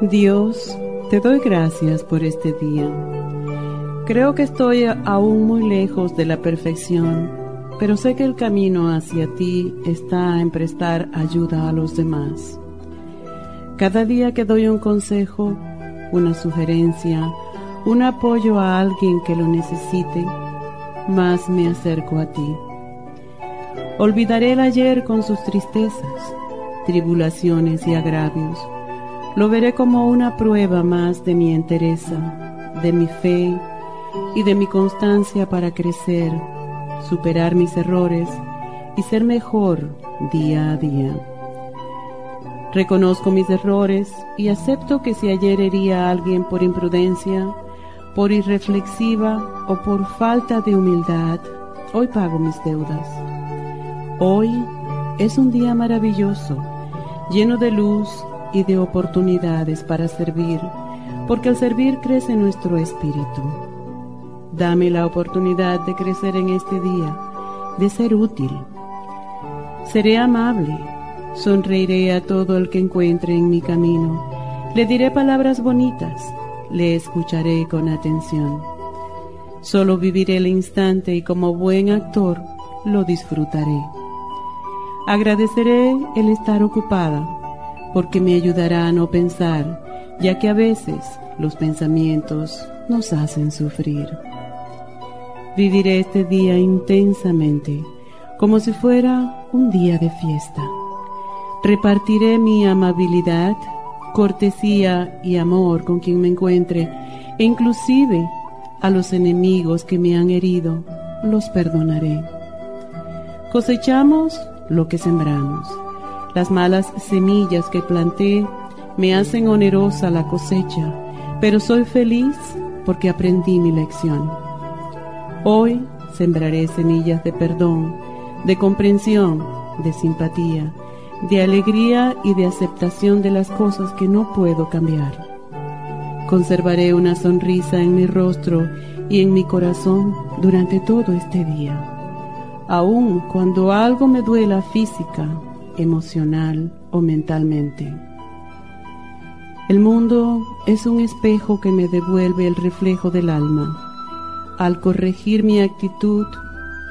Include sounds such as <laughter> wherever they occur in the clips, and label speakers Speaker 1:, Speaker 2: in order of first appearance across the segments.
Speaker 1: Dios, te doy gracias por este día. Creo que estoy aún muy lejos de la perfección, pero sé que el camino hacia ti está en prestar ayuda a los demás. Cada día que doy un consejo, una sugerencia, un apoyo a alguien que lo necesite, más me acerco a ti. Olvidaré el ayer con sus tristezas, tribulaciones y agravios lo veré como una prueba más de mi entereza, de mi fe y de mi constancia para crecer, superar mis errores y ser mejor día a día. Reconozco mis errores y acepto que si ayer hería a alguien por imprudencia, por irreflexiva o por falta de humildad, hoy pago mis deudas. Hoy es un día maravilloso, lleno de luz y de oportunidades para servir, porque al servir crece nuestro espíritu. Dame la oportunidad de crecer en este día, de ser útil. Seré amable, sonreiré a todo el que encuentre en mi camino, le diré palabras bonitas, le escucharé con atención. Solo viviré el instante y como buen actor lo disfrutaré. Agradeceré el estar ocupada porque me ayudará a no pensar, ya que a veces los pensamientos nos hacen sufrir. Viviré este día intensamente, como si fuera un día de fiesta. Repartiré mi amabilidad, cortesía y amor con quien me encuentre, e inclusive a los enemigos que me han herido, los perdonaré. Cosechamos lo que sembramos. Las malas semillas que planté me hacen onerosa la cosecha, pero soy feliz porque aprendí mi lección. Hoy sembraré semillas de perdón, de comprensión, de simpatía, de alegría y de aceptación de las cosas que no puedo cambiar. Conservaré una sonrisa en mi rostro y en mi corazón durante todo este día. Aun cuando algo me duela física emocional o mentalmente. El mundo es un espejo que me devuelve el reflejo del alma. Al corregir mi actitud,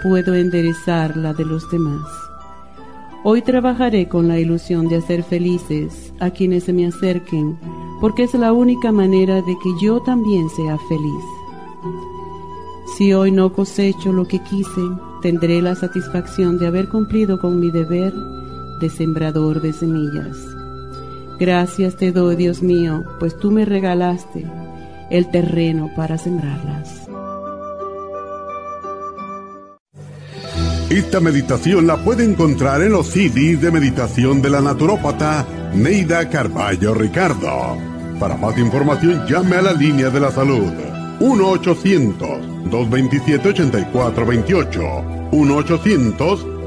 Speaker 1: puedo enderezar la de los demás. Hoy trabajaré con la ilusión de hacer felices a quienes se me acerquen, porque es la única manera de que yo también sea feliz. Si hoy no cosecho lo que quise, tendré la satisfacción de haber cumplido con mi deber de sembrador de semillas. Gracias te doy, Dios mío, pues tú me regalaste el terreno para sembrarlas.
Speaker 2: Esta meditación la puede encontrar en los CDs de meditación de la naturópata Neida Carballo Ricardo. Para más información llame a la línea de la salud 1-800-227-8428. 1-800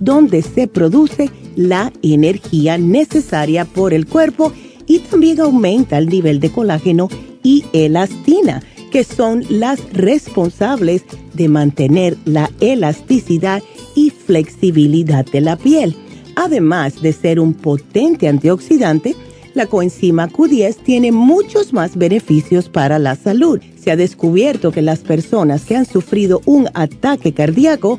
Speaker 3: donde se produce la energía necesaria por el cuerpo y también aumenta el nivel de colágeno y elastina, que son las responsables de mantener la elasticidad y flexibilidad de la piel. Además de ser un potente antioxidante, la coenzima Q10 tiene muchos más beneficios para la salud. Se ha descubierto que las personas que han sufrido un ataque cardíaco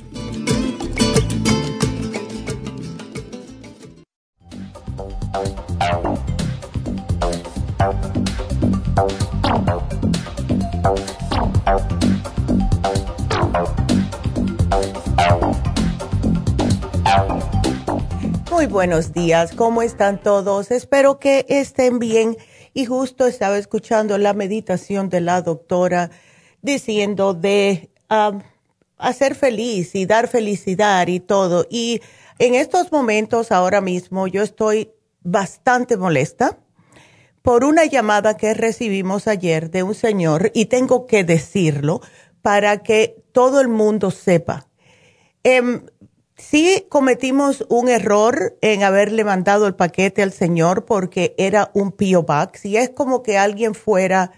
Speaker 3: Muy buenos días, ¿cómo están todos? Espero que estén bien. Y justo estaba escuchando la meditación de la doctora diciendo de hacer feliz y dar felicidad y todo. Y en estos momentos, ahora mismo, yo estoy bastante molesta por una llamada que recibimos ayer de un señor, y tengo que decirlo para que todo el mundo sepa. Em, Sí cometimos un error en haberle mandado el paquete al señor porque era un P.O. Box y es como que alguien fuera,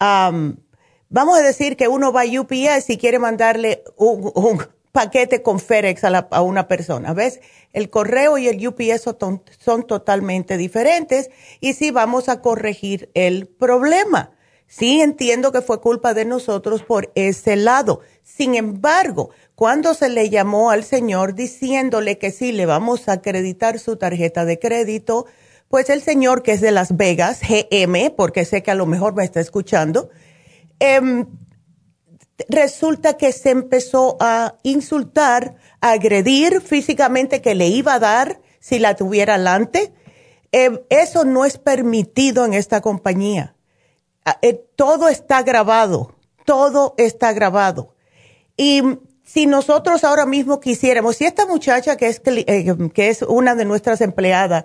Speaker 3: vamos a decir que uno va a UPS y quiere mandarle un, paquete con FedEx a, una persona. ¿Ves? El correo y el UPS son, son totalmente diferentes y sí vamos a corregir el problema. Sí entiendo que fue culpa de nosotros por ese lado. Sin embargo, cuando se le llamó al señor diciéndole que sí le vamos a acreditar su tarjeta de crédito, pues el señor que es de Las Vegas, GM, porque sé que a lo mejor me está escuchando, em, resulta que se empezó a insultar, a agredir físicamente que le iba a dar si la tuviera alante. Em, eso no es permitido en esta compañía. Ah, eh, todo está grabado, todo está grabado. Y si nosotros ahora mismo quisiéramos, si esta muchacha que es, eh, que es una de nuestras empleadas,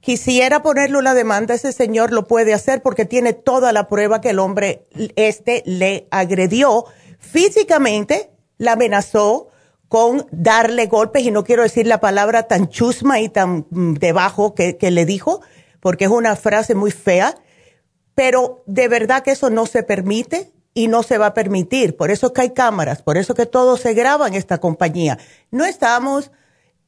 Speaker 3: quisiera ponerle una demanda, ese señor lo puede hacer porque tiene toda la prueba que el hombre este le agredió físicamente, la amenazó con darle golpes y no quiero decir la palabra tan chusma y tan mm, debajo que, le dijo, porque es una frase muy fea, pero de verdad que eso no se permite y no se va a permitir. Por eso que hay cámaras, por eso que todo se graba en esta compañía. No estamos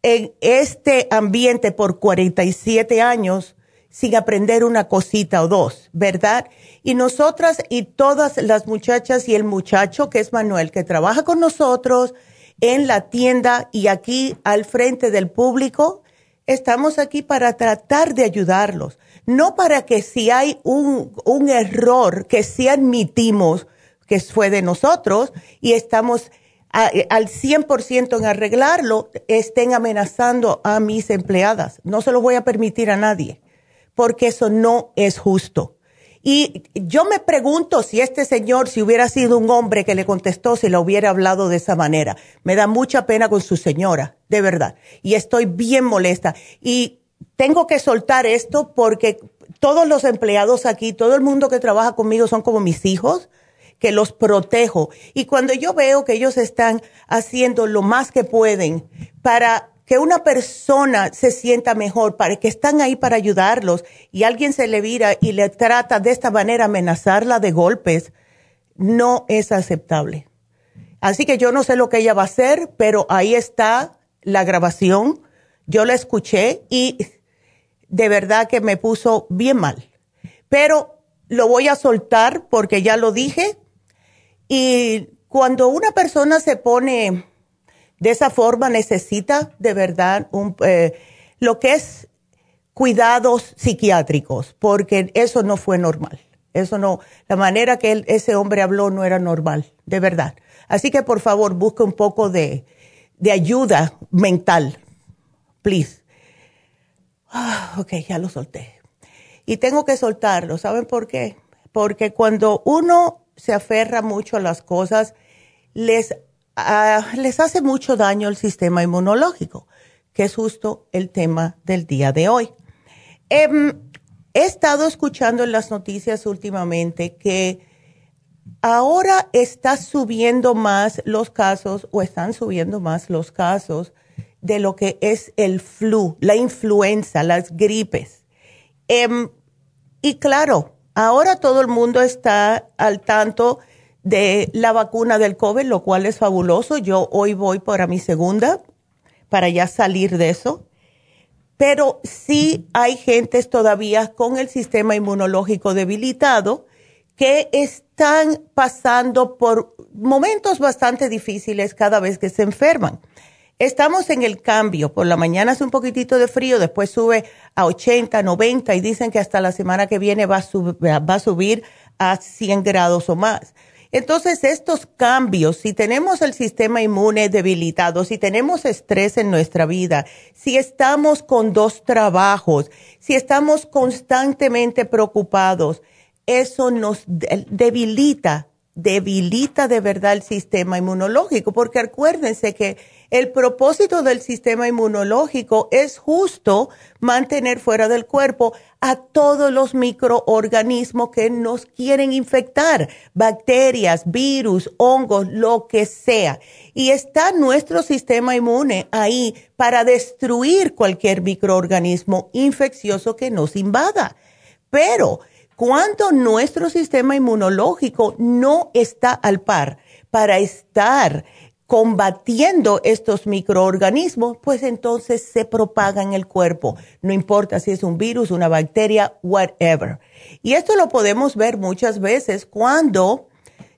Speaker 3: en este ambiente por 47 años sin aprender una cosita o dos, ¿verdad? Y nosotras y todas las muchachas y el muchacho que es Manuel, que trabaja con nosotros en la tienda y aquí al frente del público, estamos aquí para tratar de ayudarlos, no para que si hay un, un error que sí admitimos, que fue de nosotros y estamos al 100% en arreglarlo, estén amenazando a mis empleadas. No se lo voy a permitir a nadie, porque eso no es justo. Y yo me pregunto si este señor, si hubiera sido un hombre que le contestó, si lo hubiera hablado de esa manera. Me da mucha pena con su señora, de verdad. Y estoy bien molesta. Y tengo que soltar esto porque todos los empleados aquí, todo el mundo que trabaja conmigo son como mis hijos que los protejo. Y cuando yo veo que ellos están haciendo lo más que pueden para que una persona se sienta mejor, para que están ahí para ayudarlos y alguien se le vira y le trata de esta manera amenazarla de golpes, no es aceptable. Así que yo no sé lo que ella va a hacer, pero ahí está la grabación. Yo la escuché y de verdad que me puso bien mal. Pero lo voy a soltar porque ya lo dije y cuando una persona se pone de esa forma, necesita de verdad un, eh, lo que es cuidados psiquiátricos, porque eso no fue normal. Eso no, la manera que ese hombre habló no era normal, de verdad. Así que por favor, busque un poco de, de ayuda mental, please. Ah, ok, ya lo solté. Y tengo que soltarlo, ¿saben por qué? Porque cuando uno se aferra mucho a las cosas, les, ah, les hace mucho daño el sistema inmunológico, que es justo el tema del día de hoy. Em, he estado escuchando en las noticias últimamente que ahora está subiendo más los casos o están subiendo más los casos de lo que es el flu, la influenza, las gripes. Em, y claro, Ahora todo el mundo está al tanto de la vacuna del COVID, lo cual es fabuloso. Yo hoy voy para mi segunda, para ya salir de eso. Pero sí hay gentes todavía con el sistema inmunológico debilitado que están pasando por momentos bastante difíciles cada vez que se enferman. Estamos en el cambio. Por la mañana hace un poquitito de frío, después sube a 80, 90 y dicen que hasta la semana que viene va a, va a subir a 100 grados o más. Entonces, estos cambios, si tenemos el sistema inmune debilitado, si tenemos estrés en nuestra vida, si estamos con dos trabajos, si estamos constantemente preocupados, eso nos debilita, debilita de verdad el sistema inmunológico, porque acuérdense que el propósito del sistema inmunológico es justo mantener fuera del cuerpo a todos los microorganismos que nos quieren infectar, bacterias, virus, hongos, lo que sea. Y está nuestro sistema inmune ahí para destruir cualquier microorganismo infeccioso que nos invada. Pero cuando nuestro sistema inmunológico no está al par para estar combatiendo estos microorganismos, pues entonces se propaga en el cuerpo. No importa si es un virus, una bacteria, whatever. Y esto lo podemos ver muchas veces cuando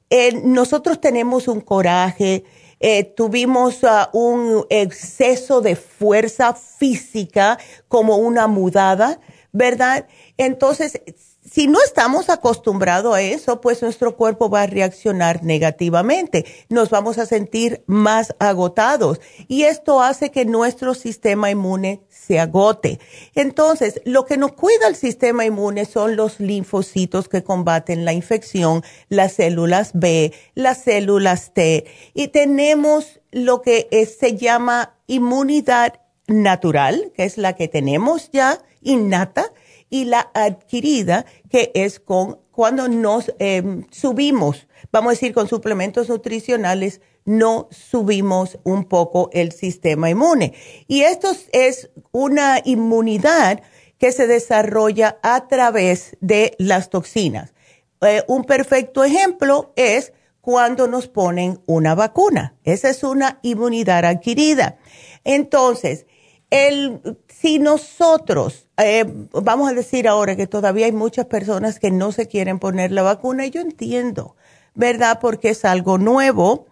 Speaker 3: eh, nosotros tenemos un coraje, eh, tuvimos ah, un exceso de fuerza física como una mudada, ¿verdad? Entonces, si no estamos acostumbrados a eso, pues nuestro cuerpo va a reaccionar negativamente. Nos vamos a sentir más agotados y esto hace que nuestro sistema inmune se agote. Entonces, lo que nos cuida el sistema inmune son los linfocitos que combaten la infección, las células B, las células T y tenemos lo que se llama inmunidad natural, que es la que tenemos ya innata y la adquirida, que es con cuando nos em, subimos, vamos a decir, con suplementos nutricionales, no subimos un poco el sistema inmune. Y esto es una inmunidad que se desarrolla a través de las toxinas. Eh, un perfecto ejemplo es cuando nos ponen una vacuna. Esa es una inmunidad adquirida. Entonces, el, si nosotros, eh, vamos a decir ahora que todavía hay muchas personas que no se quieren poner la vacuna, y yo entiendo, ¿verdad? Porque es algo nuevo,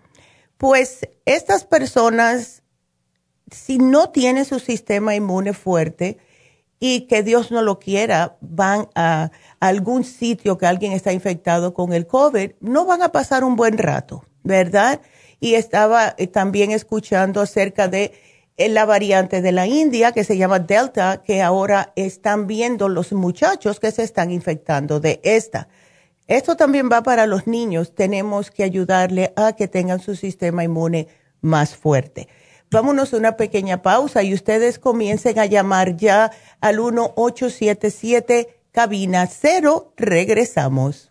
Speaker 3: pues estas personas, si no tienen su sistema inmune fuerte y que Dios no lo quiera, van a algún sitio que alguien está infectado con el COVID, no van a pasar un buen rato, ¿verdad? Y estaba eh, también escuchando acerca de la variante de la India que se llama Delta, que ahora están viendo los muchachos que se están infectando de esta. Esto también va para los niños. Tenemos que ayudarle a que tengan su sistema inmune más fuerte. Vámonos a una pequeña pausa y ustedes comiencen a llamar ya al 1877 cabina 0. Regresamos.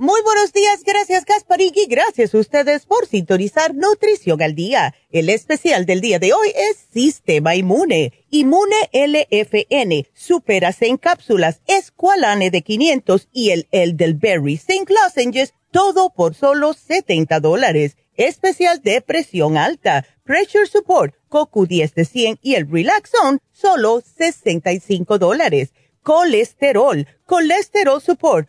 Speaker 3: Muy buenos días, gracias Gasparín y gracias a ustedes por sintonizar Nutrición al Día. El especial del día de hoy es Sistema Inmune, Inmune LFN, Superase en cápsulas, Esqualane de 500 y el Elderberry Zinc Lozenges, todo por solo 70 dólares. Especial de presión alta, Pressure Support, CoQ10 de 100 y el Relaxon, solo 65 dólares. Colesterol, Colesterol Support,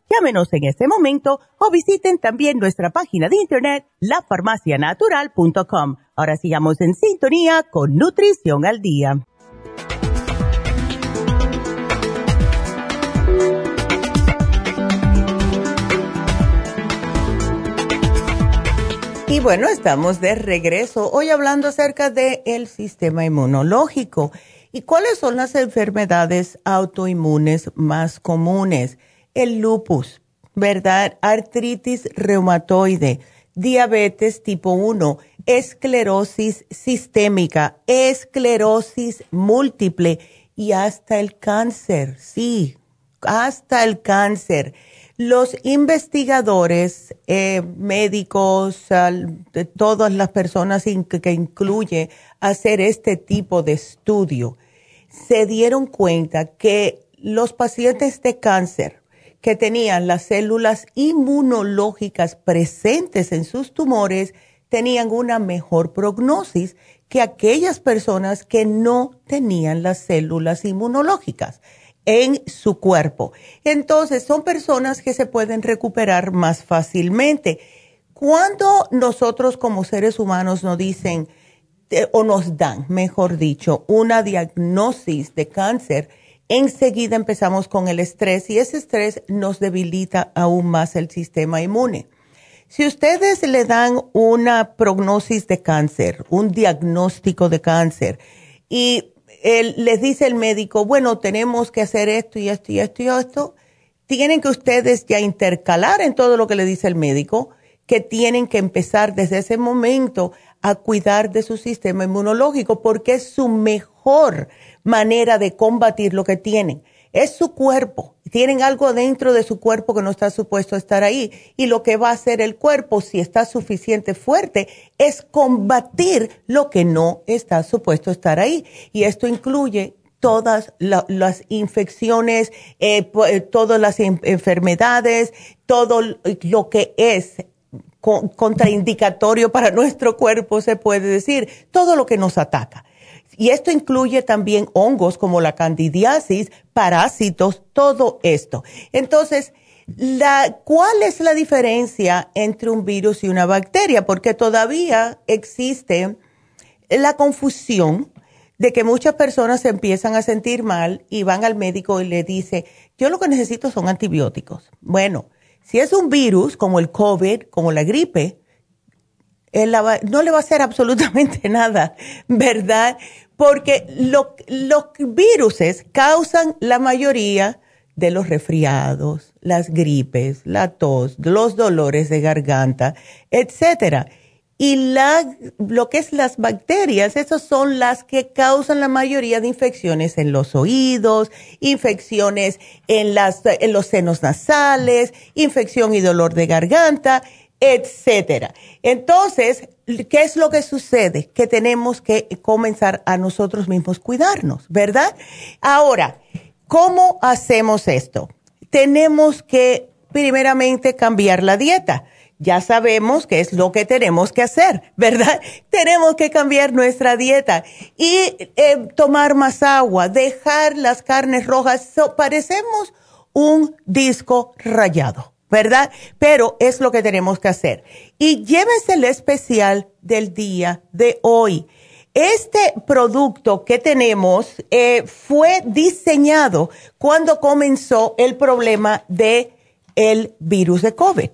Speaker 3: Llámenos en este momento o visiten también nuestra página de internet, lafarmacianatural.com. Ahora sigamos en sintonía con Nutrición al Día. Y bueno, estamos de regreso hoy hablando acerca del el sistema inmunológico. ¿Y cuáles son las enfermedades autoinmunes más comunes? El lupus, ¿verdad? Artritis reumatoide, diabetes tipo 1, esclerosis sistémica, esclerosis múltiple y hasta el cáncer, sí, hasta el cáncer. Los investigadores, eh, médicos, de todas las personas que incluye hacer este tipo de estudio, se dieron cuenta que los pacientes de cáncer que tenían las células inmunológicas presentes en sus tumores tenían una mejor prognosis que aquellas personas que no tenían las células inmunológicas en su cuerpo. Entonces, son personas que se pueden recuperar más fácilmente. Cuando nosotros como seres humanos nos dicen, o nos dan, mejor dicho, una diagnosis de cáncer, enseguida empezamos con el estrés y ese estrés nos debilita aún más el sistema inmune. Si ustedes le dan una prognosis de cáncer, un diagnóstico de cáncer, y les dice el médico, bueno, tenemos que hacer esto y esto y esto y esto, tienen que ustedes ya intercalar en todo lo que le dice el médico, que tienen que empezar desde ese momento a cuidar de su sistema inmunológico porque es su mejor manera de combatir lo que tienen. Es su cuerpo. Tienen algo dentro de su cuerpo que no está supuesto a estar ahí. Y lo que va a hacer el cuerpo, si está suficiente fuerte, es combatir lo que no está supuesto a estar ahí. Y esto incluye todas las infecciones, eh, eh, todas las enfermedades, todo lo que es contraindicatorio para <laughs> nuestro cuerpo, se puede decir, todo lo que nos ataca. Y esto incluye también hongos como la candidiasis, parásitos, todo esto. Entonces, la, ¿cuál es la diferencia entre un virus y una bacteria? Porque todavía existe la confusión de que muchas personas se empiezan a sentir mal y van al médico y le dice, yo lo que necesito son antibióticos. Bueno, si es un virus como el COVID, como la gripe, no le va a hacer absolutamente <laughs> nada, ¿verdad? Porque los virus causan la mayoría de los resfriados, las gripes, la tos, los dolores de garganta, etcétera. Y la, lo que es las bacterias, esas son las que causan la mayoría de infecciones en los oídos, infecciones en, las, en los senos nasales, infección y dolor de garganta, etcétera. Entonces, ¿qué es lo que sucede? Que tenemos que comenzar a nosotros mismos cuidarnos, ¿verdad? Ahora, ¿cómo hacemos esto? Tenemos que primeramente cambiar la dieta ya sabemos qué es lo que tenemos que hacer, ¿verdad? <laughs> tenemos que cambiar nuestra dieta y eh, tomar más agua, dejar las carnes rojas. parecemos un disco rayado, ¿verdad? Pero es lo que tenemos que hacer. Y llévese el especial del día de hoy. Este producto que tenemos eh, fue diseñado cuando comenzó el problema de el virus de COVID.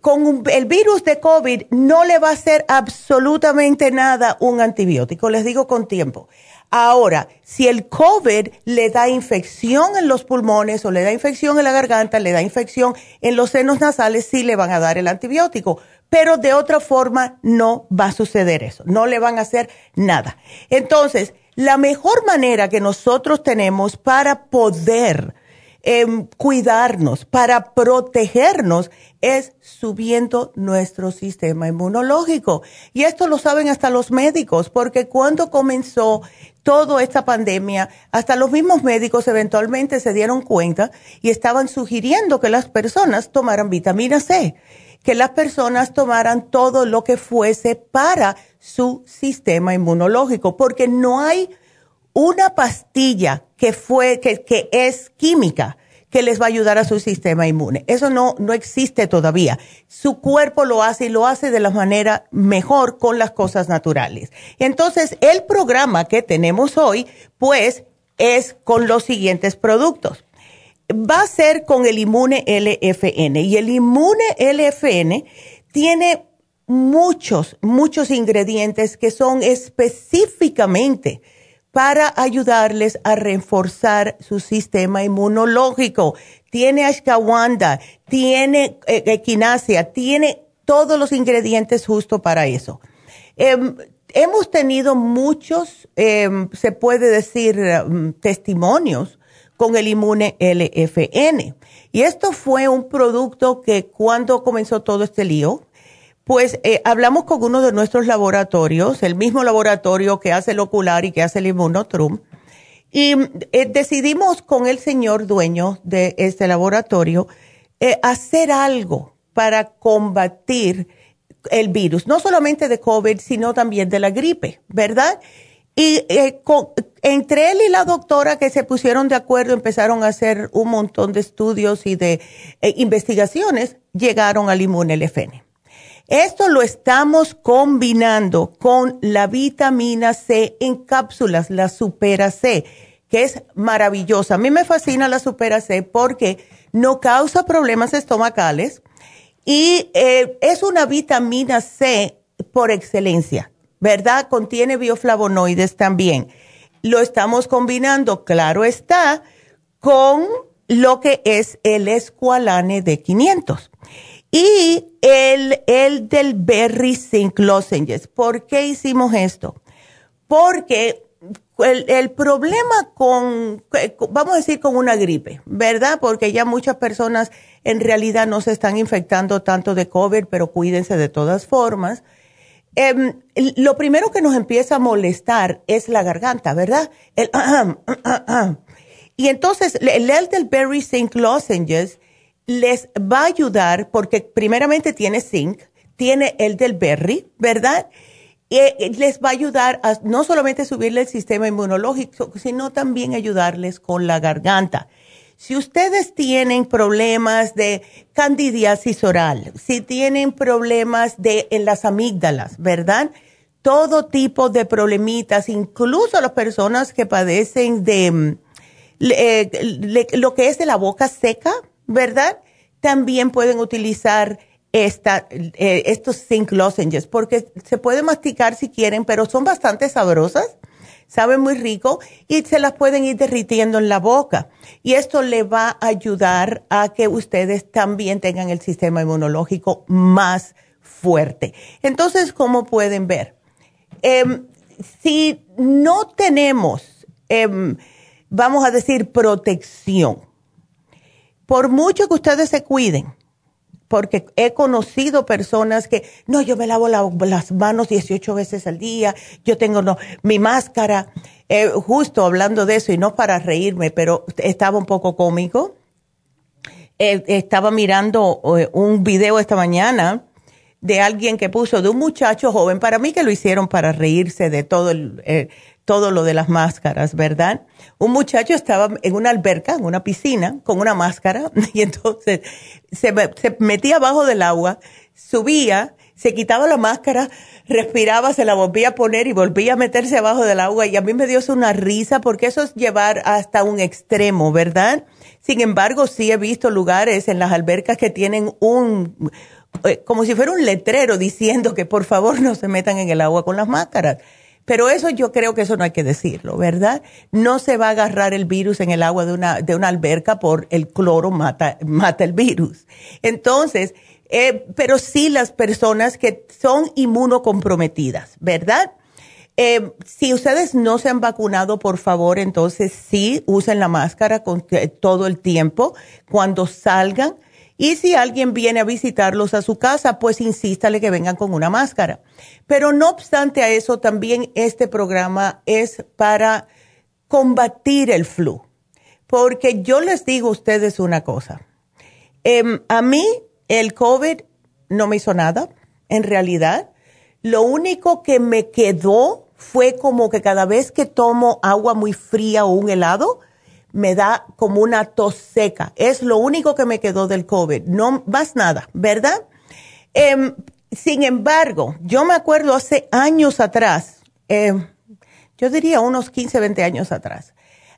Speaker 3: Con el virus de COVID no le va a hacer absolutamente nada un antibiótico, les digo con tiempo. Ahora, si el COVID le da infección en los pulmones o le da infección en la garganta, le da infección en los senos nasales, sí le van a dar el antibiótico. Pero de otra forma no va a suceder eso. No le van a hacer nada. Entonces, la mejor manera que nosotros tenemos para poder em, cuidarnos, para protegernos, es subiendo nuestro sistema inmunológico. Y esto lo saben hasta los médicos, porque cuando comenzó toda esta pandemia, hasta los mismos médicos eventualmente se dieron cuenta y estaban sugiriendo que las personas tomaran vitamina C, que las personas tomaran todo lo que fuese para su sistema inmunológico, porque no hay una pastilla que fue que, que es química que les va a ayudar a su sistema inmune. Eso no, no existe todavía. Su cuerpo lo hace y lo hace de la manera mejor con las cosas naturales. Entonces, el programa que tenemos hoy, pues, es con los siguientes productos. Va a ser con el Inmune LFN y el Inmune LFN tiene muchos, muchos ingredientes que son específicamente para ayudarles a reforzar su sistema inmunológico. Tiene ashwagandha, tiene eh, equinacia, tiene todos los ingredientes justo para eso. Em, hemos tenido muchos, em, se puede decir, em, testimonios con el inmune LFN. Y esto fue un producto que cuando comenzó todo este lío, pues eh, hablamos con uno de nuestros laboratorios, el mismo laboratorio que hace el ocular y que hace el inmunotrum, y eh, decidimos con el señor dueño de este laboratorio eh, hacer algo para combatir el virus, no solamente de COVID, sino también de la gripe, ¿verdad? Y entre él y la doctora que se pusieron de acuerdo, empezaron a hacer un montón de estudios y de investigaciones, llegaron al LFN. Esto lo estamos combinando con la vitamina C en cápsulas, la Supera C, que es maravillosa. A mí me fascina la Supera C porque no causa problemas estomacales y eh, es una vitamina C por excelencia, ¿verdad? Contiene bioflavonoides también. Lo estamos combinando, claro está, con lo que es el escualane de 500. Y el, el del Berry Zinc Lozenges. ¿Por qué hicimos esto? Porque el, el, problema con, vamos a decir, con una gripe, ¿verdad? Porque ya muchas personas en realidad no se están infectando tanto de COVID, pero cuídense de todas formas. Em, lo primero que nos empieza a molestar es la garganta, ¿verdad? El, <clears throat> y entonces, el, el del Berry Zinc Lozenges les va a ayudar porque primeramente tiene zinc, tiene el del berry, ¿verdad? Y eh, les va a ayudar a no solamente subirle el sistema inmunológico, sino también ayudarles con la garganta. Si ustedes tienen problemas de candidiasis oral, si tienen problemas de en las amígdalas, ¿verdad? Todo tipo de problemitas, incluso las personas que padecen de mm, eh, lo que es de la boca seca, ¿verdad? También pueden utilizar esta, eh, estos zinc lozenges porque se puede masticar si quieren, pero son bastante sabrosas, saben muy rico y se las pueden ir derritiendo en la boca. Y esto le va a ayudar a que ustedes también tengan el sistema inmunológico más fuerte. Entonces, como pueden ver, em, si no tenemos, em, vamos a decir, protección, por mucho que ustedes se cuiden, porque he conocido personas que, no, yo me lavo las manos 18 veces al día, yo tengo mi máscara, eh, justo hablando de eso y no para reírme, pero estaba un poco cómico. Eh, estaba mirando eh, un video esta mañana de alguien que puso, de un muchacho joven, para mí que lo hicieron para reírse de todo, el, eh, todo lo de las máscaras, ¿verdad? Un muchacho estaba en una alberca, en una piscina, con una máscara, <laughs> y entonces se, metía abajo del agua, subía, se quitaba la máscara, respiraba, se la volvía a poner y volvía a meterse abajo del agua. Y a mí me dio una risa porque eso es llevar hasta un extremo, ¿verdad? Sin embargo, sí he visto lugares en las albercas que tienen un, eh, como si fuera un letrero diciendo que por favor no se metan en el agua con las máscaras. Pero eso yo creo que eso no hay que decirlo, ¿verdad? No se va a agarrar el virus en el agua de una, de una alberca por el cloro mata, mata el virus. Entonces, eh, pero sí las personas que son inmunocomprometidas, ¿verdad? Eh, si ustedes no se han vacunado, por favor, entonces sí usen la máscara con, todo el tiempo cuando salgan y si alguien viene a visitarlos a su casa, pues insístale que vengan con una máscara. Pero no obstante a eso, también este programa es para combatir el flu. Porque yo les digo a ustedes una cosa. Em, a mí el COVID no me hizo nada, en realidad. Lo único que me quedó fue como que cada vez que tomo agua muy fría o un helado, me da como una tos seca. Es lo único que me quedó del COVID, no más nada, ¿verdad? Em, sin embargo, yo me acuerdo hace años atrás, em, yo diría unos 15, 20 años atrás,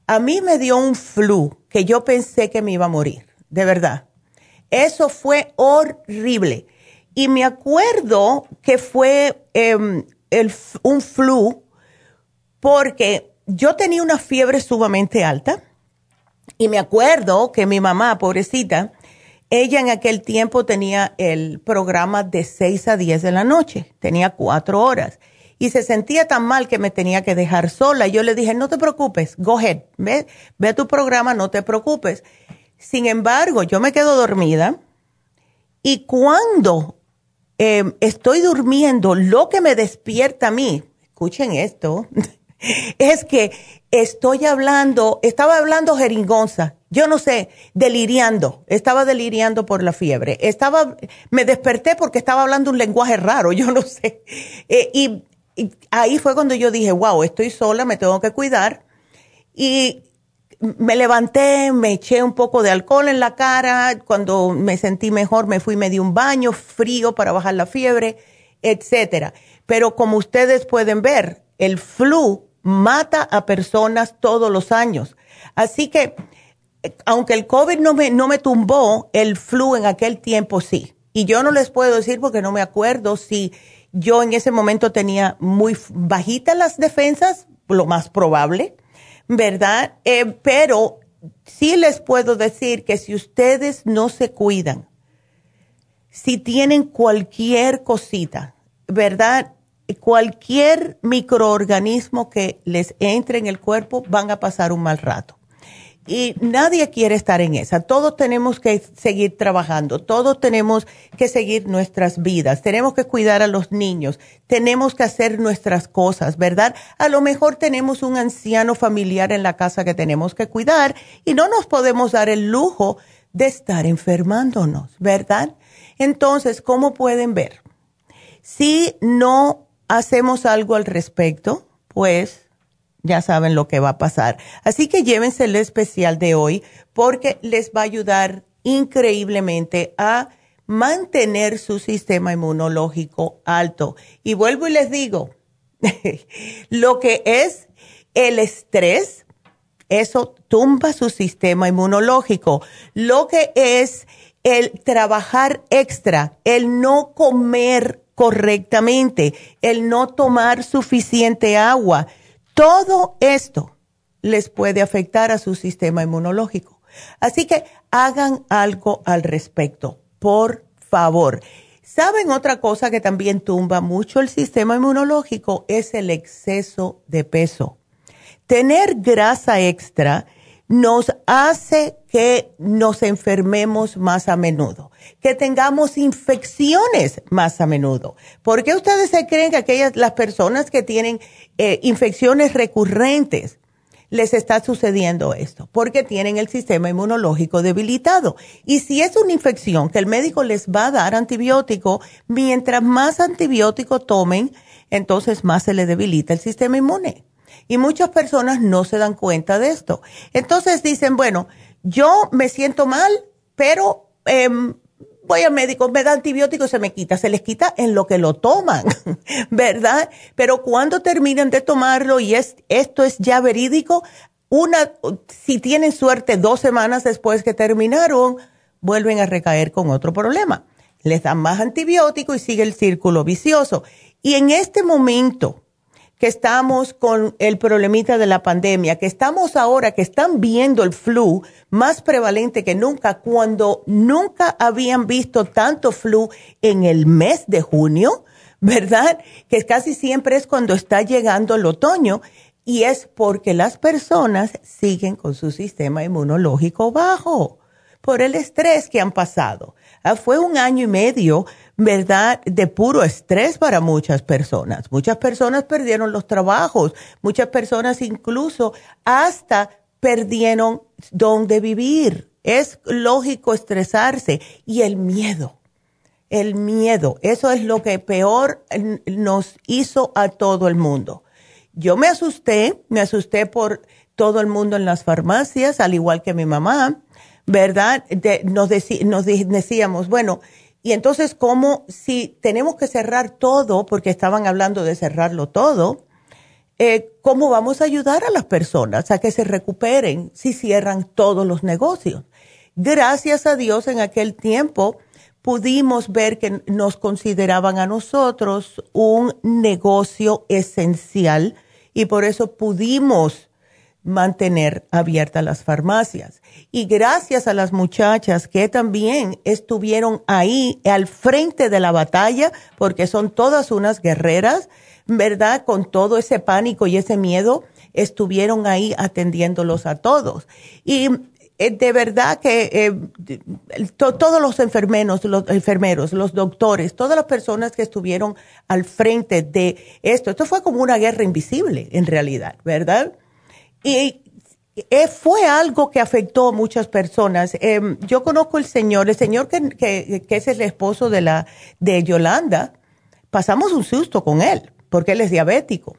Speaker 3: a mí me dio un flu que yo pensé que me iba a morir, de verdad. Eso fue horrible. Y me acuerdo que fue em, un flu porque yo tenía una fiebre sumamente alta y me acuerdo que mi mamá, pobrecita, ella en aquel tiempo tenía el programa de 6 a 10 de la noche, tenía cuatro horas. Y se sentía tan mal que me tenía que dejar sola. Yo le dije, no te preocupes, go ahead, ve, ve tu programa, no te preocupes. Sin embargo, yo me quedo dormida y cuando em, estoy durmiendo, lo que me despierta a mí, escuchen esto, <laughs> es que estoy hablando, estaba hablando jeringonza, yo no sé, deliriando, estaba deliriando por la fiebre, estaba, me desperté porque estaba hablando un lenguaje raro, <laughs> yo no sé. Eh, y, ahí fue cuando yo dije, wow, estoy sola, me tengo que cuidar. Y me levanté, me eché un poco de alcohol en la cara, cuando me sentí mejor me fui, me di un baño frío para bajar la fiebre, etcétera. Pero como ustedes pueden ver, el flu mata a personas todos los años. Así que, aunque el COVID no me, no me tumbó, el flu en aquel tiempo sí. Y yo no les puedo decir porque no me acuerdo si yo en ese momento tenía muy bajitas las defensas, lo más probable, ¿verdad? Eh, pero sí les puedo decir que si ustedes no se cuidan, si tienen cualquier cosita, ¿verdad? Cualquier microorganismo que les entre en el cuerpo van a pasar un mal rato. Y nadie quiere estar en esa. Todos tenemos que seguir trabajando, todos tenemos que seguir nuestras vidas, tenemos que cuidar a los niños, tenemos que hacer nuestras cosas, ¿verdad? A lo mejor tenemos un anciano familiar en la casa que tenemos que cuidar y no nos podemos dar el lujo de estar enfermándonos, ¿verdad? Entonces, ¿cómo pueden ver? Si no hacemos algo al respecto, pues ya saben lo que va a pasar. Así que llévense el especial de hoy porque les va a ayudar increíblemente a mantener su sistema inmunológico alto. Y vuelvo y les digo, <laughs> lo que es el estrés, eso tumba su sistema inmunológico. Lo que es el trabajar extra, el no comer correctamente, el no tomar suficiente agua, todo esto les puede afectar a su sistema inmunológico. Así que hagan algo al respecto, por favor. ¿Saben otra cosa que también tumba mucho el sistema inmunológico? Es el exceso de peso. Tener grasa extra nos hace que nos enfermemos más a menudo, que tengamos infecciones más a menudo. ¿Por qué ustedes se creen que aquellas, las personas que tienen eh, infecciones recurrentes, les está sucediendo esto? Porque tienen el sistema inmunológico debilitado. Y si es una infección que el médico les va a dar antibiótico, mientras más antibiótico tomen, entonces más se le debilita el sistema inmune. Y muchas personas no se dan cuenta de esto. Entonces dicen, bueno, yo me siento mal, pero em, voy al médico, me da antibiótico, se me quita, se les quita en lo que lo toman, <laughs> ¿verdad? Pero cuando terminan de tomarlo y es, esto es ya verídico, una, si tienen suerte, dos semanas después que terminaron, vuelven a recaer con otro problema. Les dan más antibiótico y sigue el círculo vicioso. Y en este momento que estamos con el problemita de la pandemia, que estamos ahora, que están viendo el flu más prevalente que nunca, cuando nunca habían visto tanto flu en el mes de junio, <laughs> ¿verdad? Que casi siempre es cuando está llegando el otoño y es porque las personas siguen con su sistema inmunológico bajo por el estrés que han pasado. Ah, fue un año y medio, ¿verdad?, de puro estrés para muchas personas. Muchas personas perdieron los trabajos, muchas personas incluso hasta perdieron dónde vivir. Es lógico estresarse y el miedo. El miedo, eso es lo que peor nos hizo a todo el mundo. Yo me asusté, me asusté por todo el mundo en las farmacias, al igual que mi mamá ¿verdad? nos, nos decíamos, bueno, y entonces, ¿cómo si tenemos que cerrar todo, porque estaban hablando de cerrarlo todo, eh, ¿cómo vamos a ayudar a las personas a que se recuperen si cierran todos los negocios? Gracias a Dios en aquel tiempo pudimos ver que nos consideraban a nosotros un negocio esencial y por eso pudimos mantener abiertas las farmacias. Y gracias a las muchachas que también estuvieron ahí al frente de la batalla, porque son todas unas guerreras, ¿verdad? Con todo ese pánico y ese miedo, estuvieron ahí atendiéndolos a todos. Y eh, de verdad que eh, todos los enfermeros, los enfermeros, los doctores, todas las personas que estuvieron al frente de esto, esto fue como una guerra invisible en realidad, ¿verdad? Y eh, fue algo que afectó a muchas personas. Em, yo conozco el señor, el señor que, es el esposo de, la, de Yolanda, pasamos un susto con él, porque él es diabético.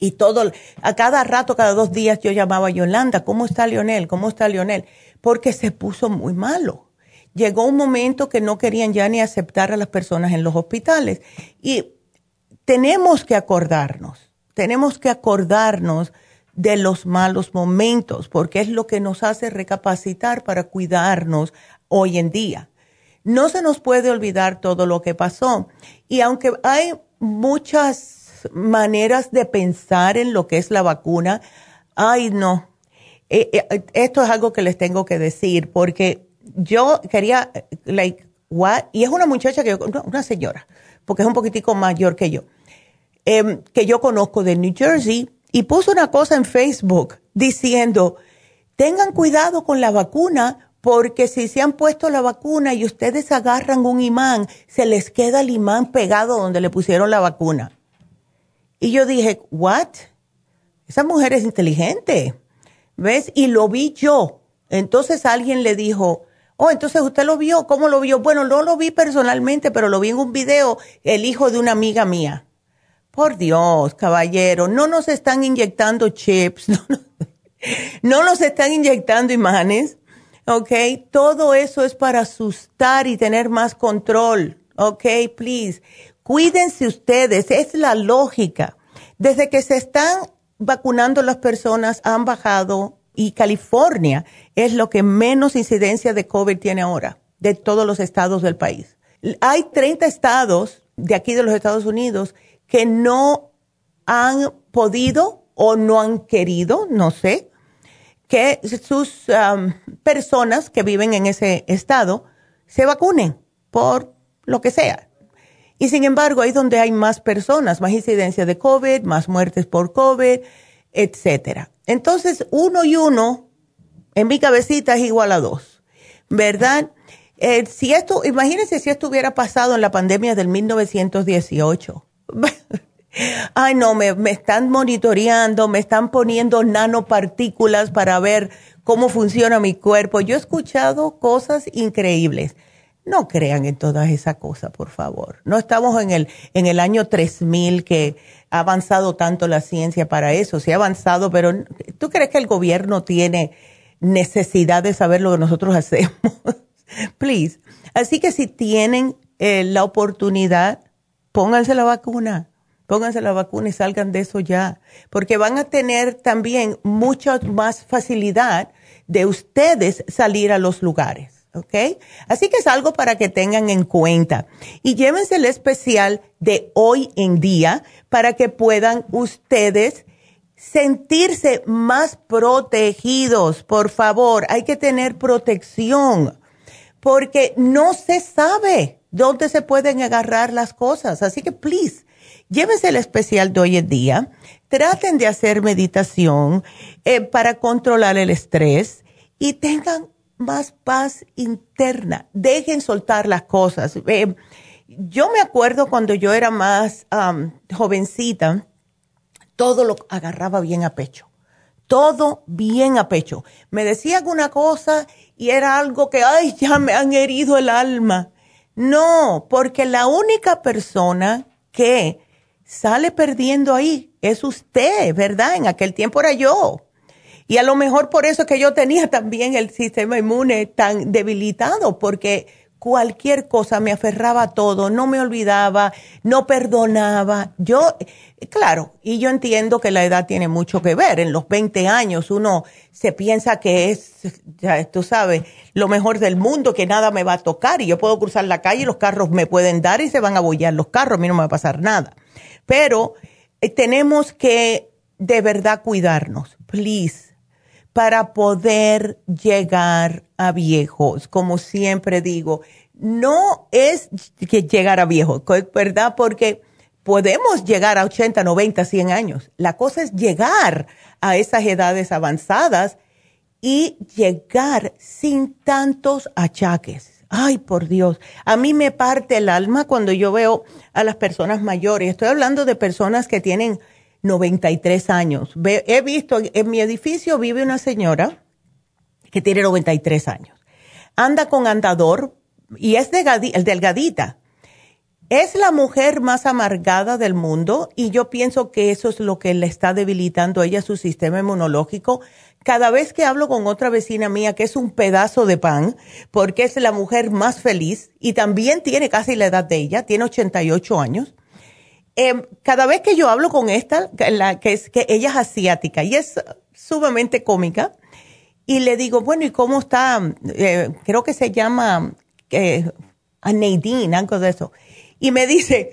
Speaker 3: Y todo, a cada rato, cada dos días yo llamaba a Yolanda, ¿cómo está Leonel? ¿Cómo está Leonel? Porque se puso muy malo. Llegó un momento que no querían ya ni aceptar a las personas en los hospitales. Y tenemos que acordarnos, tenemos que acordarnos de los malos momentos, porque es lo que nos hace recapacitar para cuidarnos hoy en día. No se nos puede olvidar todo lo que pasó. Y aunque hay muchas maneras de pensar en lo que es la vacuna, ay no, eh, eh, esto es algo que les tengo que decir, porque yo quería, like, what? Y es una muchacha que yo, una señora, porque es un poquitico mayor que yo, em, que yo conozco de New Jersey, y puso una cosa en Facebook diciendo, tengan cuidado con la vacuna porque si se han puesto la vacuna y ustedes agarran un imán, se les queda el imán pegado donde le pusieron la vacuna. Y yo dije, ¿what? Esa mujer es inteligente, ¿ves? Y lo vi yo. Entonces alguien le dijo, oh, entonces usted lo vio, ¿cómo lo vio? Bueno, no lo vi personalmente, pero lo vi en un video, el hijo de una amiga mía. Por Dios, caballero, no nos están inyectando chips, <laughs> no, nos están inyectando imanes, ¿ok? Todo eso es para asustar y tener más control, ¿ok? Please, cuídense ustedes, es la lógica. Desde que se están vacunando las personas han bajado y California es lo que menos incidencia de COVID tiene ahora, de todos los estados del país. Hay 30 estados de aquí de los Estados Unidos que no han podido o no han querido, no sé, que sus um, personas que viven en ese estado se vacunen por lo que sea. Y sin embargo, ahí donde hay más personas, más incidencia de COVID, más muertes por COVID, etcétera. Entonces, uno y uno en mi cabecita es igual a dos, ¿verdad? Eh, si esto, imagínense si esto hubiera pasado en la pandemia del 1918 <laughs> ay no, me, me están monitoreando, me están poniendo nanopartículas para ver cómo funciona mi cuerpo. Yo he escuchado cosas increíbles. No crean en todas esas cosas, por favor. No estamos en el, en el año 3000 que ha avanzado tanto la ciencia para eso. Sí ha avanzado, pero ¿tú crees que el gobierno tiene necesidad de saber lo que nosotros <laughs> hacemos? Please. Así que si tienen eh, la oportunidad, pónganse la vacuna. Pónganse la vacuna y salgan de eso ya. Porque van a tener también mucha más facilidad de ustedes salir a los lugares. ¿ok? Así que es algo para que tengan en cuenta. Y llévense el especial de hoy en día para que puedan ustedes sentirse más protegidos. Por favor, hay que tener protección porque no se sabe dónde se pueden agarrar las cosas. Así que, please, llévense el especial de hoy en día. Traten de hacer meditación eh, para controlar el estrés y tengan más paz interna. Dejen soltar las cosas. Eh, yo me acuerdo cuando yo era más jovencita, todo lo agarraba bien a pecho. Todo bien a pecho. Me decía alguna cosa y era algo que, ay, ya me han herido el alma. No, porque la única persona que sale perdiendo ahí es usted, ¿verdad? En aquel tiempo era yo. Y a lo mejor por eso que yo tenía también el sistema inmune tan debilitado, porque cualquier cosa me aferraba a todo, no me olvidaba, no perdonaba. Yo, claro, y yo entiendo que la edad tiene mucho que ver. En los 20 años uno se piensa que es, ya tú sabes, lo mejor del mundo, que nada me va a tocar y yo puedo cruzar la calle y los carros me pueden dar y se van a bollar los carros, a mí no me va a pasar nada. Pero eh, tenemos que de verdad cuidarnos, please para poder llegar a viejos. Como siempre digo, no es que llegar a viejos, ¿verdad? Porque podemos llegar a 80, 90, 100 años. La cosa es llegar a esas edades avanzadas y llegar sin tantos achaques. Ay, por Dios, a mí me parte el alma cuando yo veo a las personas mayores. Estoy hablando de personas que tienen 93 años. he visto, en mi edificio vive una señora que tiene 93 años. Anda con andador y es delgadita. Es la mujer más amargada del mundo y yo pienso que eso es lo que le está debilitando a ella su sistema inmunológico. Cada vez que hablo con otra vecina mía que es un pedazo de pan, porque es la mujer más feliz y también tiene casi la edad de ella, tiene 88 años, Em, cada vez que yo hablo con esta, que es que ella es asiática y es sumamente cómica, y le digo, bueno, ¿y cómo está? Eh, creo que se llama eh, a Nadine, algo de eso. Y me dice,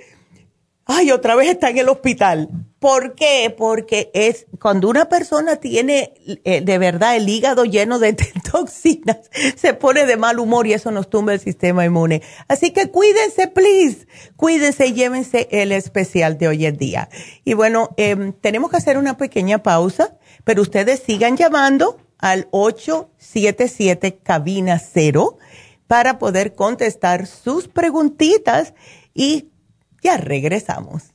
Speaker 3: ay, otra vez está en el hospital. ¿Por qué? Porque es cuando una persona tiene eh, de verdad el hígado lleno de <laughs> toxinas, se pone de mal humor y eso nos tumba el sistema inmune. Así que cuídense, please. Cuídense y llévense el especial de hoy en día. Y bueno, em, tenemos que hacer una pequeña pausa, pero ustedes sigan llamando al 877 cabina 0 para poder contestar sus preguntitas y ya regresamos.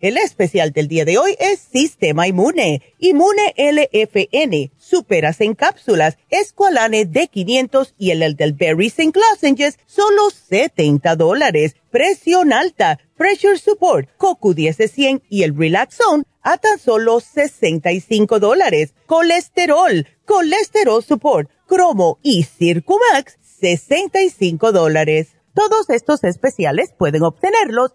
Speaker 3: El especial del día de hoy es Sistema Inmune, Inmune LFN, Superas en cápsulas, Esqualane D500 y el Elderberry St. Lozenges, solo 70 dólares. Presión alta, Pressure Support, CoQ10 de 100 y el Relax Zone a tan solo 65 dólares. Colesterol, Colesterol Support, Cromo y Circumax, 65 dólares. Todos estos especiales pueden obtenerlos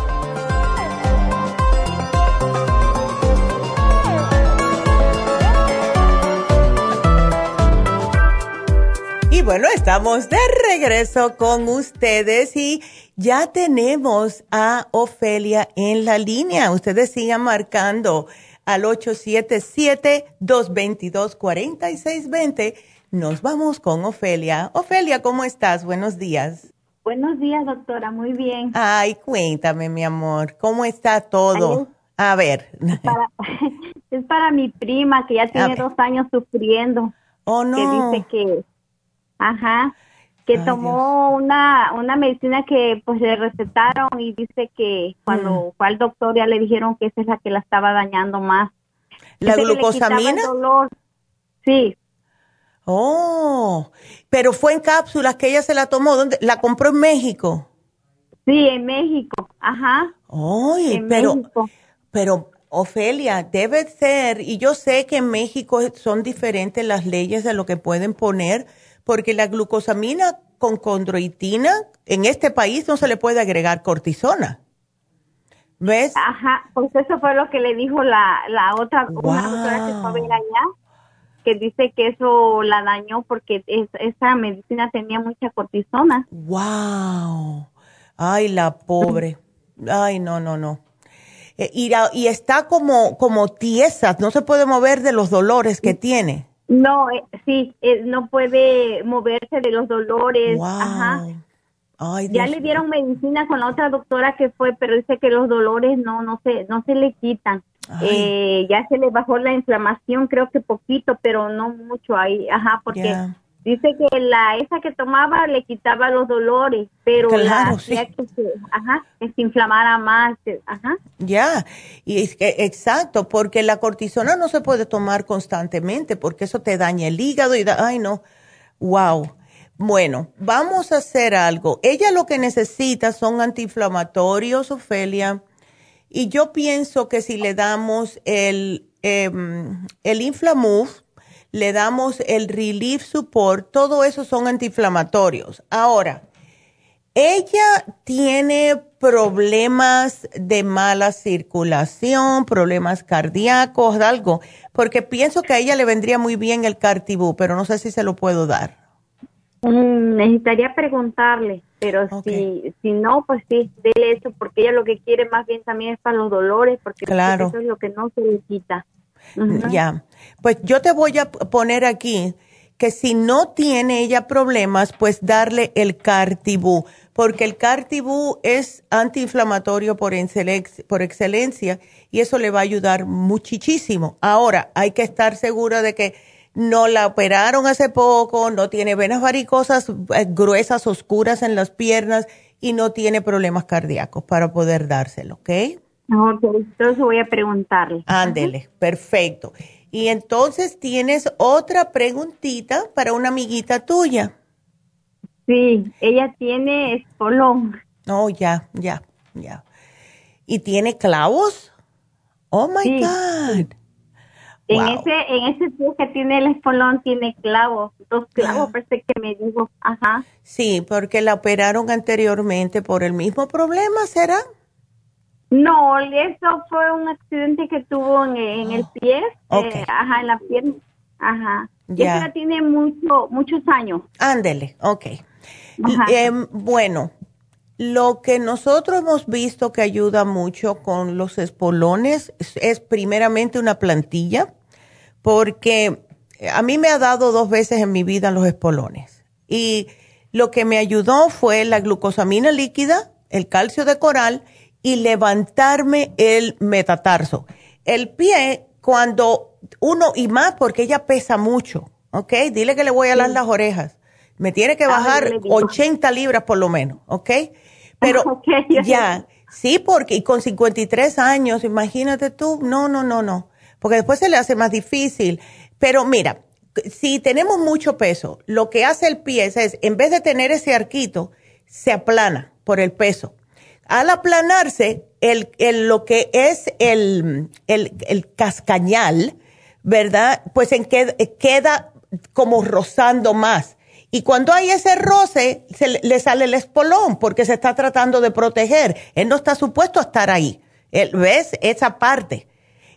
Speaker 3: Y bueno, estamos de regreso con ustedes y ya tenemos a Ofelia en la línea. Ustedes sigan marcando al 877-222-4620 nos vamos con Ofelia. Ofelia, ¿cómo estás? Buenos días.
Speaker 4: Buenos días, doctora. Muy bien.
Speaker 3: Ay, cuéntame, mi amor. ¿Cómo está todo? a ver. <laughs>
Speaker 4: Es para, mi prima que ya tiene dos años sufriendo.
Speaker 3: Oh, no.
Speaker 4: Que dice que, ajá, que tomó una, una medicina que pues le recetaron y dice que cuando mm. fue al doctor ya le dijeron que esa es la que la estaba dañando más.
Speaker 3: ¿La glucosamina?
Speaker 4: Sí,
Speaker 3: Oh, pero fue en cápsulas que ella se la tomó. ¿Dónde? ¿La compró en México?
Speaker 4: Sí, en México, ajá.
Speaker 3: Oye, pero, pero Ofelia, debe ser, y yo sé que en México son diferentes las leyes de lo que pueden poner, porque la glucosamina con condroitina, en este país no se le puede agregar cortisona. ¿Ves?
Speaker 4: Ajá, pues eso fue lo que le dijo la, la otra, una doctora que fue a ver allá que dice que eso la dañó porque esa medicina tenía mucha cortisona.
Speaker 3: ¡Wow! Ay, la pobre. Ay, no, no, no. Eh, y, y, está como, como tiesa, no se puede mover de los dolores que tiene.
Speaker 4: No, eh, sí, eh, no puede moverse de los dolores. Ajá. Ay, ya le dieron medicina con la otra doctora que fue, pero dice que los dolores no, no se, no se le quitan. Eh, ya se le bajó la inflamación, creo que poquito, pero no mucho ahí, ajá, porque dice que la esa que tomaba le quitaba los dolores, pero la que se, ajá, que se inflamara más, ajá.
Speaker 3: Ya, y es que exacto, porque la cortisona no se puede tomar constantemente, porque eso te daña el hígado y da, ay no, wow. Bueno, vamos a hacer algo. Ella lo que necesita son antiinflamatorios, Ofelia y yo pienso que si le damos el, eh, el Inflamove, le damos el Relief Support, todo eso son antiinflamatorios. Ahora, ella tiene problemas de mala circulación, problemas cardíacos, algo, porque pienso que a ella le vendría muy bien el Cartibú, pero no sé si se lo puedo dar.
Speaker 4: Mm, necesitaría preguntarle, pero si, si no, pues sí, déle eso, porque ella lo que quiere más bien también es para los dolores, porque
Speaker 3: claro.
Speaker 4: eso es lo que no se le quita.
Speaker 3: Ya, pues yo te voy a poner aquí que si no tiene ella problemas, pues darle el Cartibú, porque el Cartibú es antiinflamatorio por, por excelencia y eso le va a ayudar muchísimo. Ahora, hay que estar segura de que no la operaron hace poco, no tiene venas varicosas eh, gruesas, oscuras en las piernas y no tiene problemas cardíacos para poder dárselo, ¿ok?
Speaker 4: Ok, entonces voy a preguntarle.
Speaker 3: Ándele, perfecto. Y entonces tienes otra preguntita para una amiguita tuya.
Speaker 4: Sí, ella tiene espolón.
Speaker 3: Oh, ya, ya, ya. ¿Y tiene clavos? Oh, my God.
Speaker 4: En ese, en ese pie que tiene el espolón tiene clavos, dos clavos, ah. parece que me dijo, ajá.
Speaker 3: Sí, porque la operaron anteriormente por el mismo problema, ¿será?
Speaker 4: No, eso fue un accidente que tuvo en, el oh, pie, eh, ajá, en la pierna, ajá. Ya. tiene mucho, muchos años.
Speaker 3: Ándele, ok. Em, bueno, lo que nosotros hemos visto que ayuda mucho con los espolones es primeramente una plantilla porque a mí me ha dado dos veces en mi vida los espolones. Y lo que me ayudó fue la glucosamina líquida, el calcio de coral y levantarme el metatarso. El pie, cuando uno, y más porque ella pesa mucho, ¿ok? Dile que le voy a dar las orejas. Me tiene que bajar 80 libras por lo menos, ¿ok? Pero <laughs> ya, sí, porque y con 53 años, imagínate tú, no, no, no, no porque después se le hace más difícil. Pero mira, si tenemos mucho peso, lo que hace el pie es, en vez de tener ese arquito, se aplana por el peso. Al aplanarse, el, lo que es el, el, cascañal, ¿verdad? Pues en queda como rozando más. Y cuando hay ese roce, se le sale el espolón porque se está tratando de proteger. Él no está supuesto a estar ahí. ¿Ves? Esa parte.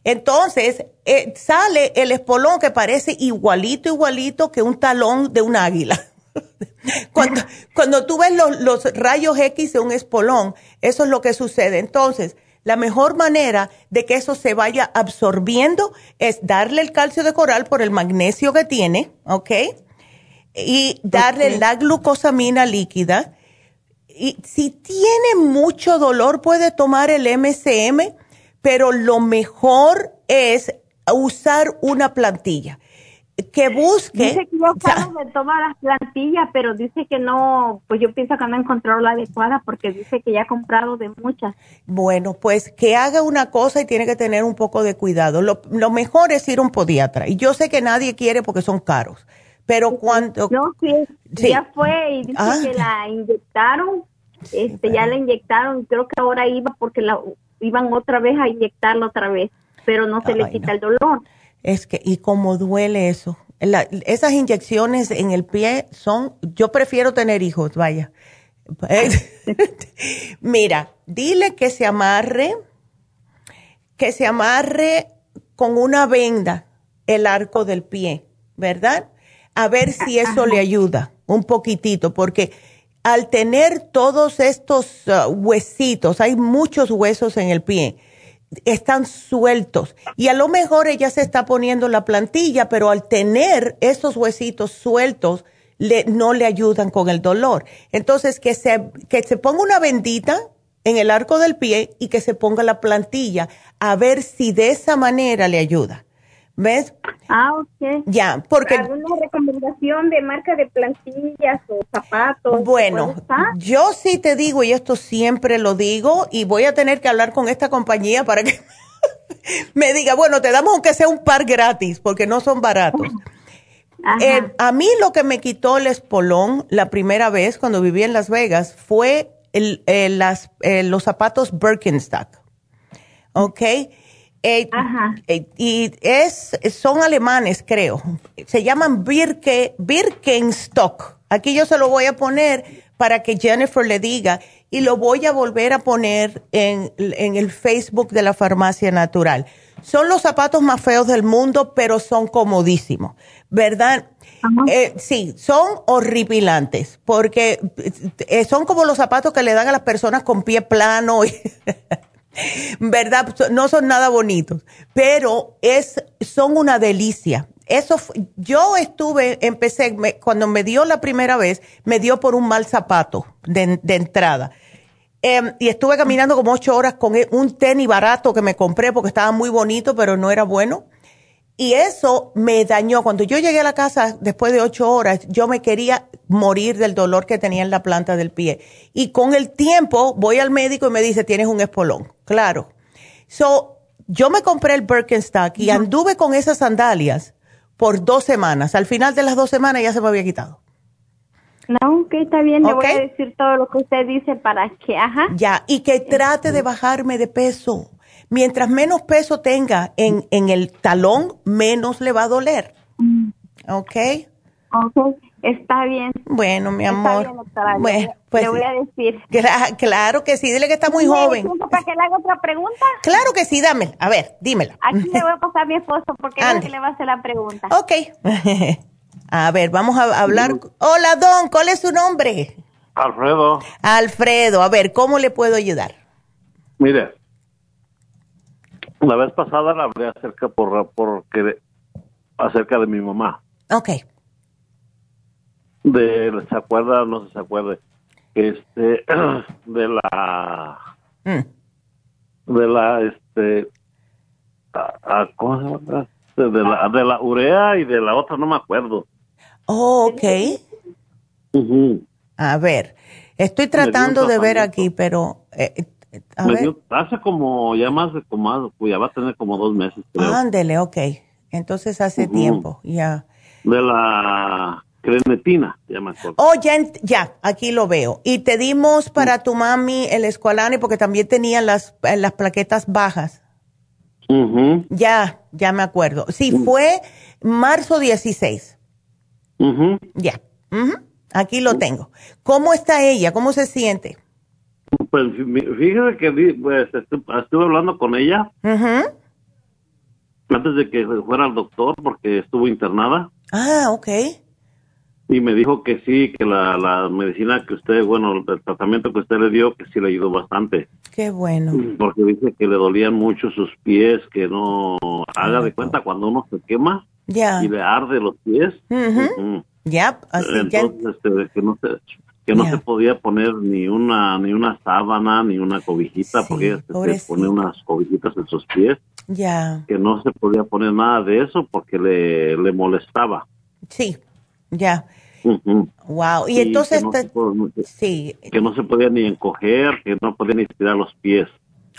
Speaker 3: Entonces, eh, sale el espolón que parece igualito, igualito que un talón de un águila. <laughs> cuando, cuando tú ves los, los rayos X de un espolón, eso es lo que sucede. Entonces, la mejor manera de que eso se vaya absorbiendo es darle el calcio de coral por el magnesio que tiene, ¿ok? Y darle la glucosamina líquida. Y si tiene mucho dolor, puede tomar el MCM pero lo mejor es usar una plantilla. Que busque.
Speaker 4: Dice que yo acabo de tomar las plantillas, pero dice que no, pues yo pienso que no encontrado la adecuada porque dice que ya ha comprado de muchas.
Speaker 3: Bueno, pues que haga una cosa y tiene que tener un poco de cuidado. Lo, mejor es ir a un podiatra. Y yo sé que nadie quiere porque son caros, pero cuando.
Speaker 4: No, sí, ya fue y dice ah. que la inyectaron, este, ya la inyectaron, creo que ahora iba porque la iban otra vez a inyectarlo otra vez, pero no se le quita el dolor.
Speaker 3: Es que, y cómo duele eso. esas inyecciones en el pie son, yo prefiero tener hijos, vaya. <laughs> Mira, dile que se amarre, que se amarre con una venda el arco del pie, ¿verdad? A ver si eso le ayuda un poquitito, porque al tener todos estos uh, huesitos, hay muchos huesos en el pie, están sueltos y a lo mejor ella se está poniendo la plantilla, pero al tener esos huesitos sueltos, le, no le ayudan con el dolor. Entonces, que se, que se ponga una bendita en el arco del pie y que se ponga la plantilla a ver si de esa manera le ayuda. ¿Ves?
Speaker 4: Ah, ok.
Speaker 3: Ya, porque...
Speaker 4: ¿Alguna recomendación de marca de plantillas o zapatos?
Speaker 3: Bueno, yo sí te digo, y esto siempre lo digo, y voy a tener que hablar con esta compañía para que <laughs> me diga, bueno, te damos aunque sea un par gratis, porque no son baratos. <laughs> Eh, a mí lo que me quitó el espolón la primera vez cuando viví en Las Vegas fue el, eh, las, eh, los zapatos Birkenstock. ¿Ok? Eh, eh, y es, son alemanes, creo. Se llaman Birke, Birkenstock. Aquí yo se lo voy a poner para que Jennifer le diga y lo voy a volver a poner en, el Facebook de la Farmacia Natural. Son los zapatos más feos del mundo, pero son comodísimos, ¿verdad? Eh, sí, son horripilantes, porque son como los zapatos que le dan a las personas con pie plano. Y <laughs> ¿verdad? No son nada bonitos, pero es, son una delicia. Eso, yo estuve, empecé, cuando me dio la primera vez, me dio por un mal zapato de, entrada. Em, y estuve caminando como ocho horas con e, un tenis barato que me compré porque estaba muy bonito, pero no era bueno. Y eso me dañó. Cuando yo llegué a la casa después de ocho horas, yo me quería morir del dolor que tenía en la planta del pie. Y con el tiempo voy al médico y me dice, tienes un espolón. Claro. So, yo me compré el Birkenstock y anduve con esas sandalias por dos semanas. Al final de las dos semanas ya se me había quitado.
Speaker 4: No, que está bien, le voy a decir todo lo que usted dice para que, ajá.
Speaker 3: Ya, y que trate de bajarme de peso. Mientras menos peso tenga en, en el talón, menos le va a doler. Mm. ¿Ok?
Speaker 4: Ok, está bien.
Speaker 3: Bueno, mi amor. Bueno, pues,
Speaker 4: le voy a decir.
Speaker 3: claro que sí, dile que está muy joven.
Speaker 4: ¿Para que le haga otra pregunta?
Speaker 3: Claro que sí, dame. A ver, dímela.
Speaker 4: Aquí le <laughs> voy a pasar a mi esposo porque él le va a hacer la pregunta.
Speaker 3: Ok. <laughs> A ver, vamos a hablar. Hola, Don, ¿cuál es su nombre?
Speaker 5: Alfredo.
Speaker 3: Alfredo, a ver, ¿cómo le puedo ayudar?
Speaker 5: Mire, la vez pasada la hablé acerca por porque acerca de mi mamá.
Speaker 3: Ok.
Speaker 5: De, ¿se acuerda? No se acuerde. Este, <clears throat> de la, mm. de la, este, a, ¿cómo se llama? De la, de la urea y de la otra no me acuerdo.
Speaker 3: Oh, ok. A ver, estoy tratando de ver aquí, pero...
Speaker 5: Eh, hace como, ya más, como, ya va a tener como dos meses.
Speaker 3: Ándele, ok. Entonces hace tiempo, ya.
Speaker 5: De la crenetina, ya me acuerdo.
Speaker 3: Oh, ya, ya, aquí lo veo. Y te dimos para tu mami el escualane porque también tenía las, eh, las plaquetas bajas. Ya, ya me acuerdo. Sí, fue marzo 16. Ya. Aquí lo tengo. ¿Cómo está ella? ¿Cómo se siente?
Speaker 5: Pues fíjese que pues, estuve hablando con ella antes de que fuera al doctor porque estuvo internada.
Speaker 3: Ah, ok.
Speaker 5: Y me dijo que sí, que la, la medicina que usted, bueno, el tratamiento que usted le dio, que sí le ayudó bastante.
Speaker 3: Qué bueno.
Speaker 5: Porque dice que le dolían mucho sus pies, que no haga de cuenta cuando uno se quema y le arde los pies.
Speaker 3: Ya, así
Speaker 5: Entonces, este, que no se que no se podía poner ni una ni una sábana ni una cobijita porque ella se, pone unas cobijitas en sus pies.
Speaker 3: Ya.
Speaker 5: Que no se podía poner nada de eso porque le, le molestaba.
Speaker 3: Sí, ya. Wow. Y entonces,
Speaker 5: que no, sí. que no se podía ni encoger, que no podía ni estirar los pies.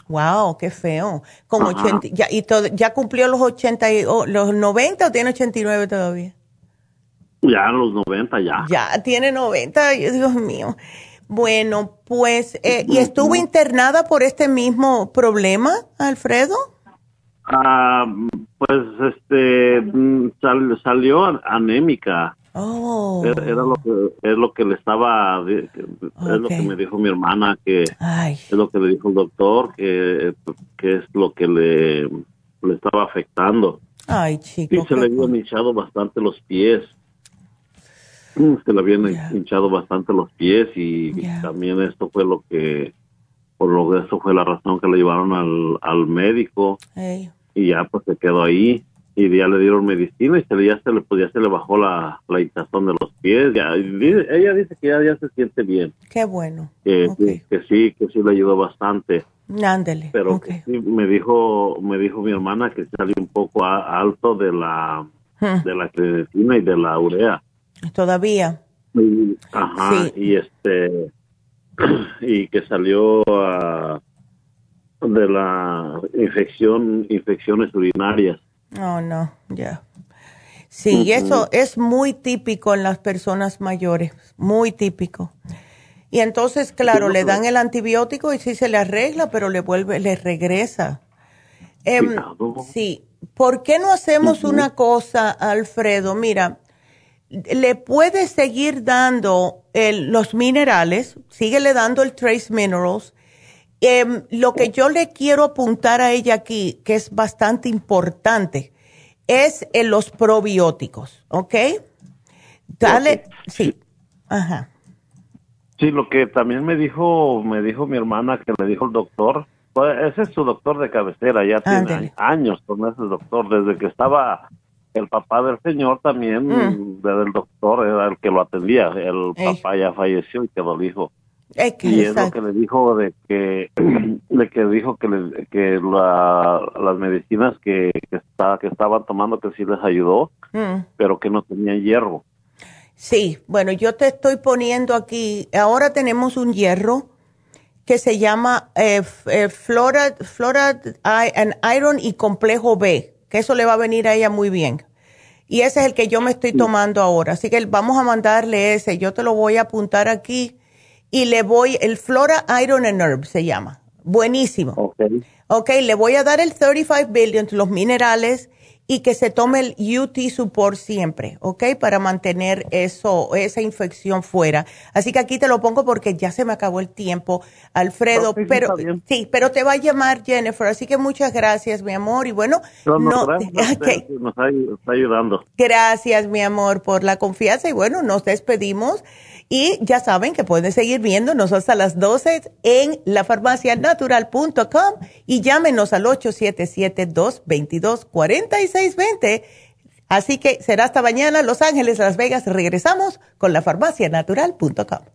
Speaker 3: Wow, qué feo. Como 80, ya, y todo, ya cumplió los 80 y, los 90 o tiene 89 todavía?
Speaker 5: Ya, los 90 ya.
Speaker 3: Ya, tiene 90, Dios mío. Bueno, pues, eh, ¿y estuvo internada por este mismo problema, Alfredo?
Speaker 5: Ah, pues, este, mm, salió anémica.
Speaker 3: Oh.
Speaker 5: Era, lo que es lo que le estaba es lo que me dijo mi hermana que es lo que le dijo el doctor que, que es lo que le, le estaba afectando.
Speaker 3: Ay, chico.
Speaker 5: Y se le habían hinchado bastante los pies. Mm, se le habían hinchado bastante los pies y, también esto fue lo que por lo que eso fue la razón que le llevaron al, al médico y ya pues se quedó ahí y ya le dieron medicina y se le, ya se le, pues, se le bajó la, la hinchazón de los pies. Ya, ella dice que ya, ya se siente bien.
Speaker 3: Qué bueno.
Speaker 5: Que, sí, que sí le ayudó bastante.
Speaker 3: Ándele.
Speaker 5: Pero sí, me dijo, me dijo mi hermana que salió un poco alto de la, hmm. de la creatina y de la urea.
Speaker 3: Todavía.
Speaker 5: ajá, y este, <clears throat> y que salió de la infección, infecciones urinarias.
Speaker 3: No, no, ya. Sí, eso es muy típico en las personas mayores, muy típico. Y entonces, claro, le dan el antibiótico y sí se le arregla, pero le vuelve, le regresa. Em, sí, ¿por qué no hacemos una cosa, Alfredo? Mira, le puedes seguir dando los minerales, síguele dando el Trace Minerals. Em, lo que yo le quiero apuntar a ella aquí, que es bastante importante, es en los probióticos, ¿ok? Dale, sí, ajá.
Speaker 5: Sí, lo que también me dijo, me dijo mi hermana que le dijo el doctor, pues ese es su doctor de cabecera, ya tiene años con ese doctor, desde que estaba el papá del señor también, mm. del doctor, era el que lo atendía. El papá ya falleció y quedó el hijo. y es lo que le dijo de que, <clears throat> de que dijo que, que las medicinas que, que, que estaban tomando que sí les ayudó, mm. pero que no tenían hierro.
Speaker 3: Sí, bueno, yo te estoy poniendo aquí, ahora tenemos un hierro que se llama eh, eh Flora, Flora and Iron y Complejo B que eso le va a venir a ella muy bien. y ese es el que yo me estoy tomando ahora. Así que vamos a mandarle ese. Yo te lo voy a apuntar aquí y le voy, el Flora Iron and Herb se llama. Buenísimo. Ok. Ok, le voy a dar el 35 billion, los minerales y que se tome el UT Support siempre, ¿ok? Para mantener eso, esa infección fuera. Así que aquí te lo pongo porque ya se me acabó el tiempo, Alfredo, pero sí, pero te va a llamar Jennifer, así que muchas gracias, mi amor, y bueno,
Speaker 5: no, <laughs> nos está ayudando.
Speaker 3: Gracias, mi amor, por la confianza y bueno, nos despedimos. Y ya saben que pueden seguir viéndonos hasta las 12 en lafarmacianatural.com y llámenos al 877-222-4620. Así que será hasta mañana, Los Ángeles, Las Vegas. Regresamos con lafarmacianatural.com.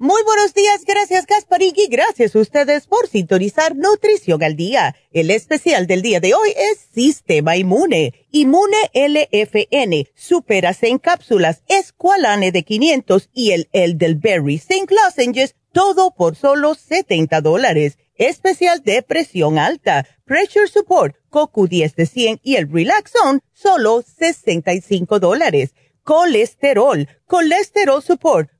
Speaker 3: Muy buenos días, gracias Gasparigi, gracias a ustedes por sintonizar Nutrición al Día. El especial del día de hoy es Sistema Inmune. Inmune LFN, Superase en cápsulas, Esqualane de 500 y el Elderberry Zinc Lozenges todo por solo 70 dólares. Especial de presión alta, Pressure Support, CoQ10 de 100 y el Relax Zone, solo 65 dólares. Colesterol, Colesterol Support,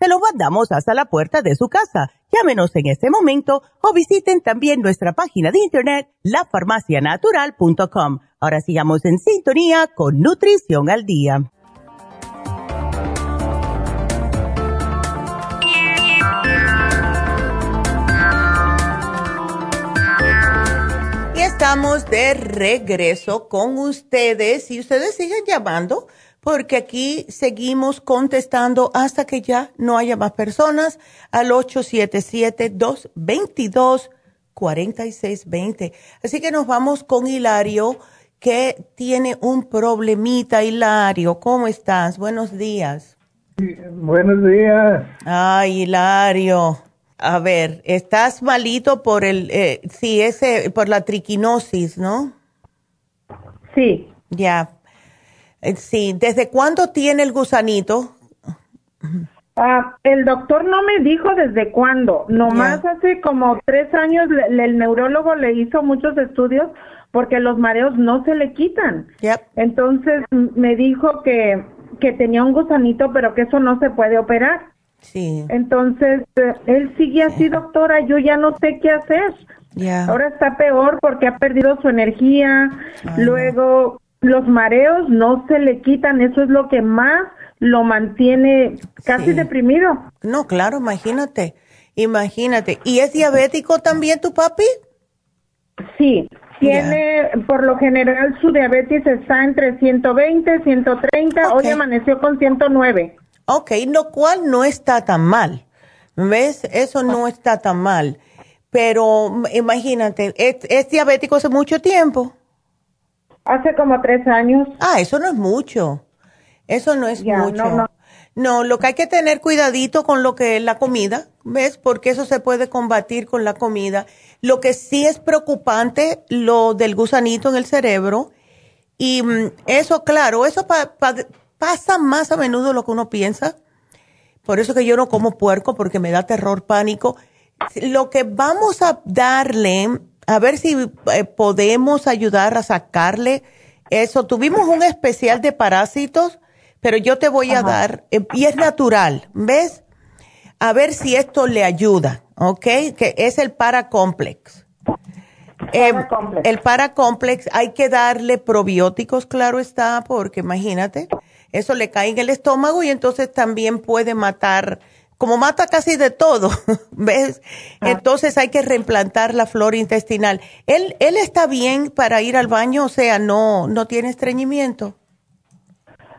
Speaker 3: Se lo mandamos hasta la puerta de su casa. Llámenos en este momento o visiten también nuestra página de internet, lafarmacianatural.com. Ahora sigamos en sintonía con Nutrición al Día. estamos de regreso con ustedes y ustedes siguen llamando porque aquí seguimos contestando hasta que ya no haya más personas al 877-222-4620. Así que nos vamos con Hilario que tiene un problemita. Hilario, ¿cómo estás? Buenos días.
Speaker 6: buenos días.
Speaker 3: Ay, Hilario. A ver, estás malito por el, eh, sí, ese, por la triquinosis, ¿no?
Speaker 4: Sí.
Speaker 3: Ya. Eh, sí, ¿desde cuándo tiene el gusanito?
Speaker 4: Ah, el doctor no me dijo desde cuándo, nomás hace como tres años el neurólogo le hizo muchos estudios porque los mareos no se le quitan. Entonces me dijo que, que tenía un gusanito, pero que eso no se puede operar.
Speaker 3: Sí.
Speaker 4: Entonces, eh, él sigue así, doctora, yo ya no sé qué hacer. Ahora está peor porque ha perdido su energía, luego los mareos no se le quitan, eso es lo que más lo mantiene casi deprimido.
Speaker 3: No, claro, imagínate, imagínate. ¿Y es diabético también tu papi?
Speaker 4: Sí, tiene, por lo general su diabetes está entre 120, 130, hoy amaneció con 109.
Speaker 3: Ok, lo cual no está tan mal. ¿Ves? Eso no está tan mal. pero imagínate, ¿es, diabético hace mucho tiempo?
Speaker 7: Hace como tres años.
Speaker 3: Ah, eso no es mucho. Eso no es mucho. No, no. no, lo que hay que tener cuidadito con lo que es la comida, ¿ves? Porque eso se puede combatir con la comida. Lo que sí es preocupante, lo del gusanito en el cerebro. Y mm, eso, claro, eso pasa más a menudo de lo que uno piensa. Por eso que yo no como puerco, porque me da terror, pánico lo que vamos a darle, a ver si eh, podemos ayudar a sacarle eso. Tuvimos un especial de parásitos, pero yo te voy a dar, eh, y es natural, ¿ves? A ver si esto le ayuda, ¿ok? Que es el paracomplex. Eh, el paracomplex hay que darle probióticos, claro está, porque imagínate, eso le cae en el estómago y entonces también puede matar como mata casi de todo, <laughs> ¿ves? Ah. Entonces hay que reimplantar la flora intestinal. ¿Él, ¿Él está bien para ir al baño? O sea, no, no tiene estreñimiento.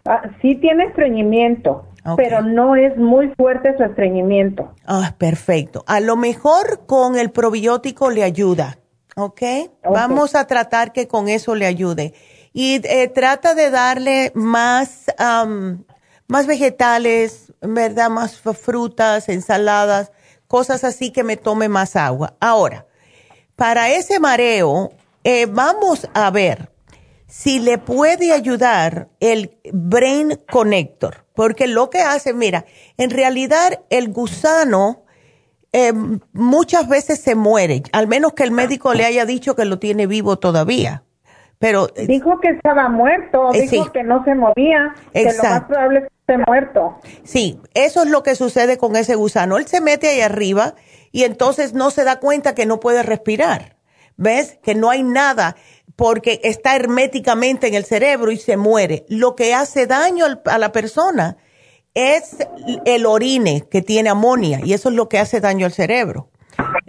Speaker 7: Ah, sí tiene estreñimiento, pero no es muy fuerte su estreñimiento.
Speaker 3: Ah, perfecto. A lo mejor con el probiótico le ayuda, ¿ok? Vamos a tratar que con eso le ayude. Y eh, trata de darle más, más vegetales, ¿verdad? Más frutas, ensaladas, cosas así que me tome más agua. Ahora, para ese mareo, eh, vamos a ver si le puede ayudar el Brain Connector, porque lo que hace, mira, en realidad el gusano eh, muchas veces se muere, al menos que el médico le haya dicho que lo tiene vivo todavía. Pero,
Speaker 7: dijo que estaba muerto, eh, dijo que no se movía, que lo más probable es que esté muerto.
Speaker 3: Sí, eso es lo que sucede con ese gusano. Él se mete ahí arriba y entonces no se da cuenta que no puede respirar. ¿Ves? Que no hay nada porque está herméticamente en el cerebro y se muere. Lo que hace daño a la persona es el orine que tiene amonia y eso es lo que hace daño al cerebro.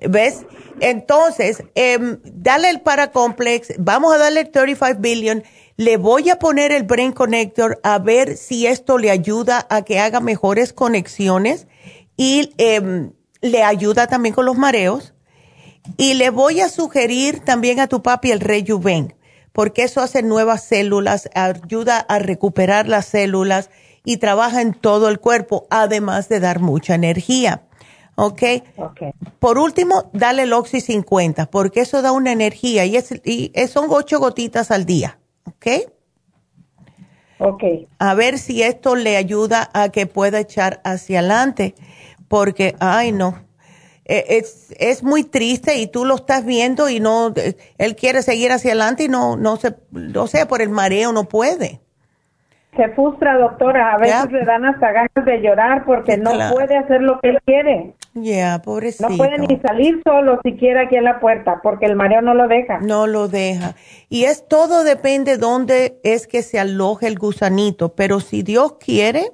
Speaker 3: ¿Ves? Entonces, eh, dale el paracomplex, vamos a darle el 35 billion, le voy a poner el Brain Connector a ver si esto le ayuda a que haga mejores conexiones y em, le ayuda también con los mareos. Y le voy a sugerir también a tu papi el Rejuven, porque eso hace nuevas células, ayuda a recuperar las células y trabaja en todo el cuerpo, además de dar mucha energía. ¿Ok? Por último, dale el Oxy 50, porque eso da una energía y, es, y son ocho gotitas al día, ¿ok?
Speaker 7: Ok.
Speaker 3: A ver si esto le ayuda a que pueda echar hacia adelante, porque, ay, no. E, es, es muy triste y tú lo estás viendo y no, él quiere seguir hacia adelante y no, no se, no sé, por el mareo no puede
Speaker 7: se frustra, doctora. A veces le dan hasta ganas de llorar porque no puede hacer lo que él quiere.
Speaker 3: Ya, pobrecito.
Speaker 7: No puede ni salir solo siquiera aquí en la puerta porque el mareo no lo deja.
Speaker 3: No lo deja. Y es todo depende dónde es que se aloje el gusanito. Pero si Dios quiere,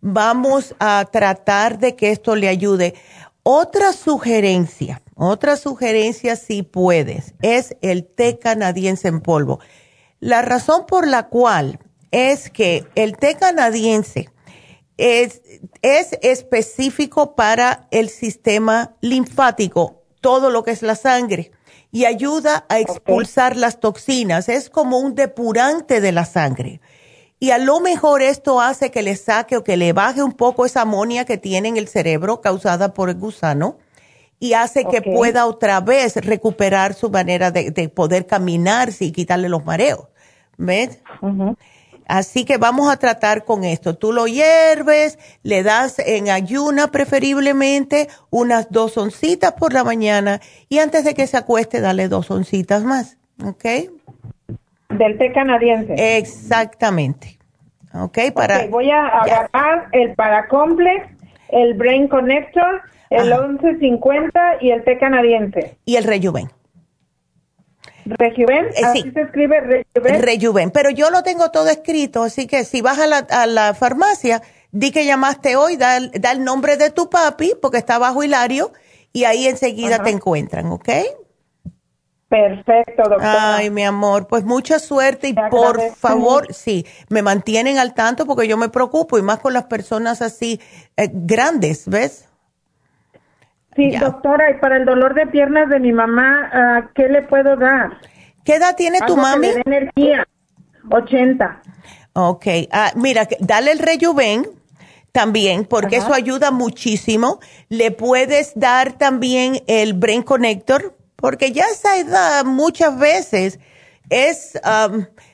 Speaker 3: vamos a tratar de que esto le ayude. Otra sugerencia, otra sugerencia si puedes, es el té canadiense en polvo. La razón por la cual es que el té canadiense es, es específico para el sistema linfático, todo lo que es la sangre, y ayuda a expulsar las toxinas. Es como un depurante de la sangre. Y a lo mejor esto hace que le saque o que le baje un poco esa amonia que tiene en el cerebro causada por el gusano y hace que pueda otra vez recuperar su manera de, poder caminar y quitarle los mareos. ¿Ves? Así que vamos a tratar con esto. Tú lo hierves, le das en ayuna preferiblemente unas dos oncitas por la mañana y antes de que se acueste dale dos oncitas más, ¿ok?
Speaker 7: Del té canadiense.
Speaker 3: Exactamente. ¿Ok? Para,
Speaker 7: voy a agarrar el Paracomplex, el Brain Connector, el 1150 y el té canadiense.
Speaker 3: Y el Rejuven.
Speaker 7: Rejuven, eh, así se escribe Rejuven.
Speaker 3: Rejuven, pero yo lo tengo todo escrito, así que si vas a la, a la farmacia, di que llamaste hoy, da, el nombre de tu papi, porque está bajo Hilario, y ahí enseguida te encuentran, ¿ok?
Speaker 7: Perfecto, doctora.
Speaker 3: Ay, mi amor, pues mucha suerte y por favor, sí, me mantienen al tanto porque yo me preocupo y más con las personas así eh, grandes, ¿ves?
Speaker 7: Sí, doctora, y para el dolor de piernas de mi mamá, ah, ¿qué le puedo dar?
Speaker 3: ¿Qué edad tiene tu mami?
Speaker 7: Que energía, 80.
Speaker 3: Ok, ah, mira, dale el rejuven también, porque eso ayuda muchísimo. Le puedes dar también el Brain Connector, porque ya esa edad muchas veces es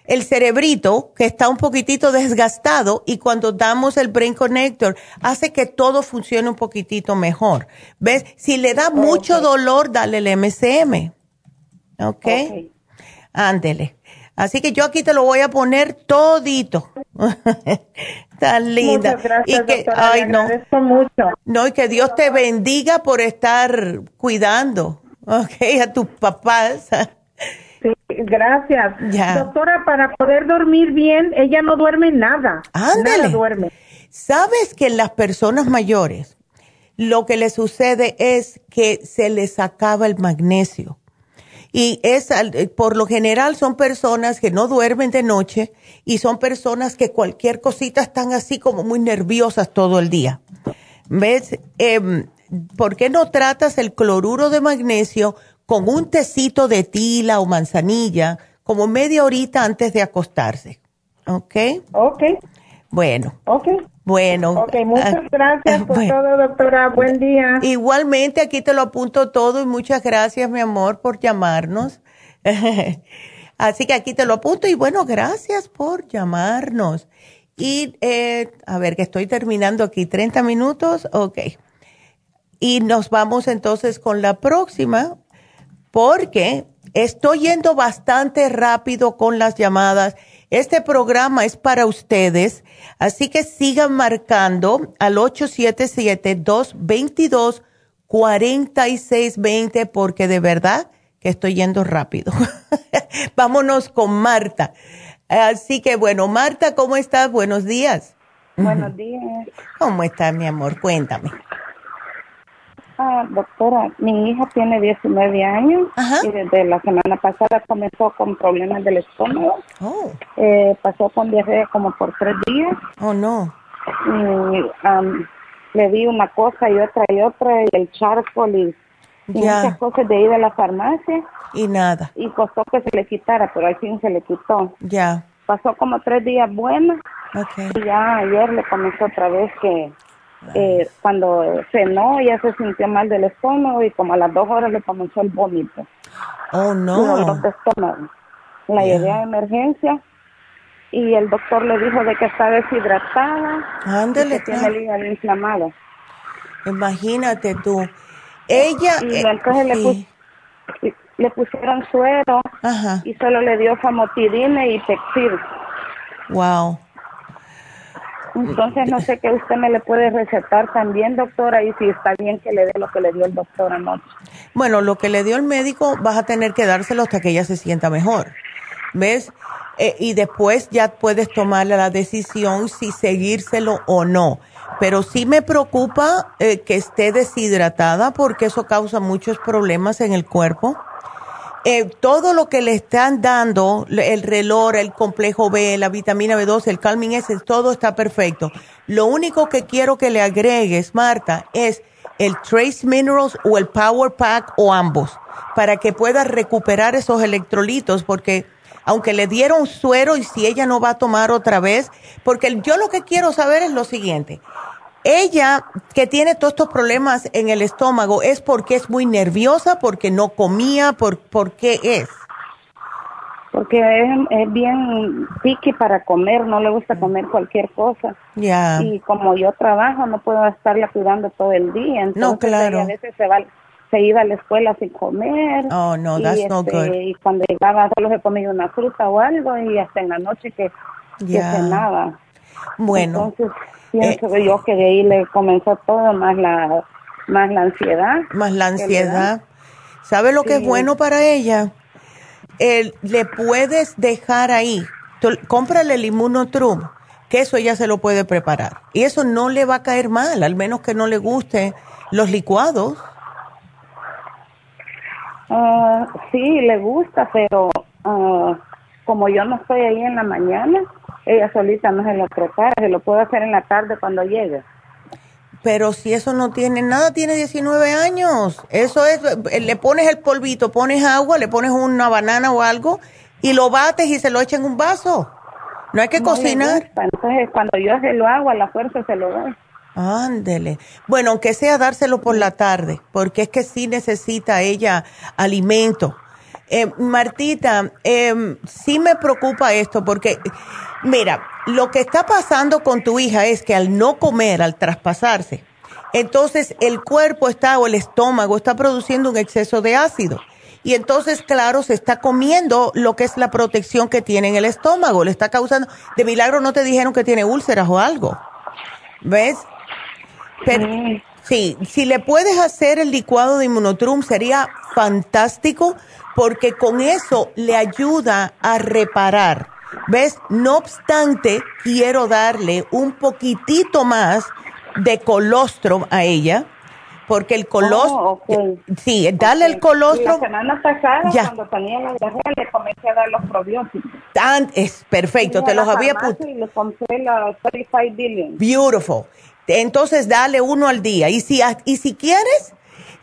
Speaker 3: el cerebrito que está un poquitito desgastado y cuando damos el Brain Connector hace que todo funcione un poquitito mejor. ¿Ves? Si le da mucho dolor, dale el MCM. ¿Ok? Ándele. Así que yo aquí te lo voy a poner todito. <laughs> Tan linda.
Speaker 7: Muchas gracias, y que, ay, no. mucho.
Speaker 3: No, y que Dios te bendiga por estar cuidando, ok, a tus papás.
Speaker 7: Sí, gracias. Doctora, para poder dormir bien, ella no duerme nada.
Speaker 3: Ándale.
Speaker 7: Nada duerme.
Speaker 3: ¿Sabes que las personas mayores lo que les sucede es que se les acaba el magnesio? Y es, eh, por lo general son personas que no duermen de noche y son personas que cualquier cosita están así como muy nerviosas todo el día. ¿Ves? Eh, ¿Por qué no tratas el cloruro de magnesio con un tecito de tila o manzanilla como media horita antes de acostarse? ¿Ok?
Speaker 7: Ok.
Speaker 3: Bueno.
Speaker 7: Ok.
Speaker 3: Bueno.
Speaker 7: Ok, muchas ah, gracias por todo, doctora. Buen día.
Speaker 3: Igualmente, aquí te lo apunto todo y muchas gracias, mi amor, por llamarnos. <laughs> Así que aquí te lo apunto y bueno, gracias por llamarnos. Y eh, a ver, que estoy terminando aquí, 30 minutos, ok. Y nos vamos entonces con la próxima, porque estoy yendo bastante rápido con las llamadas este programa es para ustedes, así que sigan marcando al 877-222-4620 porque de verdad que estoy yendo rápido. <laughs> Vámonos con Marta. Así que bueno, Marta, ¿cómo estás? Buenos días.
Speaker 8: Buenos días.
Speaker 3: ¿Cómo estás, mi amor? Cuéntame.
Speaker 8: Ah, doctora, mi hija tiene 19 años y desde la semana pasada comenzó con problemas del estómago. Oh. Eh, pasó con diarrea como por tres días.
Speaker 3: Oh, no.
Speaker 8: Y le di una cosa y otra y otra y el charcoal y, muchas cosas de ir a la farmacia.
Speaker 3: Y nada.
Speaker 8: Y costó que se le quitara, pero al fin se le quitó.
Speaker 3: Ya.
Speaker 8: Pasó como tres días buenos. Y ya ayer le comenzó otra vez que eh, cuando cenó ya se sintió mal del estómago y como a las dos horas le comenzó el vómito.
Speaker 3: Oh, no.
Speaker 8: La llevé a emergencia y el doctor le dijo de que está deshidratada.
Speaker 3: Ándale.
Speaker 8: que tiene el hígado inflamado.
Speaker 3: Imagínate tú. Ella.
Speaker 8: Y, eh, entonces le, pusieron suero y solo le dio famotidina y pexil.
Speaker 3: Wow.
Speaker 8: Entonces no sé qué usted me le puede recetar también, doctora, y si está bien que le dé lo que le dio el doctor anoche.
Speaker 3: Bueno, lo que le dio el médico vas a tener que dárselo hasta que ella se sienta mejor. ¿Ves? Eh, y después ya puedes tomar la decisión si seguírselo o no. Pero sí me preocupa eh, que esté deshidratada porque eso causa muchos problemas en el cuerpo eh, todo lo que le están dando, el reloj, el complejo B, la vitamina B12, el calming S, todo está perfecto. Lo único que quiero que le agregues, Marta, es el Trace Minerals o el Power Pack o ambos, para que pueda recuperar esos electrolitos, porque aunque le dieron suero y si ella no va a tomar otra vez, porque yo lo que quiero saber es lo siguiente, ella que tiene todos estos problemas en el estómago, ¿es porque es muy nerviosa, porque no comía, por, por qué es?
Speaker 8: Porque es, bien piqui para comer, no le gusta comer cualquier cosa.
Speaker 3: Ya.
Speaker 8: Y como yo trabajo, no puedo estarla cuidando todo el día. Entonces,
Speaker 3: no, claro.
Speaker 8: a veces se va se iba a la escuela sin comer.
Speaker 3: Oh, no, that's
Speaker 8: y,
Speaker 3: no
Speaker 8: este,
Speaker 3: good.
Speaker 8: Y cuando llegaba solo se comía una fruta o algo y hasta en la noche que, yeah. que cenaba.
Speaker 3: Bueno.
Speaker 8: Entonces, pienso eh, yo que de ahí le comenzó todo, más la, más la ansiedad.
Speaker 3: Más la ansiedad. ¿Sabe lo que es bueno para ella? El, le puedes dejar ahí, cómprale el inmunotrum, que eso ella se lo puede preparar. Y eso no le va a caer mal, al menos que no le guste los licuados.
Speaker 8: Uh, sí, le gusta, pero uh, como yo no estoy ahí en la mañana, ella solita no se lo prepara, se lo puede hacer en la tarde cuando llegue.
Speaker 3: Pero si eso no tiene nada, tiene 19 años. Eso es, eh, le pones el polvito, pones agua, le pones una banana o algo y lo bates y se lo echas en un vaso. No hay que cocinar.
Speaker 8: Entonces, cuando yo se lo hago, a la fuerza se lo doy.
Speaker 3: Ándele. Bueno, aunque sea dárselo por la tarde, porque es que sí necesita ella alimento. Eh, Martita, eh, sí me preocupa esto porque, mira, lo que está pasando con tu hija es que al no comer, al traspasarse, entonces el cuerpo está o el estómago está produciendo un exceso de ácido. Y entonces, claro, se está comiendo lo que es la protección que tiene en el estómago. Le está causando, de milagro no te dijeron que tiene úlceras o algo. ¿Ves? Pero, sí, si le puedes hacer el licuado de inmunotrum sería fantástico porque con eso le ayuda a reparar. ¿Ves? No obstante, quiero darle un poquitito más de colostrum a ella, porque el colostrum,
Speaker 8: oh,
Speaker 3: sí, dale el colostrum.
Speaker 8: la semana pasada, cuando tenía la diarrea, le comencé a dar los probióticos.
Speaker 3: Tan, es perfecto, te los había
Speaker 8: puesto. Y le compré la 35 billion.
Speaker 3: Beautiful. Entonces, dale uno al día. Y si, y si quieres,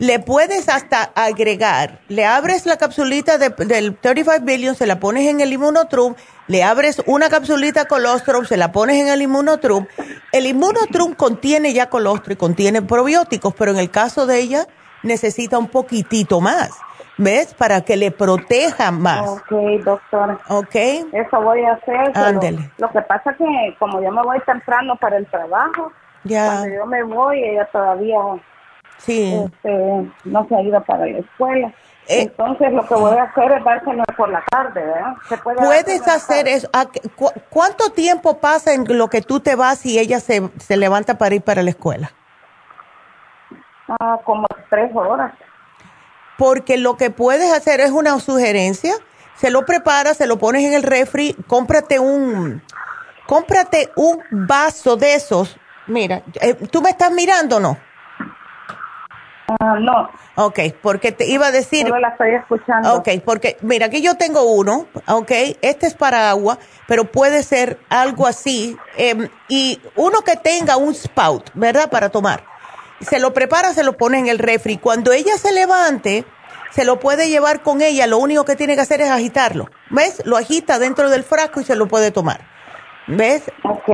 Speaker 3: le puedes hasta agregar, le abres la capsulita del 35 billion, se la pones en el inmunotrum, le abres una capsulita colostrum, se la pones en el inmunotrum. El inmunotrum contiene ya colostrum y contiene probióticos, pero en el caso de ella necesita un poquitito más. ¿Ves? Para que le proteja más.
Speaker 8: Ok, doctora.
Speaker 3: Ok.
Speaker 8: Eso voy a hacer.
Speaker 3: Ándele.
Speaker 8: Lo que pasa que como yo me voy temprano para el trabajo,
Speaker 3: ya.
Speaker 8: cuando yo me voy, ella todavía
Speaker 3: Sí.
Speaker 8: Este, no se ha ido para la escuela. Eh, Entonces lo que voy a hacer es dárselo por la tarde, ¿verdad?
Speaker 3: Puedes hacer eso. ¿Cuánto tiempo pasa en lo que tú te vas y ella se, se levanta para ir para la escuela?
Speaker 8: Ah, como tres horas.
Speaker 3: Porque lo que puedes hacer es una sugerencia. Se lo preparas, se lo pones en el refri, cómprate un, cómprate un vaso de esos. Mira, eh, ¿tú me estás mirando o no?
Speaker 8: Ah, no.
Speaker 3: Ok, porque te iba a decir...
Speaker 8: No la estoy escuchando.
Speaker 3: Ok, porque mira, aquí yo tengo uno, ok, este es para agua, pero puede ser algo así, em, y uno que tenga un spout, ¿verdad? Para tomar. Se lo prepara, se lo pone en el refri. Cuando ella se levante, se lo puede llevar con ella, lo único que tiene que hacer es agitarlo. ¿Ves? Lo agita dentro del frasco y se lo puede tomar. ¿Ves?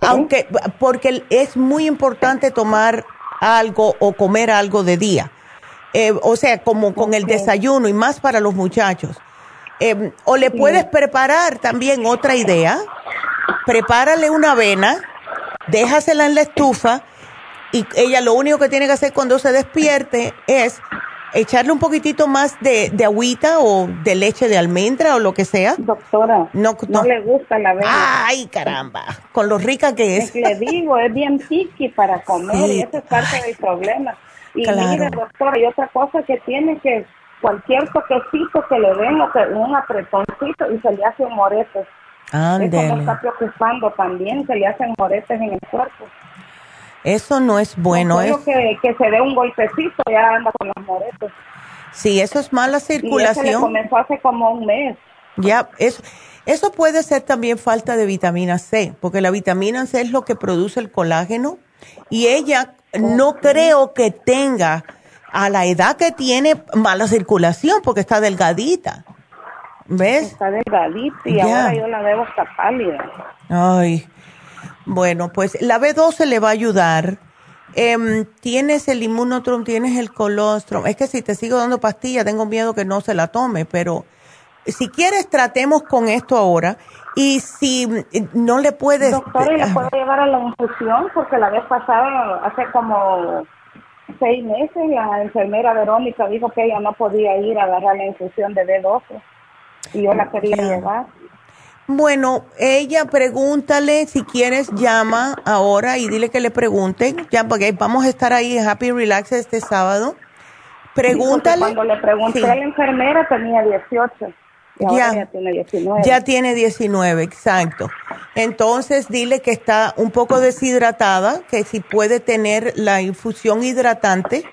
Speaker 3: Aunque, porque es muy importante tomar algo o comer algo de día eh, o sea, como con el desayuno y más para los muchachos. Eh, o le puedes preparar también otra idea, prepárale una avena, déjasela en la estufa y ella lo único que tiene que hacer cuando se despierte es echarle un poquitito más de, de agüita o de leche de almendra o lo que sea.
Speaker 8: Doctora, no, no, le gusta la avena.
Speaker 3: Ay, caramba, con lo rica que es.
Speaker 8: le digo, es bien piqui para comer y eso es parte del problema. Y mire, doctora, y otra cosa que tiene que cualquier toquecito que le den o que un apretoncito y se le hace un morete. Eso me está preocupando también, se le hacen moretes en el cuerpo.
Speaker 3: Eso no es bueno.
Speaker 8: es que, que se dé un golpecito ya anda con los moretes.
Speaker 3: Sí, eso es mala circulación. Y
Speaker 8: eso le comenzó hace como un mes.
Speaker 3: Ya, eso, eso puede ser también falta de vitamina C, porque la vitamina C es lo que produce el colágeno y ella no creo que tenga a la edad que tiene mala circulación porque está delgadita. ¿Ves?
Speaker 8: Está delgadita y ahora yo la veo hasta pálida.
Speaker 3: Ay, bueno, pues la B12 le va a ayudar. Em, tienes el inmunotrum, tienes el colostrum. Es que si te sigo dando pastillas, tengo miedo que no se la tome, pero si quieres, tratemos con esto ahora. Y si no le puedes...
Speaker 8: Doctor, ¿y le puedo llevar a la infusión? Porque la vez pasada, hace como seis meses, la enfermera Verónica dijo que ella no podía ir a agarrar la infusión de B12. Y yo la quería llevar.
Speaker 3: Bueno, ella pregúntale, si quieres, llama ahora y dile que le pregunten, ya porque vamos a estar ahí en Happy Relax este sábado. Pregúntale.
Speaker 8: cuando le pregunté a la enfermera tenía 18 ya, tiene 19.
Speaker 3: Ya tiene 19, exacto. Entonces dile que está un poco deshidratada, que si puede tener la infusión hidratante,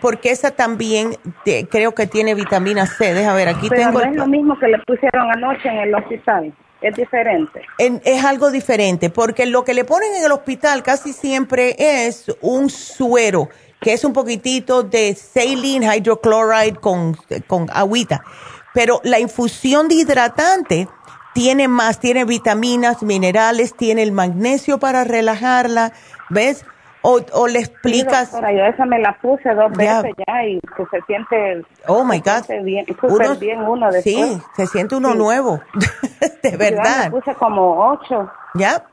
Speaker 3: porque esa también creo que tiene vitamina C. Deja ver, aquí
Speaker 8: Pero
Speaker 3: tengo.
Speaker 8: No es lo mismo que le pusieron anoche en el hospital. es diferente.
Speaker 3: es algo diferente, porque lo que le ponen en el hospital casi siempre es un suero, que es un poquitito de saline hydrochloride con, con agüita. Pero la infusión de hidratante tiene más, tiene vitaminas, minerales, tiene el magnesio para relajarla, ¿ves? O, o le explicas.
Speaker 8: Sí, yo esa me la puse dos veces ya y que se siente.
Speaker 3: Oh my God.
Speaker 8: Bien, uno, bien uno después.
Speaker 3: Sí, se siente uno nuevo. <laughs> de verdad.
Speaker 8: Yo me puse como ocho.
Speaker 3: Ya.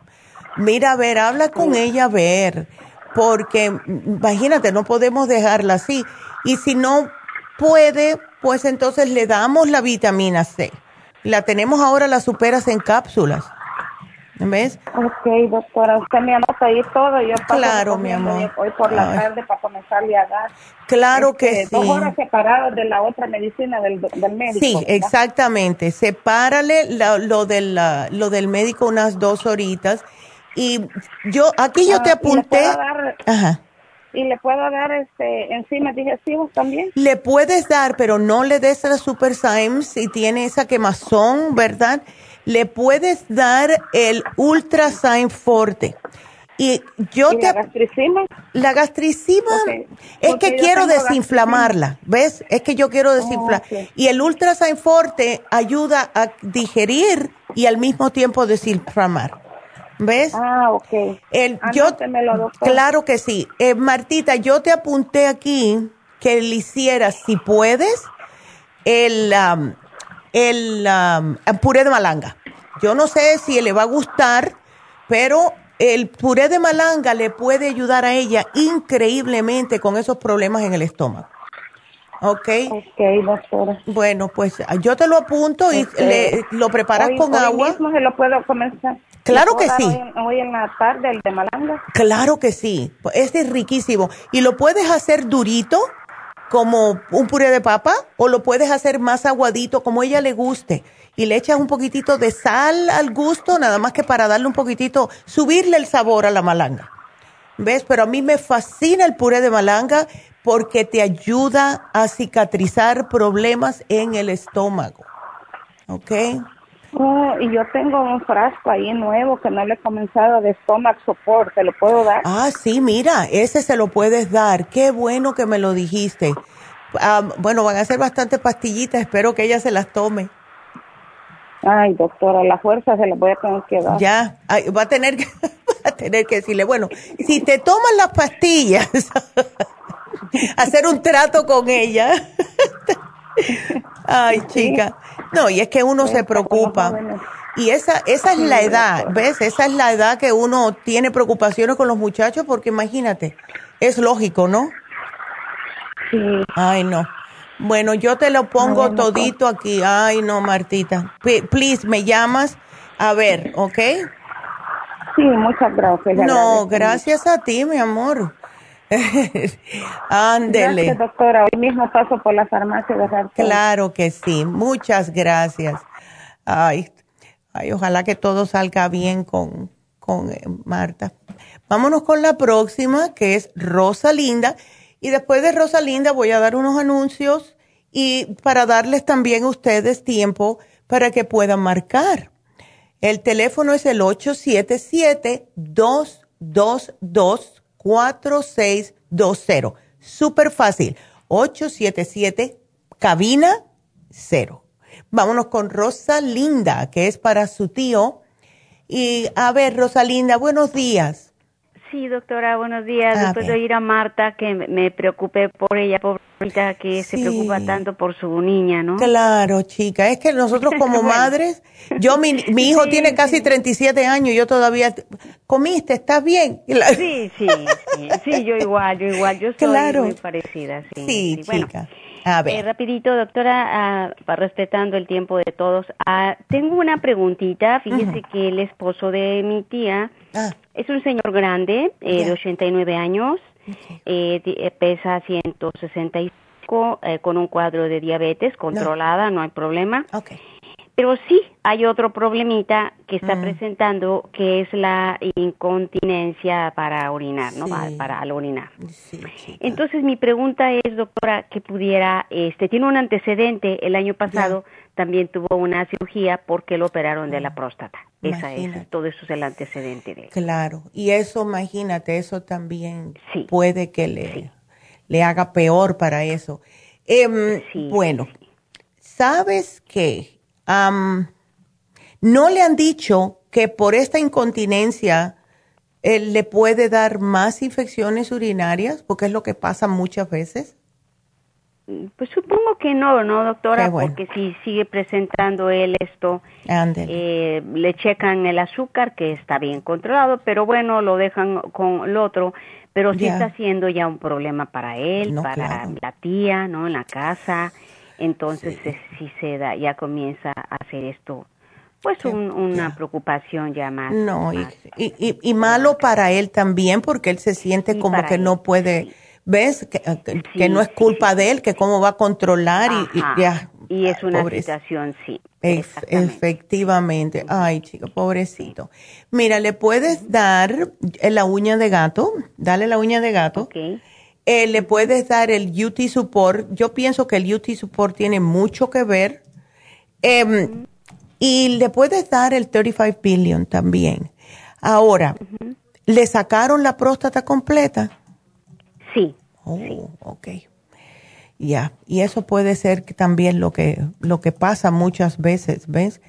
Speaker 3: Mira, a ver, habla con ella, a ver. Porque, imagínate, no podemos dejarla así. Y si no puede, pues entonces le damos la vitamina C. La tenemos ahora, la superas en cápsulas. ¿Ves?
Speaker 8: Ok, doctora, usted me anota ahí todo. Yo
Speaker 3: claro, mi amor.
Speaker 8: Hoy por la tarde para comenzarle a dar.
Speaker 3: Claro que
Speaker 8: este, sí. Dos horas separadas de la otra medicina del, del médico.
Speaker 3: Sí, exactamente. Sepárale lo, del, lo del médico unas dos horitas. Y yo, aquí yo te ah, apunté.
Speaker 8: Ajá. ¿Y le puedo dar este enzimas digestivos también?
Speaker 3: Le puedes dar, pero no le des la Super Symes si tiene esa quemazón, ¿verdad? le puedes dar el Ultrasign Forte. Y yo te.
Speaker 8: La gastricima.
Speaker 3: La gastricima es que quiero desinflamarla, ¿ves? Es que yo quiero desinflar. Y el Ultrasign Forte ayuda a digerir y al mismo tiempo desinflamar. ¿Ves?
Speaker 8: Ah, ok.
Speaker 3: El, yo, claro que sí. Eh, Martita, yo te apunté aquí que le hicieras, si puedes, el, um, el um, puré de malanga. Yo no sé si le va a gustar, pero el puré de malanga le puede ayudar a ella increíblemente con esos problemas en el estómago. ¿Ok?
Speaker 8: Ok, doctora.
Speaker 3: Bueno, pues yo te lo apunto y le, lo preparas con agua.
Speaker 8: mismo se lo puedo comenzar?
Speaker 3: Claro que sí.
Speaker 8: Hoy, en la tarde, el de malanga.
Speaker 3: Claro que sí. Este es riquísimo. Y lo puedes hacer durito como un puré de papa o lo puedes hacer más aguadito como ella le guste y le echas un poquitito de sal al gusto, nada más que para darle un poquitito, subirle el sabor a la malanga. ¿Ves? Pero a mí me fascina el puré de malanga porque te ayuda a cicatrizar problemas en el estómago. ¿Ok?
Speaker 8: Oh, y yo tengo un frasco ahí nuevo que no le he comenzado de stomach support, ¿te lo puedo dar?
Speaker 3: Ah, sí, mira, ese se lo puedes dar. Qué bueno que me lo dijiste. Ah, bueno, van a ser bastantes pastillitas, espero que ella se las tome.
Speaker 8: Ay, doctora, la fuerza se la voy a tener que dar.
Speaker 3: Ya, va a tener que, <laughs> va a tener que decirle, bueno, si te toman las pastillas, <laughs> <laughs> hacer un trato con ella. <laughs> Ay, chica. No, y es que uno se preocupa. Y esa, esa es la edad, ¿ves? Esa es la edad que uno tiene preocupaciones con los muchachos, porque imagínate, es lógico, ¿no?
Speaker 8: Sí.
Speaker 3: Ay, no. Bueno, yo te lo pongo todito aquí. Ay, no, Martita. please, me llamas. A ver, ¿ok?
Speaker 8: Sí, muchas gracias.
Speaker 3: No, gracias a ti, mi amor. <laughs> Ándele.
Speaker 8: Gracias, doctora. Hoy mismo paso por la farmacia de
Speaker 3: Claro que sí. Muchas gracias. Ay, ay, ojalá que todo salga bien con, con eh, Marta. Vámonos con la próxima, que es Rosa Linda. Y después de Rosalinda voy a dar unos anuncios y para darles también a ustedes tiempo para que puedan marcar. El teléfono es el 877-222-4620. Súper fácil. 877 cabina cero. Vámonos con Rosalinda, que es para su tío. Y a ver, Rosalinda, buenos días.
Speaker 9: Sí, doctora, buenos días. Después de oír a Marta, que me preocupé por ella, pobrecita, que se preocupa tanto por su niña, ¿no?
Speaker 3: Claro, chica. Es que nosotros <laughs> como madres, yo, mi, <laughs> mi hijo tiene casi 37 años, yo todavía, ¿comiste? ¿Estás bien? <laughs>
Speaker 9: Sí, sí, sí, sí, yo igual, yo igual, yo soy muy parecida, sí.
Speaker 3: Sí, chica. A ver.
Speaker 9: Eh, rapidito, doctora, uh, respetando el tiempo de todos, ah, tengo una preguntita. Fíjese que el esposo de mi tía ah. es un señor grande, eh, de 89 años, eh, eh, pesa 165, eh, con un cuadro de diabetes controlada, no, hay problema.
Speaker 3: Okay.
Speaker 9: Pero sí hay otro problemita que está mm. presentando, que es la incontinencia para orinar, ¿no? Para, al orinar. Entonces mi pregunta es, doctora, que pudiera, este, tiene un antecedente el año pasado también tuvo una cirugía porque lo operaron de la próstata. Esa es, todo eso es el antecedente de
Speaker 3: Claro, y eso, imagínate, eso también puede que le, le haga peor para eso. Em, bueno, ¿sabes qué? ¿No le han dicho que por esta incontinencia él le puede dar más infecciones urinarias? Porque es lo que pasa muchas veces.
Speaker 9: Pues supongo que no, ¿no, doctora? Porque si sigue presentando él esto, eh, le checan el azúcar, que está bien controlado, pero bueno, lo dejan con el otro, pero sí está siendo ya un problema para él, para la tía, ¿no? En la casa. Entonces, si se da, ya comienza a hacer esto, pues una preocupación ya más.
Speaker 3: No, Y, y, y, malo para él también, porque él se siente como que no puede ¿Ves? Que, que, no es culpa de él, que cómo va a controlar y, ya.
Speaker 9: Y es una situación, sí.
Speaker 3: efectivamente. Ay, chico, pobrecito. Mira, le puedes dar la uña de gato, dale la uña de gato. Okay. Eh, le puedes dar el UT Support. Yo pienso que el UT Support tiene mucho que ver. Em, y le puedes dar el 35 billion también. Ahora, ¿le sacaron la próstata completa?
Speaker 9: Sí.
Speaker 3: Oh, ok. Ya, y eso puede ser también lo que, lo que pasa muchas veces, ¿ves?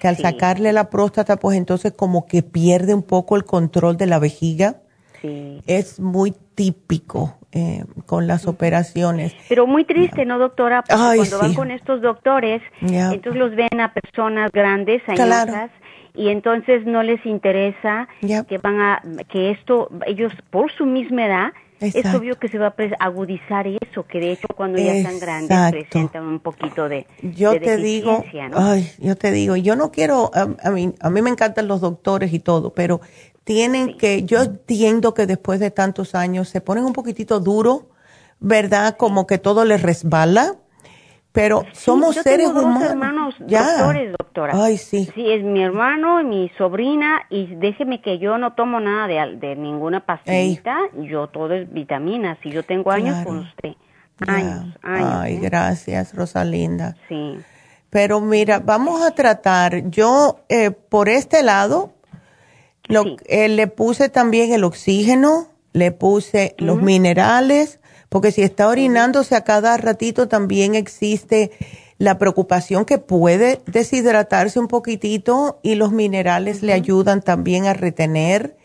Speaker 3: Que al sacarle la próstata, pues entonces como que pierde un poco el control de la vejiga. Sí. Es muy típico eh, con las operaciones.
Speaker 9: Pero muy triste, ¿no, doctora? Porque cuando van con estos doctores, entonces los ven a personas grandes, añosas, y entonces no les interesa que van a, que esto, ellos por su misma edad, es obvio que se va a agudizar eso, que de hecho cuando ya están grandes presentan un poquito de
Speaker 3: Yo te digo, ay, yo te digo, yo no quiero, a, mí, a mí me encantan los doctores y todo, pero tienen que, yo entiendo que después de tantos años se ponen un poquitito duro, ¿verdad? Como que todo les resbala pero somos seres humanos.
Speaker 9: hermanos doctores, doctora.
Speaker 3: Ay, sí.
Speaker 9: Sí, es mi hermano, y mi sobrina, y déjeme que yo no tomo nada de, de ninguna pastillita, yo todo es vitaminas, y yo tengo años con usted. Años, años.
Speaker 3: Ay, ¿eh? gracias, Rosalinda. Sí. Pero mira, vamos a tratar, yo eh, por este lado, lo, eh, le puse también el oxígeno, le puse los minerales, porque si está orinándose a cada ratito también existe la preocupación que puede deshidratarse un poquitito y los minerales le ayudan también a retener.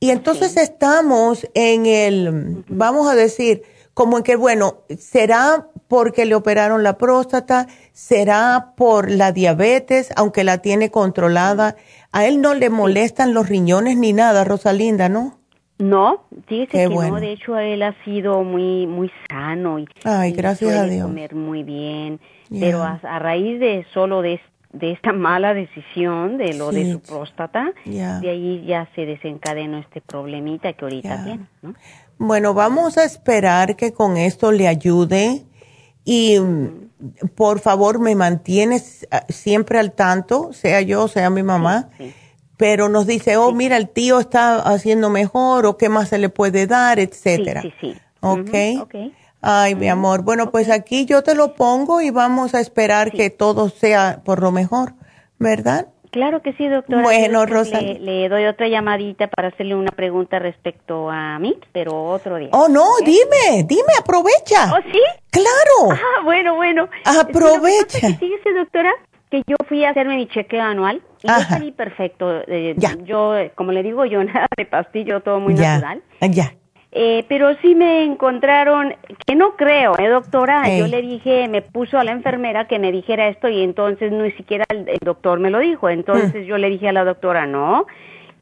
Speaker 3: Y entonces estamos en el, vamos a decir, como en que, bueno, ¿será porque le operaron la próstata? ¿Será por la diabetes, aunque la tiene controlada? A él no le molestan los riñones ni nada, Rosalinda, ¿no?
Speaker 9: No, dice que no, de hecho él ha sido muy muy sano y,
Speaker 3: Ay, gracias a Dios.
Speaker 9: comer muy bien, pero a, raíz de solo de, esta mala decisión de lo de su próstata, de ahí ya se desencadenó este problemita que ahorita tiene, ¿no?
Speaker 3: Bueno, vamos a esperar que con esto le ayude y por favor me mantienes ah, siempre al tanto, sea yo, sea mi mamá. sí pero nos dice, oh, mira, el tío está haciendo mejor o qué más se le puede dar, etcétera.
Speaker 9: Sí, sí, sí.
Speaker 3: ¿Ok? Ay, mi amor. Bueno, pues aquí yo te lo pongo y vamos a esperar que todo sea por lo mejor, ¿verdad?
Speaker 9: Claro que sí, doctora.
Speaker 3: Bueno, Rosa.
Speaker 9: Le, doy otra llamadita para hacerle una pregunta respecto a mí, pero otro día.
Speaker 3: Oh, no, dime, dime, aprovecha.
Speaker 9: ¿Oh, sí?
Speaker 3: Claro.
Speaker 9: Ah, bueno, bueno.
Speaker 3: Aprovecha.
Speaker 9: Sí, doctora, que yo fui a hacerme mi chequeo anual y yo salí perfecto. Eh, yo, como le digo, yo <laughs> nada de pastillo, todo muy natural.
Speaker 3: Ya.
Speaker 9: Eh, pero sí me encontraron, que no creo, ¿eh, doctora? Yo le dije, me puso a la enfermera que me dijera esto y entonces ni siquiera el, doctor me lo dijo. Entonces mm. yo le dije a la doctora, no,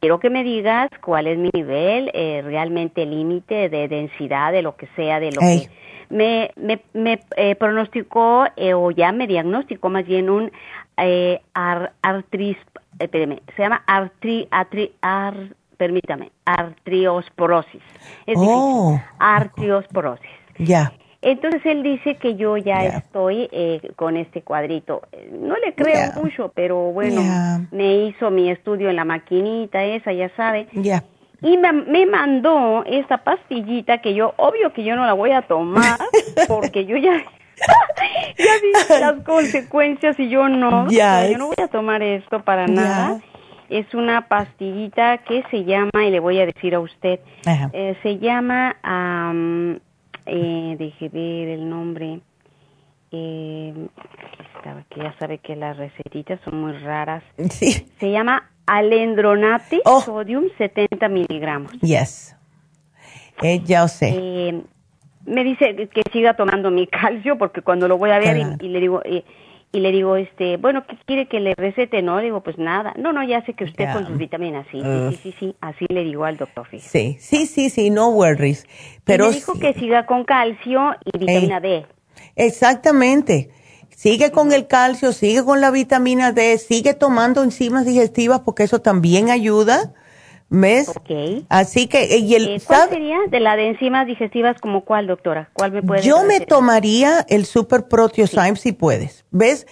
Speaker 9: quiero que me digas cuál es mi nivel, eh, realmente límite de densidad, de lo que sea, de lo que me, me, me eh, pronosticó eh, o ya me diagnosticó más bien un eh, artris, espérame, se llama artri, artri, ar, permítame, artriosporosis. Es oh. artriosporosis.
Speaker 3: Ya.
Speaker 9: Entonces él dice que yo ya estoy eh, con este cuadrito. No le creo mucho, pero bueno, me hizo mi estudio en la maquinita esa, ya sabe.
Speaker 3: Ya
Speaker 9: y me, mandó esta pastillita que yo, obvio que yo no la voy a tomar, <laughs> porque yo ya, <laughs> ya vi las <laughs> consecuencias y yo no. Ya. Yo no voy a tomar esto para nada. Es una pastillita que se llama, y le voy a decir a usted, eh, se llama, eh, deje ver el nombre, eh, que ya sabe que las recetitas son muy raras. Sí. Se llama alendronate oh. sodium 70 miligramos.
Speaker 3: Yes. Eh, ya sé.
Speaker 9: Eh, me dice que siga tomando mi calcio porque cuando lo voy a ver y, le digo eh, y le digo este bueno qué quiere que le recete no le digo pues nada no no ya sé que usted con sus vitaminas sí, sí sí sí así le digo al doctor
Speaker 3: sí sí sí sí no worries pero
Speaker 9: me dijo que siga con calcio y vitamina D.
Speaker 3: Exactamente. Sigue con el calcio sigue con la vitamina D sigue tomando enzimas digestivas porque eso también ayuda ¿Ves? Ok. Así que, y el,
Speaker 9: eh, ¿cuál sería de la de enzimas digestivas como cuál, doctora? ¿Cuál me puede
Speaker 3: Yo me tomaría el Super Proteosyme si puedes, ¿ves?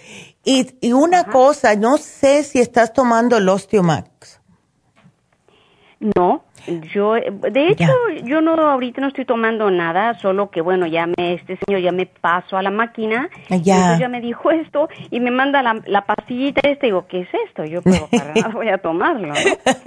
Speaker 3: Y, y una cosa, no sé si estás tomando el Osteomax.
Speaker 9: No, yo, de hecho, yo no ahorita no estoy tomando nada, solo que bueno, ya me, este señor ya me paso a la máquina, ya. Y entonces ya me dijo esto y me manda la, la pastillita esta, y digo, ¿qué es esto? Yo, pero <laughs> para nada voy a tomarlo,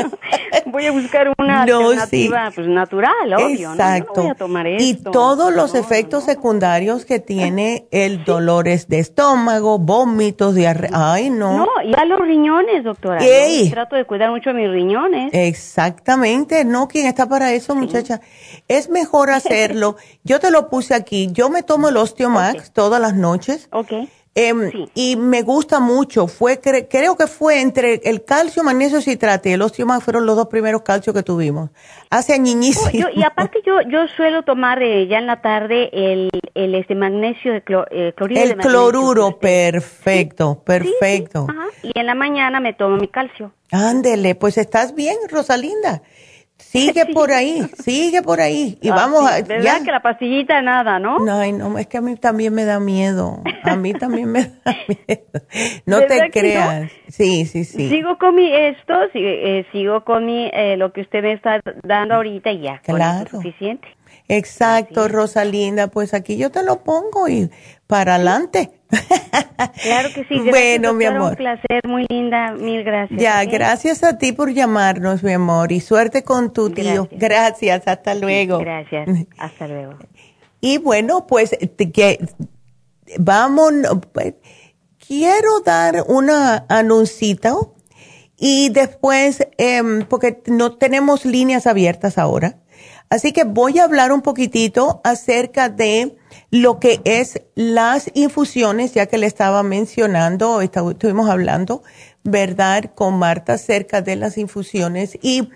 Speaker 9: <laughs> voy a buscar una alternativa pues, natural, obvio, Exacto. ¿no? voy a tomar esto.
Speaker 3: Y todos los efectos secundarios que tiene el dolores de estómago, vómitos, diarrea, ay no.
Speaker 9: No, y a los riñones, doctora. Yo trato de cuidar mucho mis riñones.
Speaker 3: Exactamente no, ¿quién está para eso, muchacha? Es mejor hacerlo. <laughs> Yo te lo puse aquí. Yo me tomo el Osteomax todas las noches.
Speaker 9: Ok.
Speaker 3: Em, y me gusta mucho. Fue, creo que fue entre el calcio, magnesio, citrate y el osteomax fueron los dos primeros calcios que tuvimos. Hace añiñísimo.
Speaker 9: y aparte yo, <laughs> yo suelo tomar eh, ya en la tarde el, el este magnesio de eh, cloruro.
Speaker 3: El cloruro, perfecto, perfecto.
Speaker 9: Y en la mañana me tomo mi calcio.
Speaker 3: Ándele, pues estás bien, Rosalinda. Sigue por ahí, sigue por ahí. Y ah, vamos a.
Speaker 9: ¿Verdad que la pastillita nada, no?
Speaker 3: No, no, es que a mí también me da miedo. A mí también me da <laughs> miedo. No te creas. Sí, sí, sí.
Speaker 9: Sigo con mi esto, eh, sigo, con mi, eh, lo que usted me está dando ahorita y ya. Claro. suficiente.
Speaker 3: Exacto, Rosalinda. Pues aquí yo te lo pongo y para adelante.
Speaker 9: Claro que sí.
Speaker 3: bueno, mi amor.
Speaker 9: Un placer, muy linda. Mil gracias.
Speaker 3: Ya, gracias a ti por llamarnos, mi amor. Y suerte con tu tío. Gracias, hasta luego.
Speaker 9: Gracias, hasta luego.
Speaker 3: Y bueno, pues que vamos, pues, quiero dar una anuncita y después, em, porque no tenemos líneas abiertas ahora. Así que voy a hablar un poquitito acerca de lo que es las infusiones, ya que le estaba mencionando, estuvimos hablando, ¿verdad?, con Marta acerca de las infusiones. Y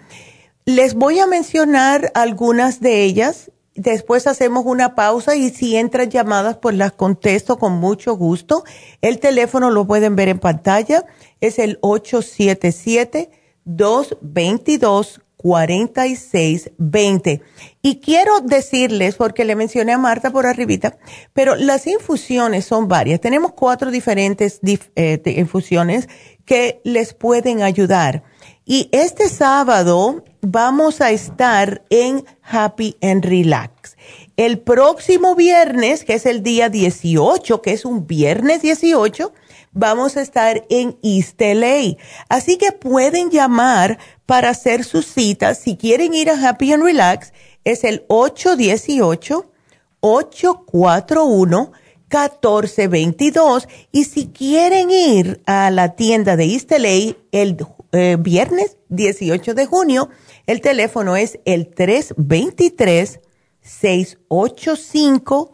Speaker 3: les voy a mencionar algunas de ellas. Después hacemos una pausa y si entran llamadas, pues las contesto con mucho gusto. El teléfono lo pueden ver en pantalla. Es el 877 222 4620. Y quiero decirles, porque le mencioné a Marta por arribita, pero las infusiones son varias. Tenemos cuatro diferentes eh, infusiones que les pueden ayudar. Y este sábado vamos a estar en Happy and Relax. El próximo viernes, que es el día 18, que es un viernes 18, vamos a estar en East LA. Así que pueden llamar para hacer sus citas. Si quieren ir a Happy and Relax, es el 818-841-1422. Y si quieren ir a la tienda de East LA el eh, viernes 18 de junio, el teléfono es el 323 685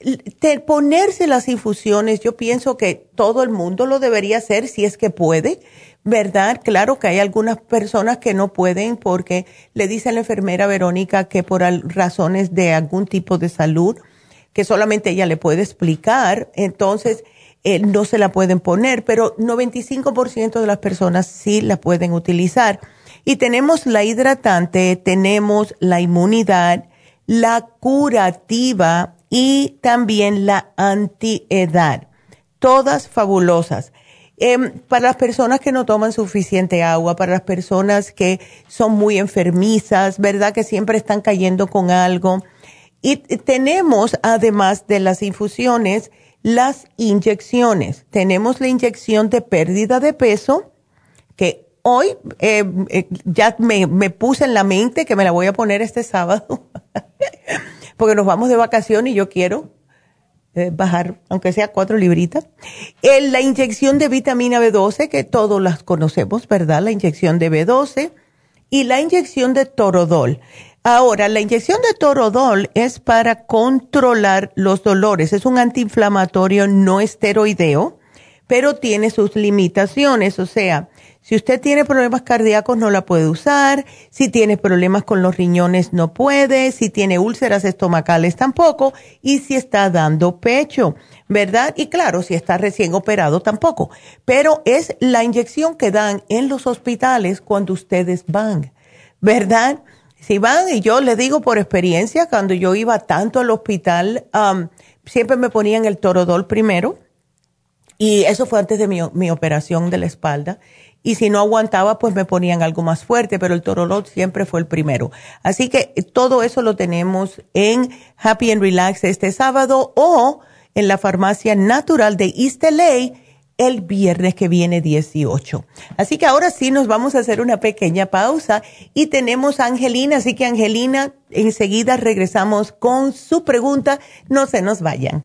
Speaker 3: 5622 y ponerse las infusiones, yo pienso que todo el mundo lo debería hacer si es que puede, ¿verdad? Claro que hay algunas personas que no pueden porque le dice a la enfermera Verónica que por razones de algún tipo de salud, que solamente ella le puede explicar, entonces eh, no se la pueden poner, pero 95% de las personas sí la pueden utilizar. Y tenemos la hidratante, tenemos la inmunidad, la curativa y también la antiedad. Todas fabulosas. Em, para las personas que no toman suficiente agua, para las personas que son muy enfermizas, ¿verdad? Que siempre están cayendo con algo. Y tenemos, además de las infusiones, las inyecciones. Tenemos la inyección de pérdida de peso, que hoy eh, eh, ya me, puse en la mente que me la voy a poner este sábado, <laughs> porque nos vamos de vacación y yo quiero eh, bajar, aunque sea cuatro libritas. la inyección de vitamina B12, que todos las conocemos, ¿verdad? La inyección de B12 y la inyección de torodol. Ahora, la inyección de torodol es para controlar los dolores. Es un antiinflamatorio no esteroideo, pero tiene sus limitaciones. O sea, si usted tiene problemas cardíacos no la puede usar, si tiene problemas con los riñones no puede, si tiene úlceras estomacales tampoco, y si está dando pecho, ¿verdad? Y claro, si está recién operado tampoco. Pero es la inyección que dan en los hospitales cuando ustedes van, ¿verdad? Si van, y yo le digo por experiencia, cuando yo iba tanto al hospital, um, siempre me ponían el torodol primero, y eso fue antes de mi, mi, operación de la espalda. Y si no aguantaba, pues me ponían algo más fuerte, pero el torodol siempre fue el primero. Así que todo eso lo tenemos en Happy and Relax este sábado o en la farmacia natural de East el viernes que viene 18. Así que ahora sí nos vamos a hacer una pequeña pausa y tenemos a Angelina, así que Angelina, enseguida regresamos con su pregunta, no se nos vayan.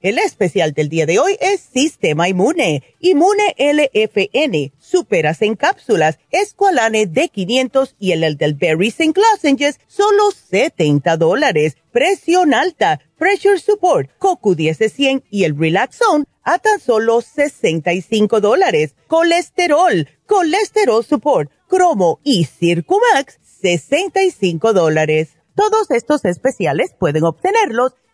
Speaker 3: El especial del día de hoy es Sistema Inmune, Inmune LFN, Superas en cápsulas, Esqualane D500 y el Elderberry St. Lozenges, solo 70 dólares. Presión alta, Pressure Support, CoQ10 de 100 y el Relax Zone a tan solo 65 dólares. Colesterol, Colesterol Support, Cromo y Circumax, 65 dólares. Todos estos especiales pueden obtenerlos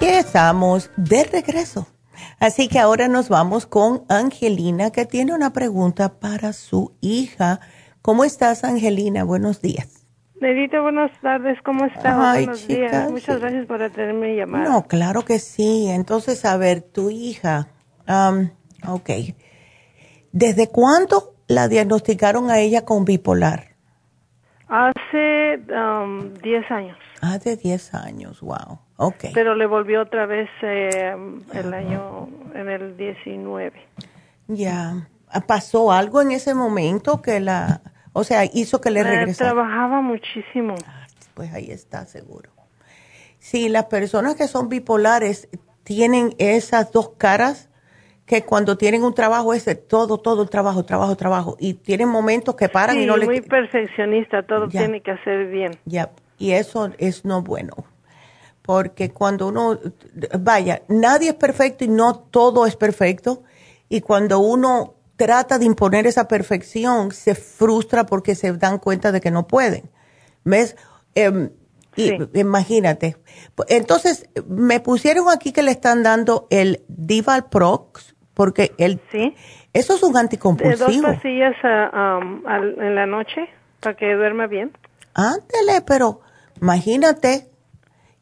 Speaker 3: Y estamos de regreso. Así que ahora nos vamos con Angelina, que tiene una pregunta para su hija. ¿Cómo estás, Angelina? Buenos días.
Speaker 10: Nedita, buenas tardes. ¿Cómo estás? Buenos días. Muchas gracias por atenderme llamada.
Speaker 3: No, claro que sí. Entonces, a ver, tu hija. Um, ok. ¿Desde cuándo la diagnosticaron a ella con bipolar?
Speaker 10: Hace 10 um, años.
Speaker 3: Hace 10 años, wow. Okay.
Speaker 10: Pero le volvió otra vez eh, el año, en el 19.
Speaker 3: Ya. ¿Pasó algo en ese momento que la, o sea, hizo que le eh, regresara?
Speaker 10: trabajaba muchísimo.
Speaker 3: Ah, pues ahí está, seguro. Sí, las personas que son bipolares tienen esas dos caras que cuando tienen un trabajo es todo, todo el trabajo, trabajo, trabajo. Y tienen momentos que paran y no le...
Speaker 10: muy perfeccionista, todo tiene que hacer bien.
Speaker 3: Ya, y eso es no bueno porque cuando uno, vaya, nadie es perfecto y no todo es perfecto, y cuando uno trata de imponer esa perfección, se frustra porque se dan cuenta de que no pueden. ¿Ves? Em, imagínate. Entonces, me pusieron aquí que le están dando el Dival Prox, porque el,
Speaker 10: ¿Sí?
Speaker 3: eso es un anticompulsivo.
Speaker 10: ¿De dos pastillas en la noche para que duerma bien?
Speaker 3: Ándele, pero imagínate,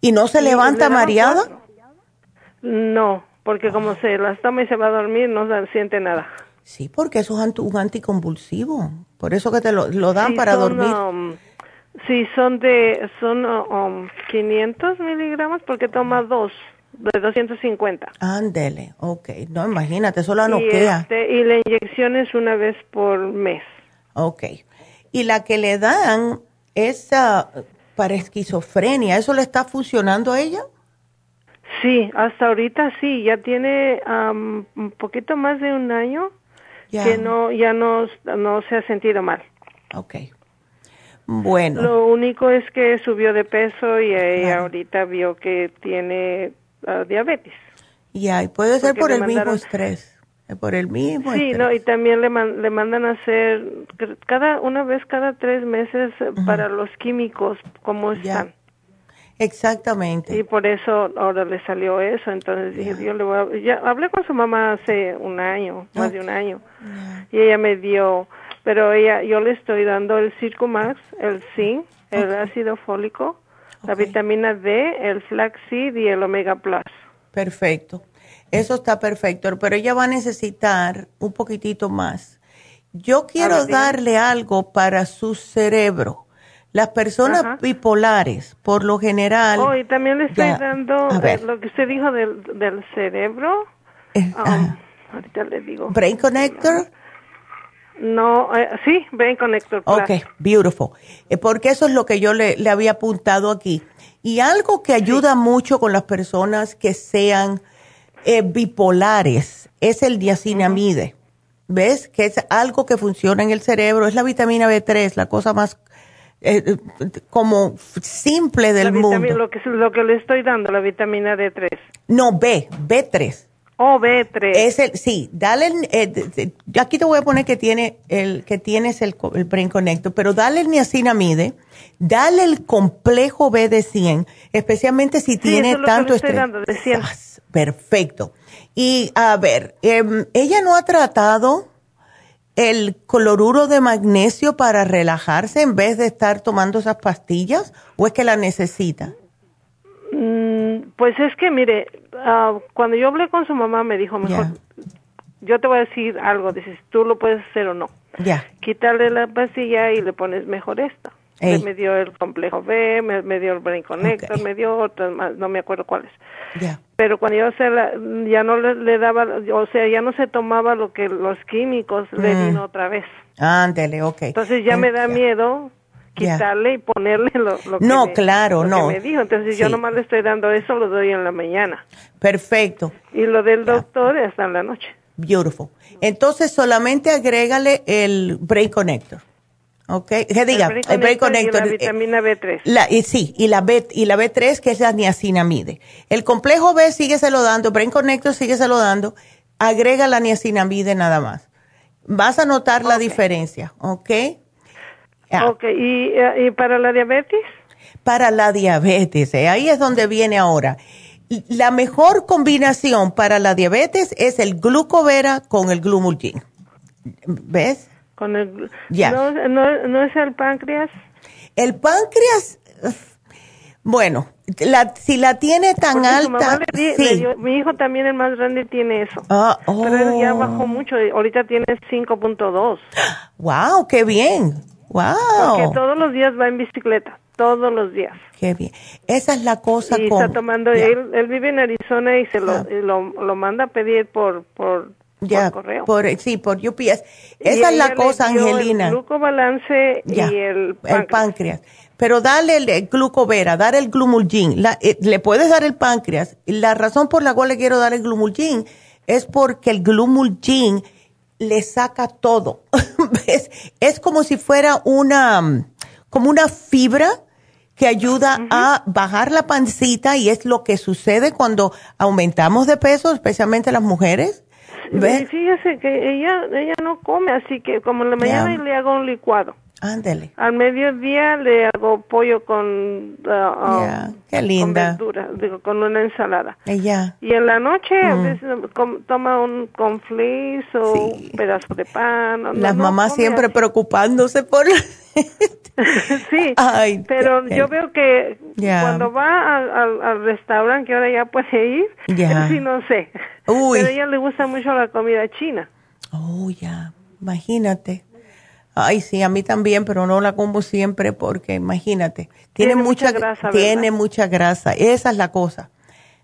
Speaker 3: ¿Y no se levanta mareada?
Speaker 10: No, porque como se las toma y se va a dormir, no se siente nada.
Speaker 3: Sí, porque eso es un anticonvulsivo. Por eso que te lo, dan para dormir. Um,
Speaker 10: sí, son de son 500 um, miligramos porque toma dos de 250.
Speaker 3: Ándele, ok. No, imagínate, eso la noquea.
Speaker 10: Este, y la inyección es una vez por mes.
Speaker 3: Ok. Y la que le dan es para esquizofrenia. ¿Eso le está funcionando a ella?
Speaker 10: Sí, hasta ahorita sí, ya tiene un poquito más de un año que no ya no, no se ha sentido mal.
Speaker 3: Ok. Bueno.
Speaker 10: Lo único es que subió de peso y ahorita vio que tiene ah, diabetes.
Speaker 3: Ya, y puede ser por el mismo estrés por el mismo.
Speaker 10: Sí, no, y también le, le mandan a hacer cada una vez cada tres meses para los químicos cómo están.
Speaker 3: Exactamente.
Speaker 10: Y por eso ahora le salió eso, entonces dije, yo le voy a, ya hablé con su mamá hace un año, más de un año, y ella me dio, pero ella, yo le estoy dando el Circumax, el zinc, el ácido fólico, la vitamina D, el flaxseed y el omega plus.
Speaker 3: Perfecto. Eso está perfecto, pero ella va a necesitar un poquitito más. Yo quiero darle algo para su cerebro. Las personas bipolares, por lo general.
Speaker 10: Oh, y también le estoy dando eh, lo que usted dijo del, del cerebro. Eh, um, ahorita le digo.
Speaker 3: Brain Connector.
Speaker 10: No, eh, sí, Brain Connector.
Speaker 3: Ok, beautiful. porque eso es lo que yo le, le había apuntado aquí. Y algo que ayuda mucho con las personas que sean eh, bipolares es el diacinamide. ¿Ves? Que es algo que funciona en el cerebro, es la vitamina B3, la cosa más eh, como simple del mundo.
Speaker 10: Lo que, lo que le estoy dando, la vitamina D3.
Speaker 3: No, B, B3.
Speaker 10: Oh, B3.
Speaker 3: Es el, sí, dale, eh, aquí te voy a poner que tiene el, que tienes el, el Brain Connector, pero dale el niacinamide, dale el complejo B de 100, especialmente si tiene tanto estrés. Perfecto. Y a ver, em, ¿ella no ha tratado el cloruro de magnesio para relajarse en vez de estar tomando esas pastillas o es que la necesita?
Speaker 10: Mm, pues es que, mire, ah, cuando yo hablé con su mamá me dijo, mejor, yo te voy a decir algo, dices, tú lo puedes hacer o no.
Speaker 3: Ya.
Speaker 10: Quitarle la pastilla y le pones mejor esta. Me dio el complejo B, me, dio el Brain Connector, me dio otras más, no me acuerdo cuáles. Pero cuando yo se la, ya no le, daba, o sea, ya no se tomaba lo que los químicos le mm. vino otra vez.
Speaker 3: Ándele, ok.
Speaker 10: Entonces ya me da miedo quitarle y ponerle lo, lo que
Speaker 3: no, claro, no.
Speaker 10: me dijo. Entonces yo nomás le estoy dando eso, lo doy en la mañana.
Speaker 3: Perfecto.
Speaker 10: Y lo del doctor hasta en la noche.
Speaker 3: Beautiful. Entonces solamente agrégale el Brain Connector. ¿Ok? Que diga, el Brain Connector.
Speaker 10: Y la vitamina B3.
Speaker 3: La, y sí, y la, B, y la B3 que es la niacinamide. El complejo B lo dando, Brain Connector lo dando, agrega la niacinamide nada más. Vas a notar la diferencia, ¿ok?
Speaker 10: Ok, ¿Y, ¿Y, para la diabetes?
Speaker 3: Para la diabetes, eh, ahí es donde viene ahora. la mejor combinación para la diabetes es el glucovera con el glumulgin. ¿Ves?
Speaker 10: Con el, no, no, es el páncreas?
Speaker 3: El páncreas, bueno, la, si la tiene tan alta,
Speaker 10: mi hijo también el más grande tiene eso. Ah, Pero él ya bajó oh. mucho, ahorita tiene 5.2.
Speaker 3: Wow, qué bien. Wow.
Speaker 10: Porque todos los días va en bicicleta, todos los días.
Speaker 3: Qué bien. Esa es la cosa
Speaker 10: y está tomando, él, él, vive en Arizona y se lo, ah. lo, manda a pedir por, por,
Speaker 3: ya,
Speaker 10: correo.
Speaker 3: Por, sí, por UPS. Esa es la cosa, Angelina.
Speaker 10: El glucobalance y el páncreas.
Speaker 3: el páncreas. Pero dale el, glucovera, dar el glumulgin. Eh, le puedes dar el páncreas. La razón por la cual le quiero dar el glumulgin es porque el glumulgin le saca todo. <laughs> Es como si fuera una, como una fibra que ayuda a bajar la pancita y es lo que sucede cuando aumentamos de peso, especialmente las mujeres.
Speaker 10: ¿Ves? Fíjese que ella, ella no come, así que como en la mañana le hago un licuado.
Speaker 3: Ándele.
Speaker 10: Al mediodía le hago pollo con, uh,
Speaker 3: Qué linda.
Speaker 10: con digo, con una ensalada.
Speaker 3: Ya.
Speaker 10: Y en la noche a mm. veces toma un conflis o un pedazo de pan.
Speaker 3: Las mamás siempre preocupándose por... <laughs> <laughs> <laughs>
Speaker 10: sí, Ay, pero yo veo que cuando va al, restaurante, que ahora ya puede ir, <laughs> ya. sí no sé. Uy. Pero a ella le gusta mucho la comida china.
Speaker 3: Oh, ya, imagínate. Ay, sí, a mí también, pero no la como siempre porque imagínate, tiene, mucha, grasa. Tiene mucha grasa, esa es la cosa.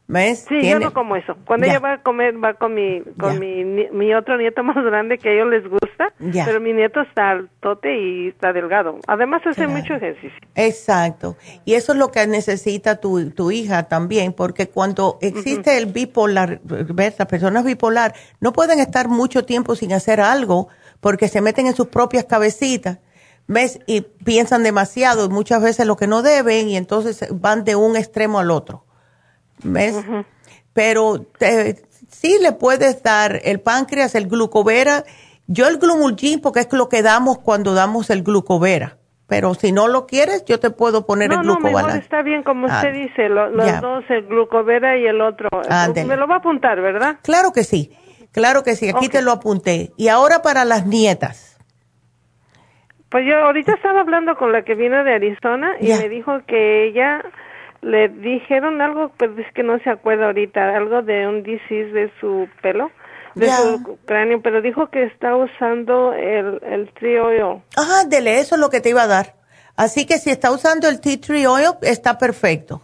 Speaker 3: ¿Ves?
Speaker 10: Sí, yo no como eso. Cuando ella va a comer, va con mi con mi, mi otro nieto más grande que a ellos les gusta, pero mi nieto está tote y está delgado. Además hace mucho ejercicio.
Speaker 3: Exacto. Y eso es lo que necesita tu, tu hija también, porque cuando existe el bipolar, ¿ves? Las personas bipolar no pueden estar mucho tiempo sin hacer algo porque se meten en sus propias cabecitas, ¿ves? Y piensan demasiado, muchas veces lo que no deben, y entonces van de un extremo al otro, ¿ves? Pero sí le puedes dar el páncreas, el glucovera, yo el glumulgin, porque es lo que damos cuando damos el glucovera. Pero si no lo quieres, yo te puedo poner el glucovera. No,
Speaker 10: está bien, como usted ah, dice, los dos, el glucovera y el otro. Me lo va a apuntar, ¿verdad?
Speaker 3: Claro que sí. Claro que sí, aquí te lo apunté. Y ahora para las nietas.
Speaker 10: Pues yo ahorita estaba hablando con la que viene de Arizona y me dijo que ella le dijeron algo, pero es que no se acuerda ahorita, algo de un disease de su pelo, de su cráneo, pero dijo que está usando el, el tree oil.
Speaker 3: Ajá, dele, eso es lo que te iba a dar. Así que si está usando el tea tree oil, está perfecto.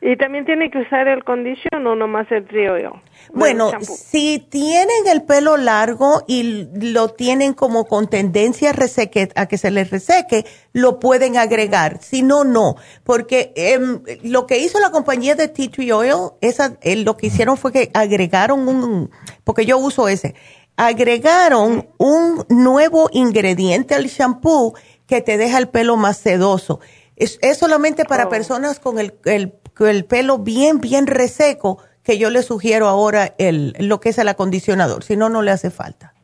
Speaker 10: ¿Y también tiene que usar el condition o nomás el tree oil?
Speaker 3: Bueno, si tienen el pelo largo y lo tienen como con tendencia a, reseque, a que se les reseque, lo pueden agregar. Si no, no. Porque em, lo que hizo la compañía de Tea Tree Oil, esa, eh, lo que hicieron fue que agregaron un, porque yo uso ese, agregaron un nuevo ingrediente al shampoo que te deja el pelo más sedoso. Es, solamente para oh. personas con el, el, el pelo bien, bien reseco que yo le sugiero ahora el, lo que es el acondicionador, si no, no le hace falta.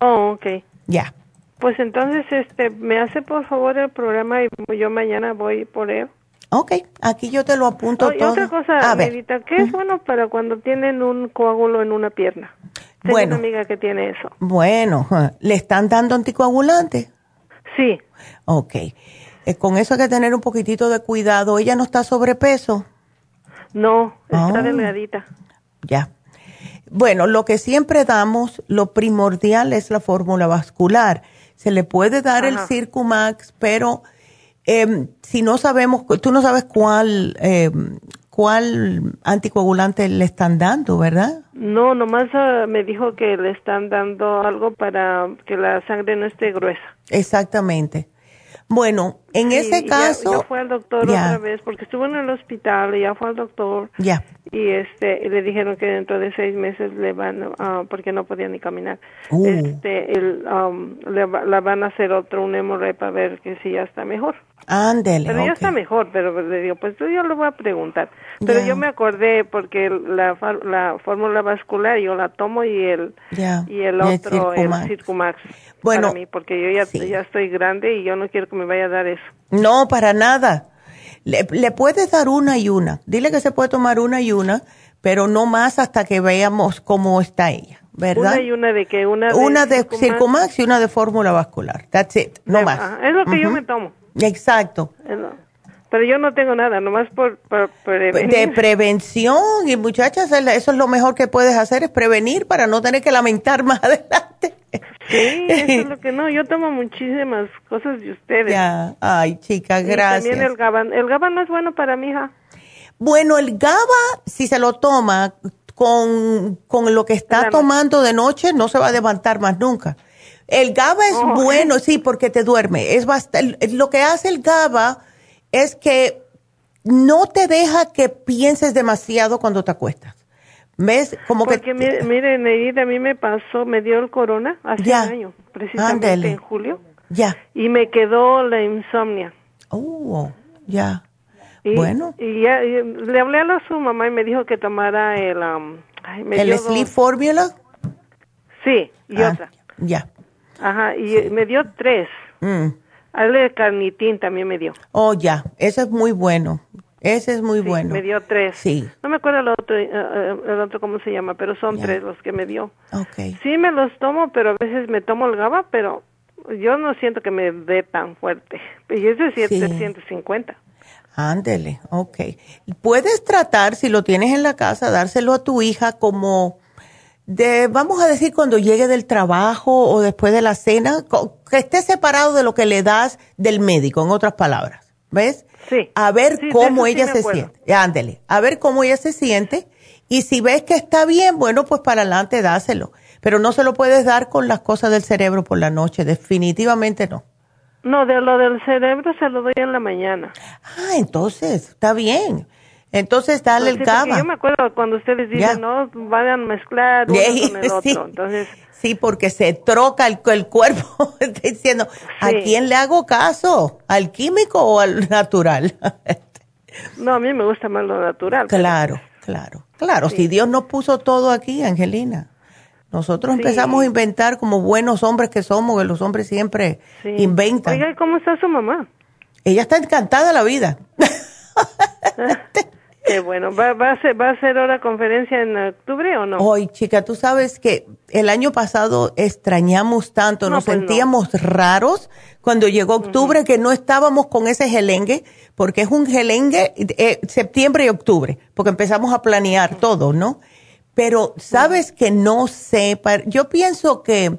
Speaker 10: Oh, ok.
Speaker 3: Ya.
Speaker 10: Pues entonces, este, me hace por favor el programa y yo mañana voy por él.
Speaker 3: Ok, aquí yo te lo apunto oh, todo.
Speaker 10: Y otra cosa, Medita, ¿qué es bueno para cuando tienen un coágulo en una pierna? Tengo bueno, una amiga que tiene eso.
Speaker 3: Bueno, ¿le están dando anticoagulante?
Speaker 10: Sí.
Speaker 3: Ok. Eh, con eso hay que tener un poquitito de cuidado. ¿Ella no está sobrepeso?
Speaker 10: No, está oh. delgadita.
Speaker 3: Ya. Bueno, lo que siempre damos, lo primordial es la fórmula vascular. Se le puede dar el Circumax, pero em, si no sabemos, tú no sabes cuál, em, cuál anticoagulante le están dando, ¿verdad?
Speaker 10: No, nomás ah, me dijo que le están dando algo para que la sangre no esté gruesa.
Speaker 3: Exactamente. Bueno, en ese caso...
Speaker 10: Ya, ya, fue al doctor otra vez porque estuvo en el hospital y ya fue al doctor.
Speaker 3: Ya.
Speaker 10: Y este, le dijeron que dentro de seis meses le van, uh, porque no podía ni caminar, uh. este, el, um, le, la van a hacer otro, un hemorroide para ver que si ya está mejor.
Speaker 3: Ándele.
Speaker 10: Pero ya está mejor, pero le digo, pues yo le voy a preguntar. Pero yo me acordé porque la, la fórmula vascular yo la tomo y el, y el otro, el Circumax. Bueno, para mí, porque yo ya, ya estoy grande y yo no quiero que me vaya a dar eso.
Speaker 3: No, para nada. Le, le, puedes dar una y una. Dile que se puede tomar una y una, pero no más hasta que veamos cómo está ella, ¿verdad?
Speaker 10: Una y una de que una de
Speaker 3: Una de Circumax, y una de fórmula vascular. That's it, no más.
Speaker 10: es lo que yo me tomo.
Speaker 3: Exacto.
Speaker 10: Pero yo no tengo nada, nomás por, prevenir.
Speaker 3: De prevención, y muchachas, eso es lo mejor que puedes hacer, es prevenir para no tener que lamentar más <laughs> adelante.
Speaker 10: Sí, eso es lo que no, yo tomo muchísimas cosas de ustedes.
Speaker 3: Ya, ay, chica, gracias.
Speaker 10: también el GABA, el GABA no es bueno para mi hija.
Speaker 3: Bueno, el GABA, si se lo toma con, con lo que está tomando de noche, no se va a levantar más nunca. El GABA es oh, bueno, sí, porque te duerme. Es bastante, lo que hace el GABA es que no te deja que pienses demasiado cuando te acuestas. ¿Ves? Como
Speaker 10: Porque
Speaker 3: que...
Speaker 10: mire, mire, a mí me pasó, me dio el corona hace un año, precisamente en julio.
Speaker 3: Ya.
Speaker 10: Y me quedó la insomnia.
Speaker 3: Oh, ya. bueno.
Speaker 10: Y ya, le hablé a su mamá y me dijo que tomara el... Um,
Speaker 3: ¿El Sleep Formula?
Speaker 10: Sí, y
Speaker 3: ah,
Speaker 10: otra.
Speaker 3: Ya.
Speaker 10: Ajá, y me dio tres. Mm. De carnitín también me dio.
Speaker 3: Oh, ya, ese es muy bueno. Ese es muy bueno.
Speaker 10: Me dio tres.
Speaker 3: Sí.
Speaker 10: No me acuerdo el otro, eh, eh, el otro cómo se llama, pero son tres los que me dio.
Speaker 3: Okay.
Speaker 10: Sí me los tomo, pero a veces me tomo el GABA, pero yo no siento que me dé tan fuerte. Y ese es 750.
Speaker 3: Ándele, ok. Puedes tratar, si lo tienes en la casa, dárselo a tu hija como de, vamos a decir, cuando llegue del trabajo o después de la cena, que esté separado de lo que le das del médico, en otras palabras. ¿Ves?
Speaker 10: Sí.
Speaker 3: A ver cómo ella se siente. Ándele, a ver cómo ella se siente. Y si ves que está bien, bueno, pues para adelante dáselo. Pero no se lo puedes dar con las cosas del cerebro por la noche, definitivamente no.
Speaker 10: No, de lo del cerebro se lo doy en la mañana.
Speaker 3: Ah, entonces, está bien. Entonces, dale pues el cava.
Speaker 10: Yo me acuerdo cuando ustedes dicen, no, vayan a mezclar uno con el <laughs> otro. Entonces,
Speaker 3: sí, porque se troca el, el cuerpo <laughs> diciendo, ¿a quién le hago caso? ¿Al químico o al natural? <laughs>
Speaker 10: no, a mí me gusta más lo natural.
Speaker 3: Claro, claro, claro. Si Dios nos puso todo aquí, Angelina. Nosotros empezamos a inventar como buenos hombres que somos, que los hombres siempre inventan.
Speaker 10: Oiga, ¿cómo está su mamá?
Speaker 3: Ella está encantada de la vida.
Speaker 10: Qué bueno. ¿Va, va, a ser, ¿Va a ser ahora conferencia en octubre o no?
Speaker 3: Hoy, chica, tú sabes que el año pasado extrañamos tanto, nos pues sentíamos raros cuando llegó octubre que no estábamos con ese gelengue, porque es un gelengue eh, septiembre y octubre, porque empezamos a planear todo, ¿no? Pero sabes que no sé, yo pienso que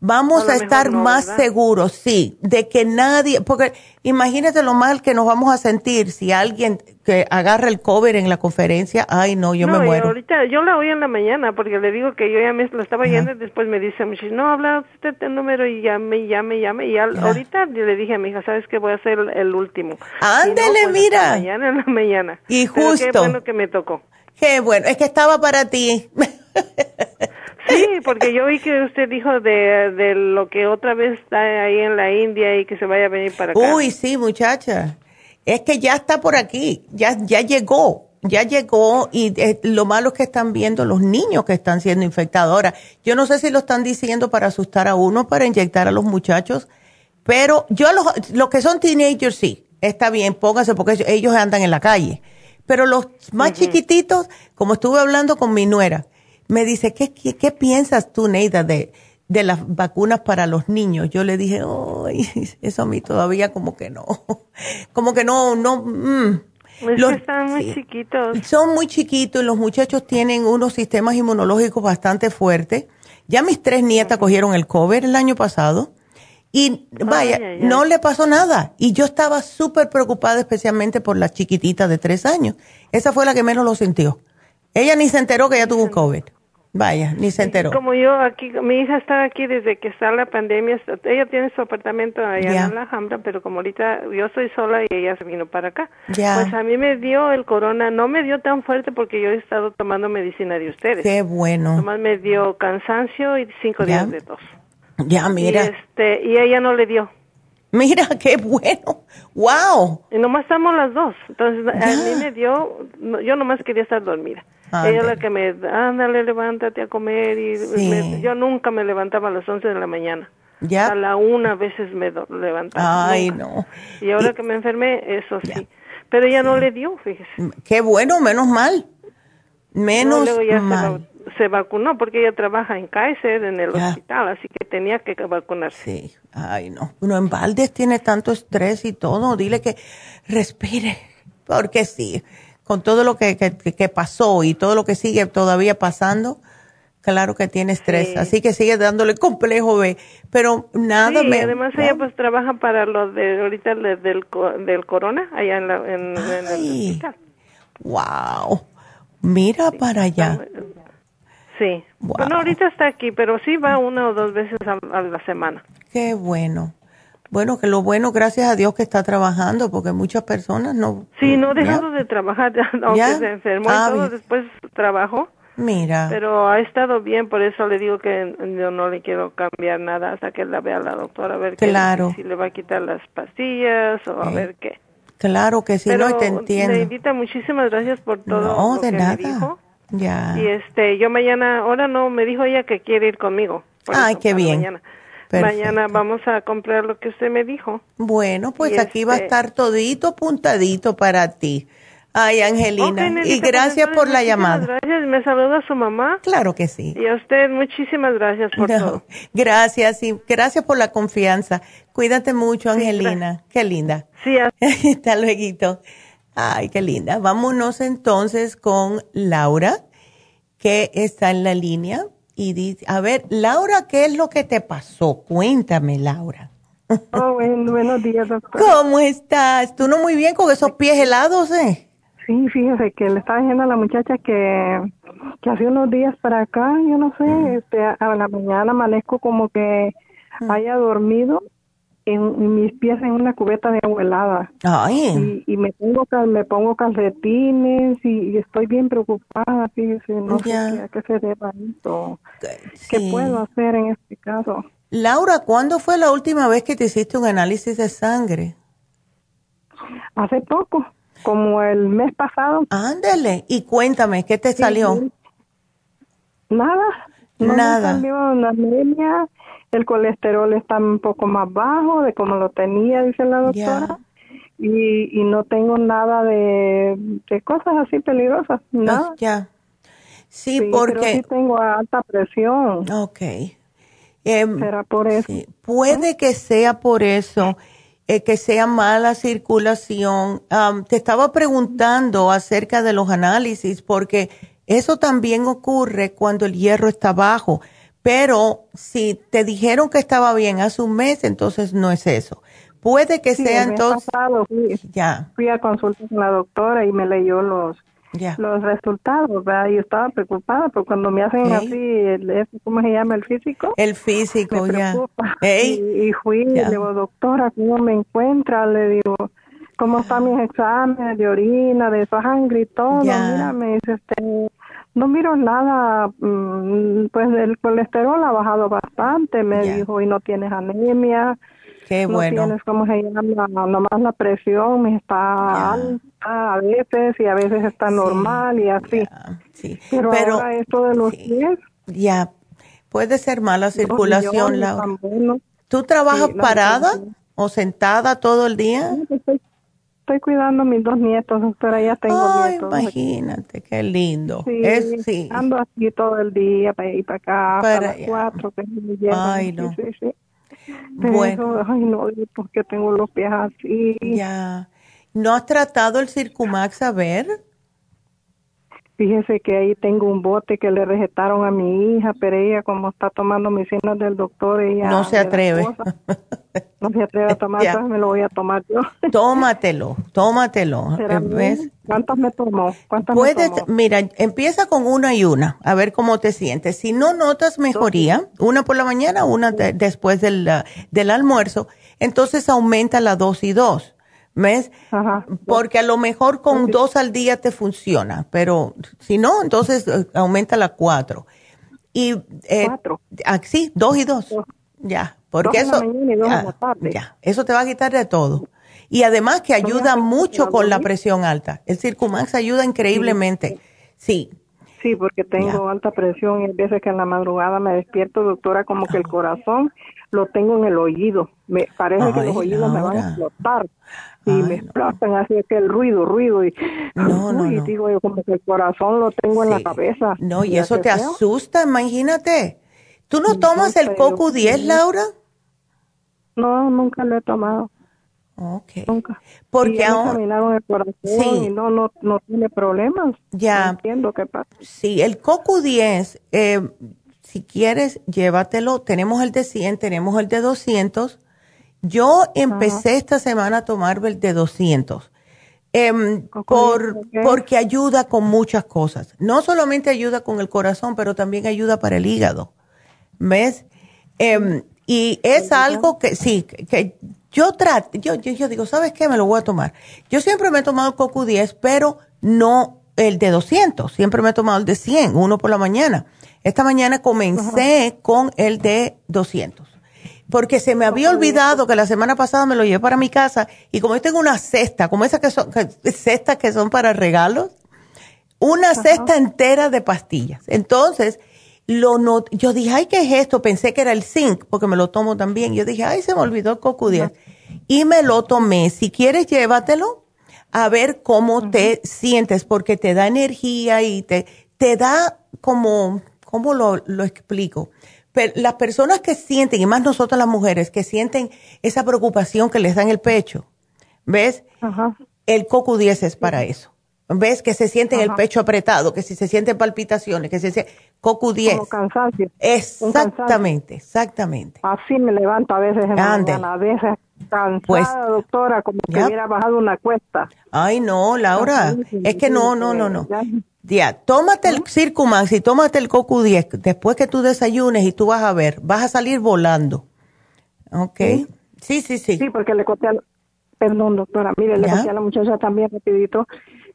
Speaker 3: vamos a, estar más seguros, sí, de que nadie, porque imagínate lo mal que nos vamos a sentir si alguien que agarra el cover en la conferencia, ay no, yo me muero.
Speaker 10: Ahorita yo la oí en la mañana porque le digo que yo ya me lo estaba yendo y después me dice, no, habla usted el número y llame, llame, llame y ahorita yo le dije a mi hija, ¿sabes qué? Voy a hacer el, último.
Speaker 3: Ándele,
Speaker 10: pues,
Speaker 3: mira.
Speaker 10: Mañana en la mañana.
Speaker 3: Y justo.
Speaker 10: qué bueno que me tocó.
Speaker 3: Qué bueno, es que estaba para ti. <laughs>
Speaker 10: Sí, porque yo vi que usted dijo de, de, lo que otra vez está ahí en la India y que se vaya a venir para acá.
Speaker 3: Uy, sí, muchacha. Es que ya está por aquí, ya, ya llegó, ya llegó y eh, lo malo es que están viendo los niños que están siendo infectados. Ahora, yo no sé si lo están diciendo para asustar a uno, para inyectar a los muchachos, pero yo los, los que son teenagers sí, está bien, pónganse porque ellos andan en la calle pero los más chiquititos, como estuve hablando con mi nuera, me dice, ¿qué, qué, piensas tú, Neida, de, de las vacunas para los niños? Yo le dije, <laughs> eso a mí todavía como que no, <laughs> como que no, no. Mm.
Speaker 10: los, están muy chiquitos.
Speaker 3: Son muy chiquitos y los muchachos tienen unos sistemas inmunológicos bastante fuertes. Ya mis tres nietas cogieron el COVID el año pasado y vaya, no le pasó nada. Y yo estaba súper preocupada, especialmente por la chiquitita de tres años. Esa fue la que menos lo sintió. Ella ni se enteró que ella tuvo COVID. Vaya, ni se enteró.
Speaker 10: Como yo aquí, mi hija está aquí desde que está la pandemia. Ella tiene su apartamento allá en la Alhambra, pero como ahorita yo soy sola y ella se vino para acá. Pues a mí me dio el corona, no me dio tan fuerte porque yo he estado tomando medicina de ustedes.
Speaker 3: Qué bueno.
Speaker 10: Nomás me dio cansancio y cinco días de tos.
Speaker 3: Ya, mira.
Speaker 10: Y, este, y ella no le dio.
Speaker 3: Mira, <laughs> qué bueno. ¡Wow!
Speaker 10: Y nomás estamos las dos. Entonces, a mí me dio, yo nomás quería estar dormida. Ella es la que me, ándale, levántate a comer. Y yo nunca me levantaba a las 11 de la mañana.
Speaker 3: ¿Ya?
Speaker 10: A la una veces me levantaba.
Speaker 3: Ay, no.
Speaker 10: Y ahora que me enfermé, eso sí. Pero ella no le dio, fíjese.
Speaker 3: Qué bueno, menos mal. Menos mal.
Speaker 10: Se, vacunó porque ella trabaja en Kaiser, en el hospital, así que tenía que vacunarse.
Speaker 3: Sí, ay no. Uno en Valdes tiene tanto estrés y todo. Dile que respire, porque sí, con todo lo que, que, pasó y todo lo que sigue todavía pasando, claro que tiene estrés. Así que sigue dándole complejo B. Pero nada
Speaker 10: sí, además ella pues trabaja para lo de ahorita del, del corona, allá en, la, en, en el hospital.
Speaker 3: Wow. Mira para allá.
Speaker 10: Sí. Bueno, ahorita está aquí, pero sí va una o dos veces a, la semana.
Speaker 3: Qué bueno. Bueno, que lo bueno, gracias a Dios que está trabajando, porque muchas personas no...
Speaker 10: Sí, no ha dejado de trabajar, <laughs> aunque se enfermó y ah, todo, después trabajó.
Speaker 3: Mira.
Speaker 10: Pero ha estado bien, por eso le digo que yo no le quiero cambiar nada hasta que la vea la doctora, a ver
Speaker 3: claro.
Speaker 10: si le va a quitar las pastillas o a ver qué.
Speaker 3: Claro que sí, no, te entiendo.
Speaker 10: Neidita, muchísimas gracias por todo no, lo de que nada. me dijo.
Speaker 3: Ya.
Speaker 10: Y este, yo mañana, ahora no, me dijo ella que quiere ir conmigo.
Speaker 3: Ay, qué bien.
Speaker 10: Mañana. Mañana vamos a comprar lo que usted me dijo.
Speaker 3: Bueno, pues aquí va a este estar todito puntadito para ti. Ay, Angelina. y gracias por la llamada.
Speaker 10: Gracias. Me saluda a su mamá.
Speaker 3: Claro que sí.
Speaker 10: Y a usted, muchísimas gracias por todo.
Speaker 3: Gracias y gracias por la confianza. Cuídate mucho, Angelina. qué linda.
Speaker 10: Sí. <laughs>
Speaker 3: Hasta luego. Ay, qué linda. Vámonos entonces con Laura, que está en la línea. Y dice, a ver, Laura, ¿qué es lo que te pasó? Cuéntame, Laura.
Speaker 11: Oh, buenos días, doctor.
Speaker 3: ¿Cómo estás? ¿Tú no muy bien con esos pies helados, eh?
Speaker 11: Sí, fíjese que le estaba diciendo a la muchacha que, que hace unos días para acá, yo no sé, este, a la mañana amanezco como que haya dormido en, mis pies en una cubeta de agua helada.
Speaker 3: Ay.
Speaker 11: Y, me pongo me pongo calcetines y, estoy bien preocupada, fíjese, no sé a qué se deba esto. ¿Qué puedo hacer en este caso?
Speaker 3: Laura, ¿cuándo fue la última vez que te hiciste un análisis de sangre?
Speaker 11: Hace poco como el mes pasado.
Speaker 3: Ándale, y cuéntame, ¿qué te salió?
Speaker 11: Nada,
Speaker 3: nada.
Speaker 11: Me salió una anemia, el colesterol está un poco más bajo de como lo tenía, dice la doctora. Y, y no tengo nada de, de cosas así peligrosas, nada.
Speaker 3: ya. Sí, porque...
Speaker 11: sí tengo alta presión.
Speaker 3: Ok.
Speaker 11: Em, ¿Será por eso?
Speaker 3: Puede que sea por eso. Eh, que sea mala circulación. te estaba preguntando acerca de los análisis porque eso también ocurre cuando el hierro está bajo. Pero si te dijeron que estaba bien hace un mes, entonces no es eso. Puede que sea entonces.
Speaker 11: ya. fui a consultar con la doctora y me leyó los los resultados, ¿verdad? Yo estaba preocupada porque cuando me hacen así, ¿cómo se llama el físico?
Speaker 3: El físico, ya.
Speaker 11: Y, fui, le digo, doctora, ¿cómo me encuentra? Le digo, ¿cómo están mis exámenes de orina, de sangre y todo? Mira, me dice, este, no miro nada, mm, pues el colesterol ha bajado bastante, me dijo, y no tienes anemia.
Speaker 3: Qué bueno.
Speaker 11: No tienes, ¿cómo se llama? Nomás la presión está alta a veces y a veces está normal y así.
Speaker 3: sí.
Speaker 11: Pero, ahora esto de los pies.
Speaker 3: Ya, puede ser mala circulación, Laura. ¿Tú trabajas parada o sentada todo el día?
Speaker 11: Estoy, estoy, cuidando a mis dos nietos, doctora, ya tengo
Speaker 3: Ay, imagínate, qué lindo.
Speaker 11: Sí, es, sí. ando así todo el día, para ir para acá, para, las cuatro, que me
Speaker 3: Ay, no.
Speaker 11: Sí, sí, bueno. ay, no, porque tengo los pies así.
Speaker 3: Ya. ¿No has tratado el Circumax a ver?
Speaker 11: Fíjese que ahí tengo un bote que le recetaron a mi hija, pero ella como está tomando medicinas del doctor, ella...
Speaker 3: No se atreve.
Speaker 11: no se atreve a <laughs> tomar, me lo voy a tomar yo.
Speaker 3: tómatelo, tómatelo.
Speaker 11: ¿Ves? ¿Cuántas me tomó? ¿Cuántas
Speaker 3: Puedes,
Speaker 11: me tomó?
Speaker 3: mira, empieza con una y una, a ver cómo te sientes. Si no notas mejoría, una por la mañana, una después del, del almuerzo, entonces aumenta la dosis dos ¿Ves? Porque a lo mejor con dos al día te funciona, pero si no, entonces eh, aumenta la cuatro. Y,
Speaker 11: eh, ¿Cuatro?
Speaker 3: Ah, sí, dos y dos. Ya, porque eso, ya, eso te va a quitar de todo. Y además que ayuda mucho con la presión alta. El Circumax ayuda increíblemente. Sí.
Speaker 11: Sí, porque tengo alta presión y hay veces que en la madrugada me despierto, doctora, como que el corazón lo tengo en el oído. Me parece que los oídos me van a explotar y me explotan así que el ruido, ruido y, no, no, y digo yo como que el corazón lo tengo en la cabeza.
Speaker 3: No, y, eso te asusta, imagínate. ¿Tú no tomas el Coco 10, Laura?
Speaker 11: No, nunca lo he tomado.
Speaker 3: Ok.
Speaker 11: Nunca.
Speaker 3: Porque
Speaker 11: ahora el corazón y no, no, no tiene problemas.
Speaker 3: Ya.
Speaker 11: No entiendo qué pasa.
Speaker 3: Sí, el Coco 10, eh, si quieres, llévatelo. Tenemos el de 100, tenemos el de 200. Yo empecé esta semana a tomar el de 200. Em, por, porque ayuda con muchas cosas. No solamente ayuda con el corazón, pero también ayuda para el hígado. ¿Ves? Em, y es algo que sí, que yo trato, yo, yo, digo, ¿sabes qué? Me lo voy a tomar. Yo siempre me he tomado el Coco 10, pero no el de 200. Siempre me he tomado el de 100, uno por la mañana. Esta mañana comencé con el de 200. Porque se me había olvidado que la semana pasada me lo llevé para mi casa y como yo tengo una cesta, como esas que son, cestas que son para regalos, una cesta entera de pastillas. Entonces, lo no, yo dije, ay, ¿qué es esto? Pensé que era el zinc, porque me lo tomo también. Yo dije, ay, se me olvidó el coco Y me lo tomé. Si quieres, llévatelo a ver cómo te sientes, porque te da energía y te, te da como, ¿cómo lo, lo explico? Pero las personas que sienten, y más nosotras las mujeres, que sienten esa preocupación que les da en el pecho, ¿ves? El coco 10 es para eso. ¿Ves? Que se siente el pecho apretado, que si se sienten palpitaciones, que se siente CoQ10.
Speaker 11: Como cansancio.
Speaker 3: Exactamente, exactamente.
Speaker 11: Así me levanto a veces en la mañana, a veces cansada, pues, doctora, como que hubiera bajado una cuesta.
Speaker 3: Ay, no, Laura, es que no, no, no, no. Ya, tómate el Circumax y tómate el CoQ10 después que tú desayunes y tú vas a ver, vas a salir volando. ¿Ok? Sí, sí, sí.
Speaker 11: Sí, porque le conté a, perdón, doctora, mire, le conté a la muchacha también rapidito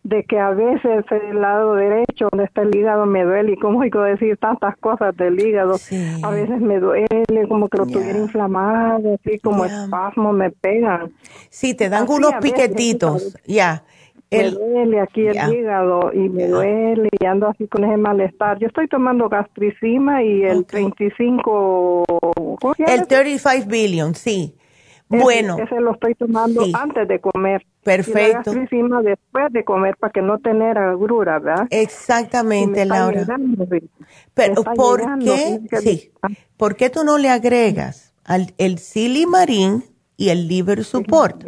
Speaker 11: de que a veces el lado derecho, donde está el hígado, me duele, y como digo decir tantas cosas del hígado, a veces me duele, como que lo tuviera inflamado, así como espasmo me pegan.
Speaker 3: Sí, te dan unos piquetitos, ya.
Speaker 11: Me duele aquí el hígado y me duele y ando así con ese malestar. Yo estoy tomando gastricima y el 35...
Speaker 3: El 35 billion, sí. Bueno.
Speaker 11: Ese lo estoy tomando antes de comer.
Speaker 3: Perfecto.
Speaker 11: Y la después de comer para que no tener agrura, ¿verdad?
Speaker 3: Exactamente, Laura. Pero ¿por qué? Sí. ¿Por qué tú no le agregas al, el silimarín y el liver support?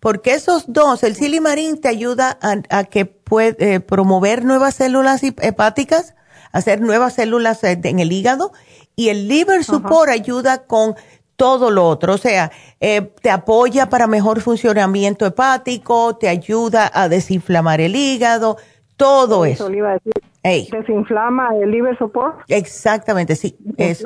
Speaker 3: Porque esos dos, el silimarín te ayuda a, que puede eh, promover nuevas células hepáticas, hacer nuevas células eh, en el hígado, y el liver support ayuda con todo lo otro. O sea, eh, te apoya para mejor funcionamiento hepático, te ayuda a desinflamar el hígado, todo eso.
Speaker 11: ¿Desinflama el liver support?
Speaker 3: Exactamente, sí.
Speaker 11: Es,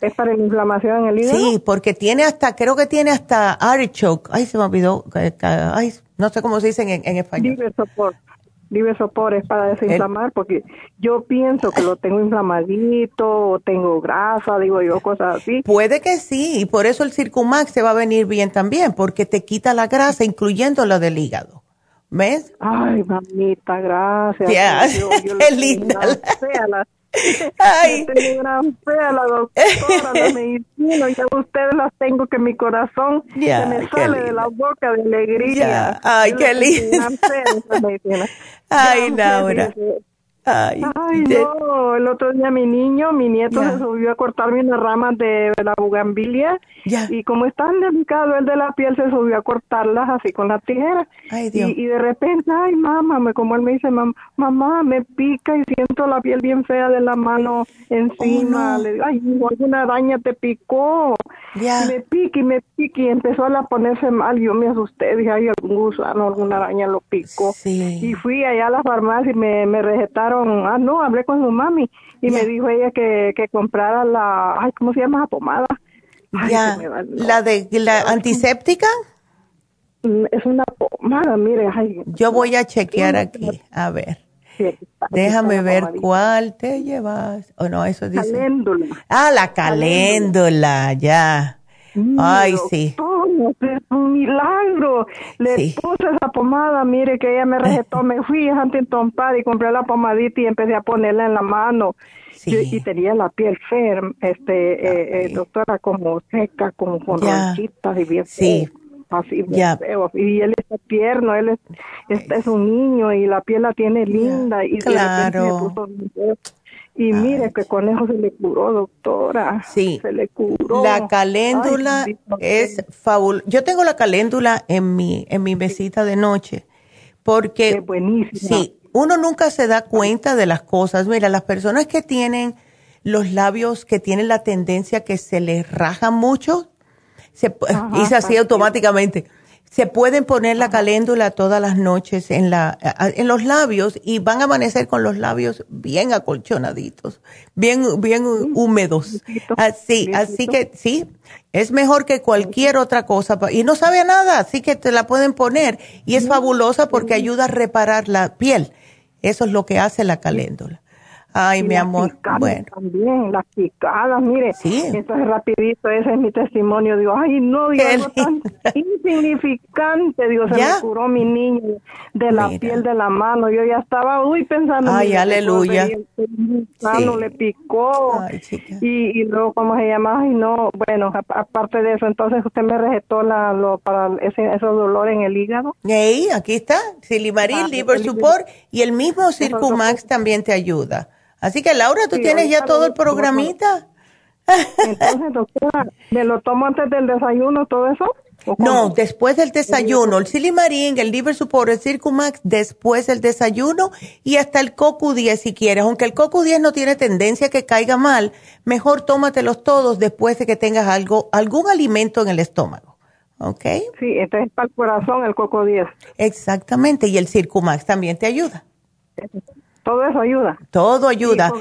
Speaker 11: ¿Es para la inflamación en el hígado?
Speaker 3: Sí, porque tiene hasta, creo que tiene hasta artichoke. Ay, se me olvidó. Ay, no sé cómo se dice en, en español.
Speaker 11: Liver support sopores para desinflamar, porque yo pienso que lo tengo inflamadito, o tengo grasa, digo yo, cosas así.
Speaker 3: Puede que sí, y por eso el Circumax se va a venir bien también, porque te quita la grasa, incluyendo la del hígado. ¿Ves?
Speaker 11: Ay, mamita, gracias. <laughs>
Speaker 3: Qué linda.
Speaker 11: Ay. Tengo gran fe a la doctora de <laughs> medicina y a ustedes las tengo que mi corazón se me sale de la boca de alegría.
Speaker 3: Ay, qué lindo. Ay, Laura.
Speaker 11: Ay, no, el otro día mi niño, mi nieto se subió a cortarme unas ramas de la bugambilia y como es tan delicado el de la piel, se subió a cortarlas así con la tijera. Y, de repente, ay mamá, me, como él me dice, mamá, me pica y siento la piel bien fea de la mano encima. Oh, Le digo, ay, alguna araña te picó. Y me pica y me pica y empezó a ponerse mal. Yo me asusté, dije, ay, algún gusano, alguna araña lo picó. Y fui allá a la farmacia y me, me recetaron ah, no, hablé con su mami y me dijo ella que, que comprara la, ay, ¿cómo se llama la pomada?
Speaker 3: ya, la de la antiséptica.
Speaker 11: Mm, es una pomada, mire. Ay,
Speaker 3: Yo voy a chequear aquí, a ver. Déjame ver cuál te llevas. O no, eso dice.
Speaker 11: Caléndula.
Speaker 3: Ah, la caléndula, ya. Ay, sí.
Speaker 11: es un milagro. Le puse esa pomada, mire que ella me recetó, me fui a Huntington Park y compré la pomadita y empecé a ponerla en la mano. y tenía la piel ferm, este, eh, eh, doctora, como seca, como con ronchitas y bien sí. así feo. Y él está tierno, él es, es, un niño y la piel la tiene linda y claro. Y mire que conejo se le curó, doctora. Sí. Se le curó.
Speaker 3: La caléndula es fabulosa. Yo tengo la caléndula en mi, en mi mesita de noche. Porque. Sí. Uno nunca se da cuenta de las cosas. Mira, las personas que tienen los labios que tienen la tendencia que se les rajan mucho, se, y se así automáticamente se pueden poner la caléndula todas las noches en, la, en los labios y van a amanecer con los labios bien acolchonaditos, bien, bien húmedos. Así, así que sí, es mejor que cualquier otra cosa. Y no sabe nada, así que te la pueden poner. Y es fabulosa porque ayuda a reparar la piel. Eso es lo que hace la caléndula. Ay, mi amor. Bueno.
Speaker 11: También, las picadas, mire. Sí. Eso es rapidito, ese es mi testimonio. Digo, ay, no, digo, algo tan insignificante. Digo, se me curó mi niño de la piel de la mano. Yo ya estaba, uy, pensando.
Speaker 3: Ay, aleluya.
Speaker 11: Mano le picó. Ay, y, y, luego, ¿cómo se llama? Ay, no, bueno, aparte de eso, entonces usted me recetó la, lo, para ese, esos dolores en el hígado.
Speaker 3: Ey, aquí está. Silimaril, ah, Liver Support y el mismo Circumax también te ayuda. Así que Laura, tú tienes ya todo el programita.
Speaker 11: Entonces, doctora, ¿me lo tomo antes del desayuno, todo eso?
Speaker 3: No, después del desayuno, el silimarín, el liver support, el circumax, después del desayuno y hasta el cocu 10 si quieres. Aunque el cocu 10 no tiene tendencia a que caiga mal, mejor tómatelos todos después de que tengas algo, algún alimento en el estómago. ¿Ok?
Speaker 11: Sí, este es para el corazón el coco 10.
Speaker 3: Exactamente, y el circumax también te ayuda.
Speaker 11: Todo eso ayuda.
Speaker 3: Todo ayuda.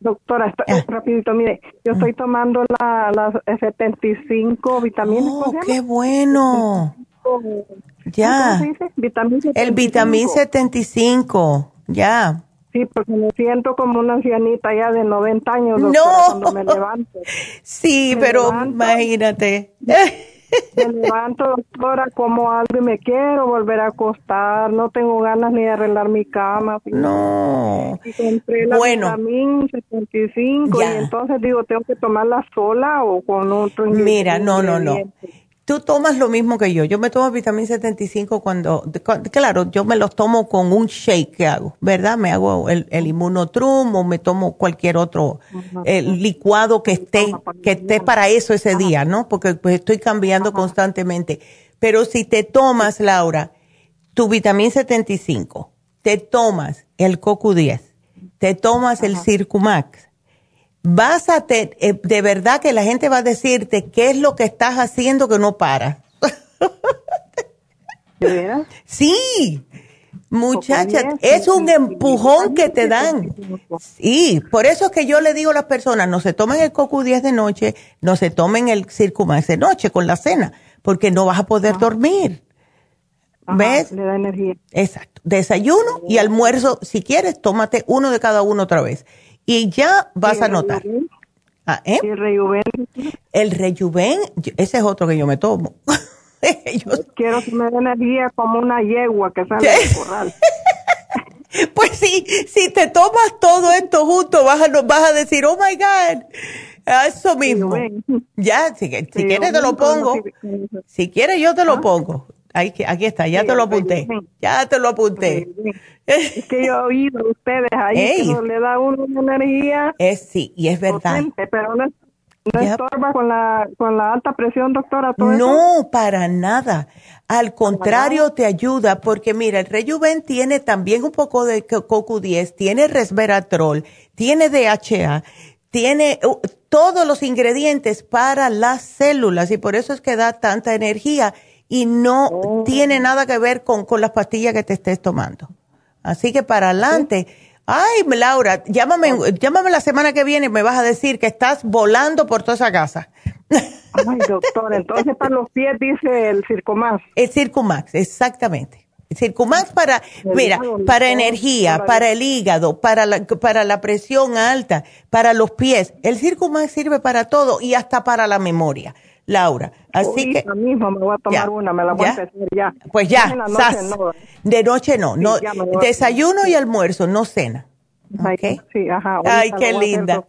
Speaker 11: Doctora, rapidito, mire, yo estoy tomando la, las 75 vitaminas.
Speaker 3: Oh, qué bueno. Ya. El vitamin 75, ya.
Speaker 11: Sí, porque me siento como una ancianita ya de 90 años,
Speaker 3: no. cuando me levanto. <laughs> Sí, pero imagínate. <laughs>
Speaker 11: Me levanto, doctora, como algo y me quiero volver a acostar. No tengo ganas ni de arreglar mi cama.
Speaker 3: No.
Speaker 11: Y compré la bueno. vitamina 75 y entonces digo, ¿tengo que tomarla sola o con otro
Speaker 3: Mira, no, no, no. Tú tomas lo mismo que yo. Yo me tomo vitamina 75 cuando, claro, yo me los tomo con un shake que hago, ¿verdad? Me hago el, el inmunotrum o me tomo cualquier otro licuado que esté, que esté para eso ese día, ¿no? Porque pues estoy cambiando constantemente. Pero si te tomas, Laura, tu vitamina 75, te tomas el CoQ10, te tomas el Circumax, vas a te, eh, de verdad que la gente va a decirte qué es lo que estás haciendo que no para.
Speaker 11: ¿De verdad?
Speaker 3: Sí, muchachas, es un empujón que te dan. Sí, por eso es que yo le digo a las personas, no se tomen el coco 10 de noche, no se tomen el Circumax de noche con la cena, porque no vas a poder dormir. ¿Ves?
Speaker 11: Le da energía.
Speaker 3: Exacto. Desayuno y almuerzo, si quieres, tómate uno de cada uno otra vez y ya vas a notar.
Speaker 11: Ah, ¿eh? ¿El rejuven?
Speaker 3: El rejuven, ese es otro que yo me tomo. <laughs>
Speaker 11: Quiero que me dé energía como una yegua que sale del corral. <laughs>
Speaker 3: pues sí, si te tomas todo esto junto, vas a, vas a decir, oh my God, eso mismo. Ya, si, si quieres te lo pongo. Si quieres yo te lo ah. pongo. Aquí, aquí está, ya te lo apunté. Ya te lo apunté.
Speaker 11: Es que yo he oído a ustedes ahí que le da una energía.
Speaker 3: Es sí, y es verdad.
Speaker 11: pero no, estorba con la, con la alta presión, doctora.
Speaker 3: no, para nada. Al contrario, te ayuda porque mira, el Rejuven tiene también un poco de CoQ10, tiene resveratrol, tiene DHA, tiene uh, todos los ingredientes para las células y por eso es que da tanta energía y no oh. tiene nada que ver con, con las pastillas que te estés tomando. Así que para adelante. Ay, Laura, llámame, llámame la semana que viene y me vas a decir que estás volando por toda esa casa.
Speaker 11: Ay, doctor, entonces para los pies dice el Circumax.
Speaker 3: El Circumax, exactamente. El Circumax para, mira, para energía, para el hígado, para la, para la presión alta, para los pies. El Circumax sirve para todo y hasta para la memoria. Laura. Así que.
Speaker 11: mismo me voy a tomar una, me la voy a empezar ya.
Speaker 3: Pues ya, de noche no, no desayuno y almuerzo, no cena.
Speaker 11: Okay. Sí, ajá.
Speaker 3: Ay, qué linda.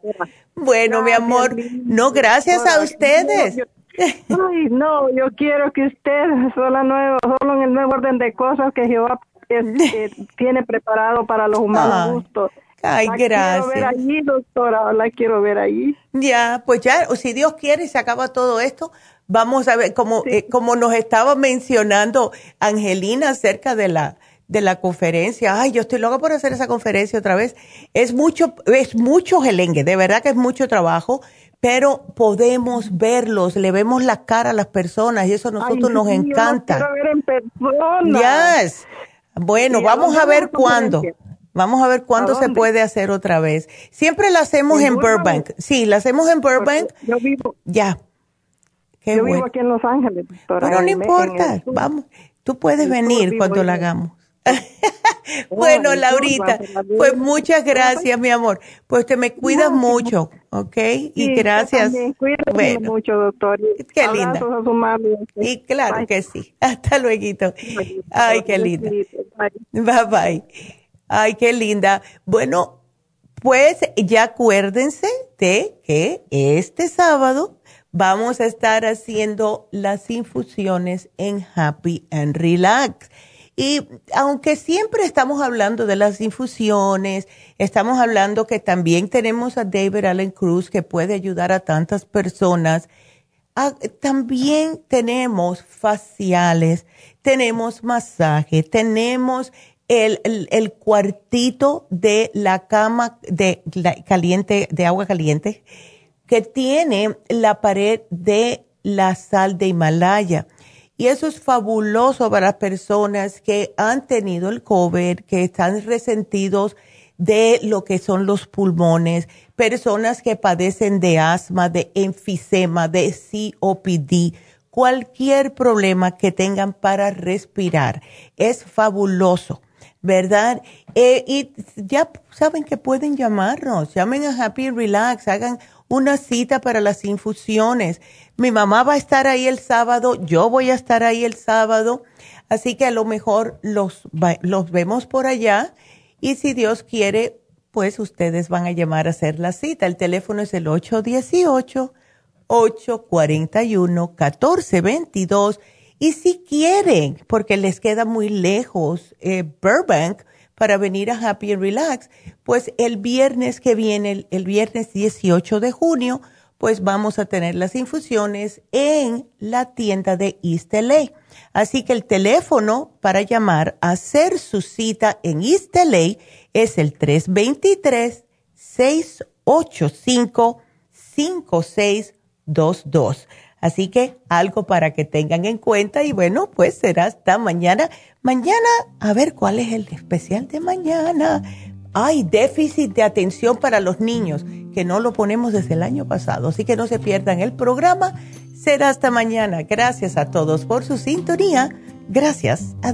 Speaker 3: Bueno, mi amor, no, gracias a ustedes.
Speaker 11: Ay, no, yo quiero que ustedes, solo, nuevo, solo en el nuevo orden de cosas que Jehová eh, <laughs> tiene preparado para los humanos justos.
Speaker 3: Ay, gracias.
Speaker 11: quiero ver allí, doctora, la quiero ver allí.
Speaker 3: Ya, pues ya, o si Dios quiere y se acaba todo esto, vamos a ver, como, eh, como nos estaba mencionando Angelina acerca de la, de la conferencia. Ay, yo estoy loca por hacer esa conferencia otra vez. Es mucho, es mucho gelengue, de verdad que es mucho trabajo, pero podemos verlos, le vemos la cara a las personas y eso a nosotros nos encanta.
Speaker 11: quiero ver en persona.
Speaker 3: Yes. Bueno, vamos a ver cuándo. Vamos a ver cuándo se puede hacer otra vez. Siempre la hacemos en, Burbank. Sí, la hacemos en Burbank.
Speaker 11: Yo vivo.
Speaker 3: Ya.
Speaker 11: yo vivo aquí en Los Ángeles,
Speaker 3: Pero no importa, vamos. Tú puedes venir cuando la hagamos. <laughs> bueno, Laurita, pues muchas gracias, mi amor. Pues te me cuidas mucho, ¿ok? y gracias.
Speaker 11: Bueno, mucho, doctor.
Speaker 3: Qué linda. Y claro que sí. <laughs> Hasta luego. Ay, qué linda. Bye bye. Ay, qué linda. Bueno, pues ya acuérdense de que este sábado vamos a estar haciendo las infusiones en Happy and Relax. Y aunque siempre estamos hablando de las infusiones, estamos hablando que también tenemos a David Allen Cruz que puede ayudar a tantas personas. También tenemos faciales, tenemos masaje, tenemos el, el, cuartito de la cama de caliente, de agua caliente, que tiene la pared de la sal de Himalaya. Y eso es fabuloso para personas que han tenido el COVID, que están resentidos de lo que son los pulmones, personas que padecen de asma, de enfisema, de COPD, cualquier problema que tengan para respirar. Es fabuloso. ¿Verdad? Eh, y ya saben que pueden llamarnos, llamen a Happy Relax, hagan una cita para las infusiones. Mi mamá va a estar ahí el sábado, yo voy a estar ahí el sábado, así que a lo mejor los, los vemos por allá y si Dios quiere, pues ustedes van a llamar a hacer la cita. El teléfono es el 818 841 1422 y si quieren, porque les queda muy lejos eh, Burbank para venir a Happy and Relax, pues el viernes que viene, el, viernes 18 de junio, pues vamos a tener las infusiones en la tienda de East. Así que el teléfono para llamar a hacer su cita en East es el 323-685-5622. Así que algo para que tengan en cuenta y bueno, pues será hasta mañana. Mañana, a ver cuál es el especial de mañana. Hay déficit de atención para los niños, que no lo ponemos desde el año pasado, así que no se pierdan el programa. Será hasta mañana. Gracias a todos por su sintonía. Gracias a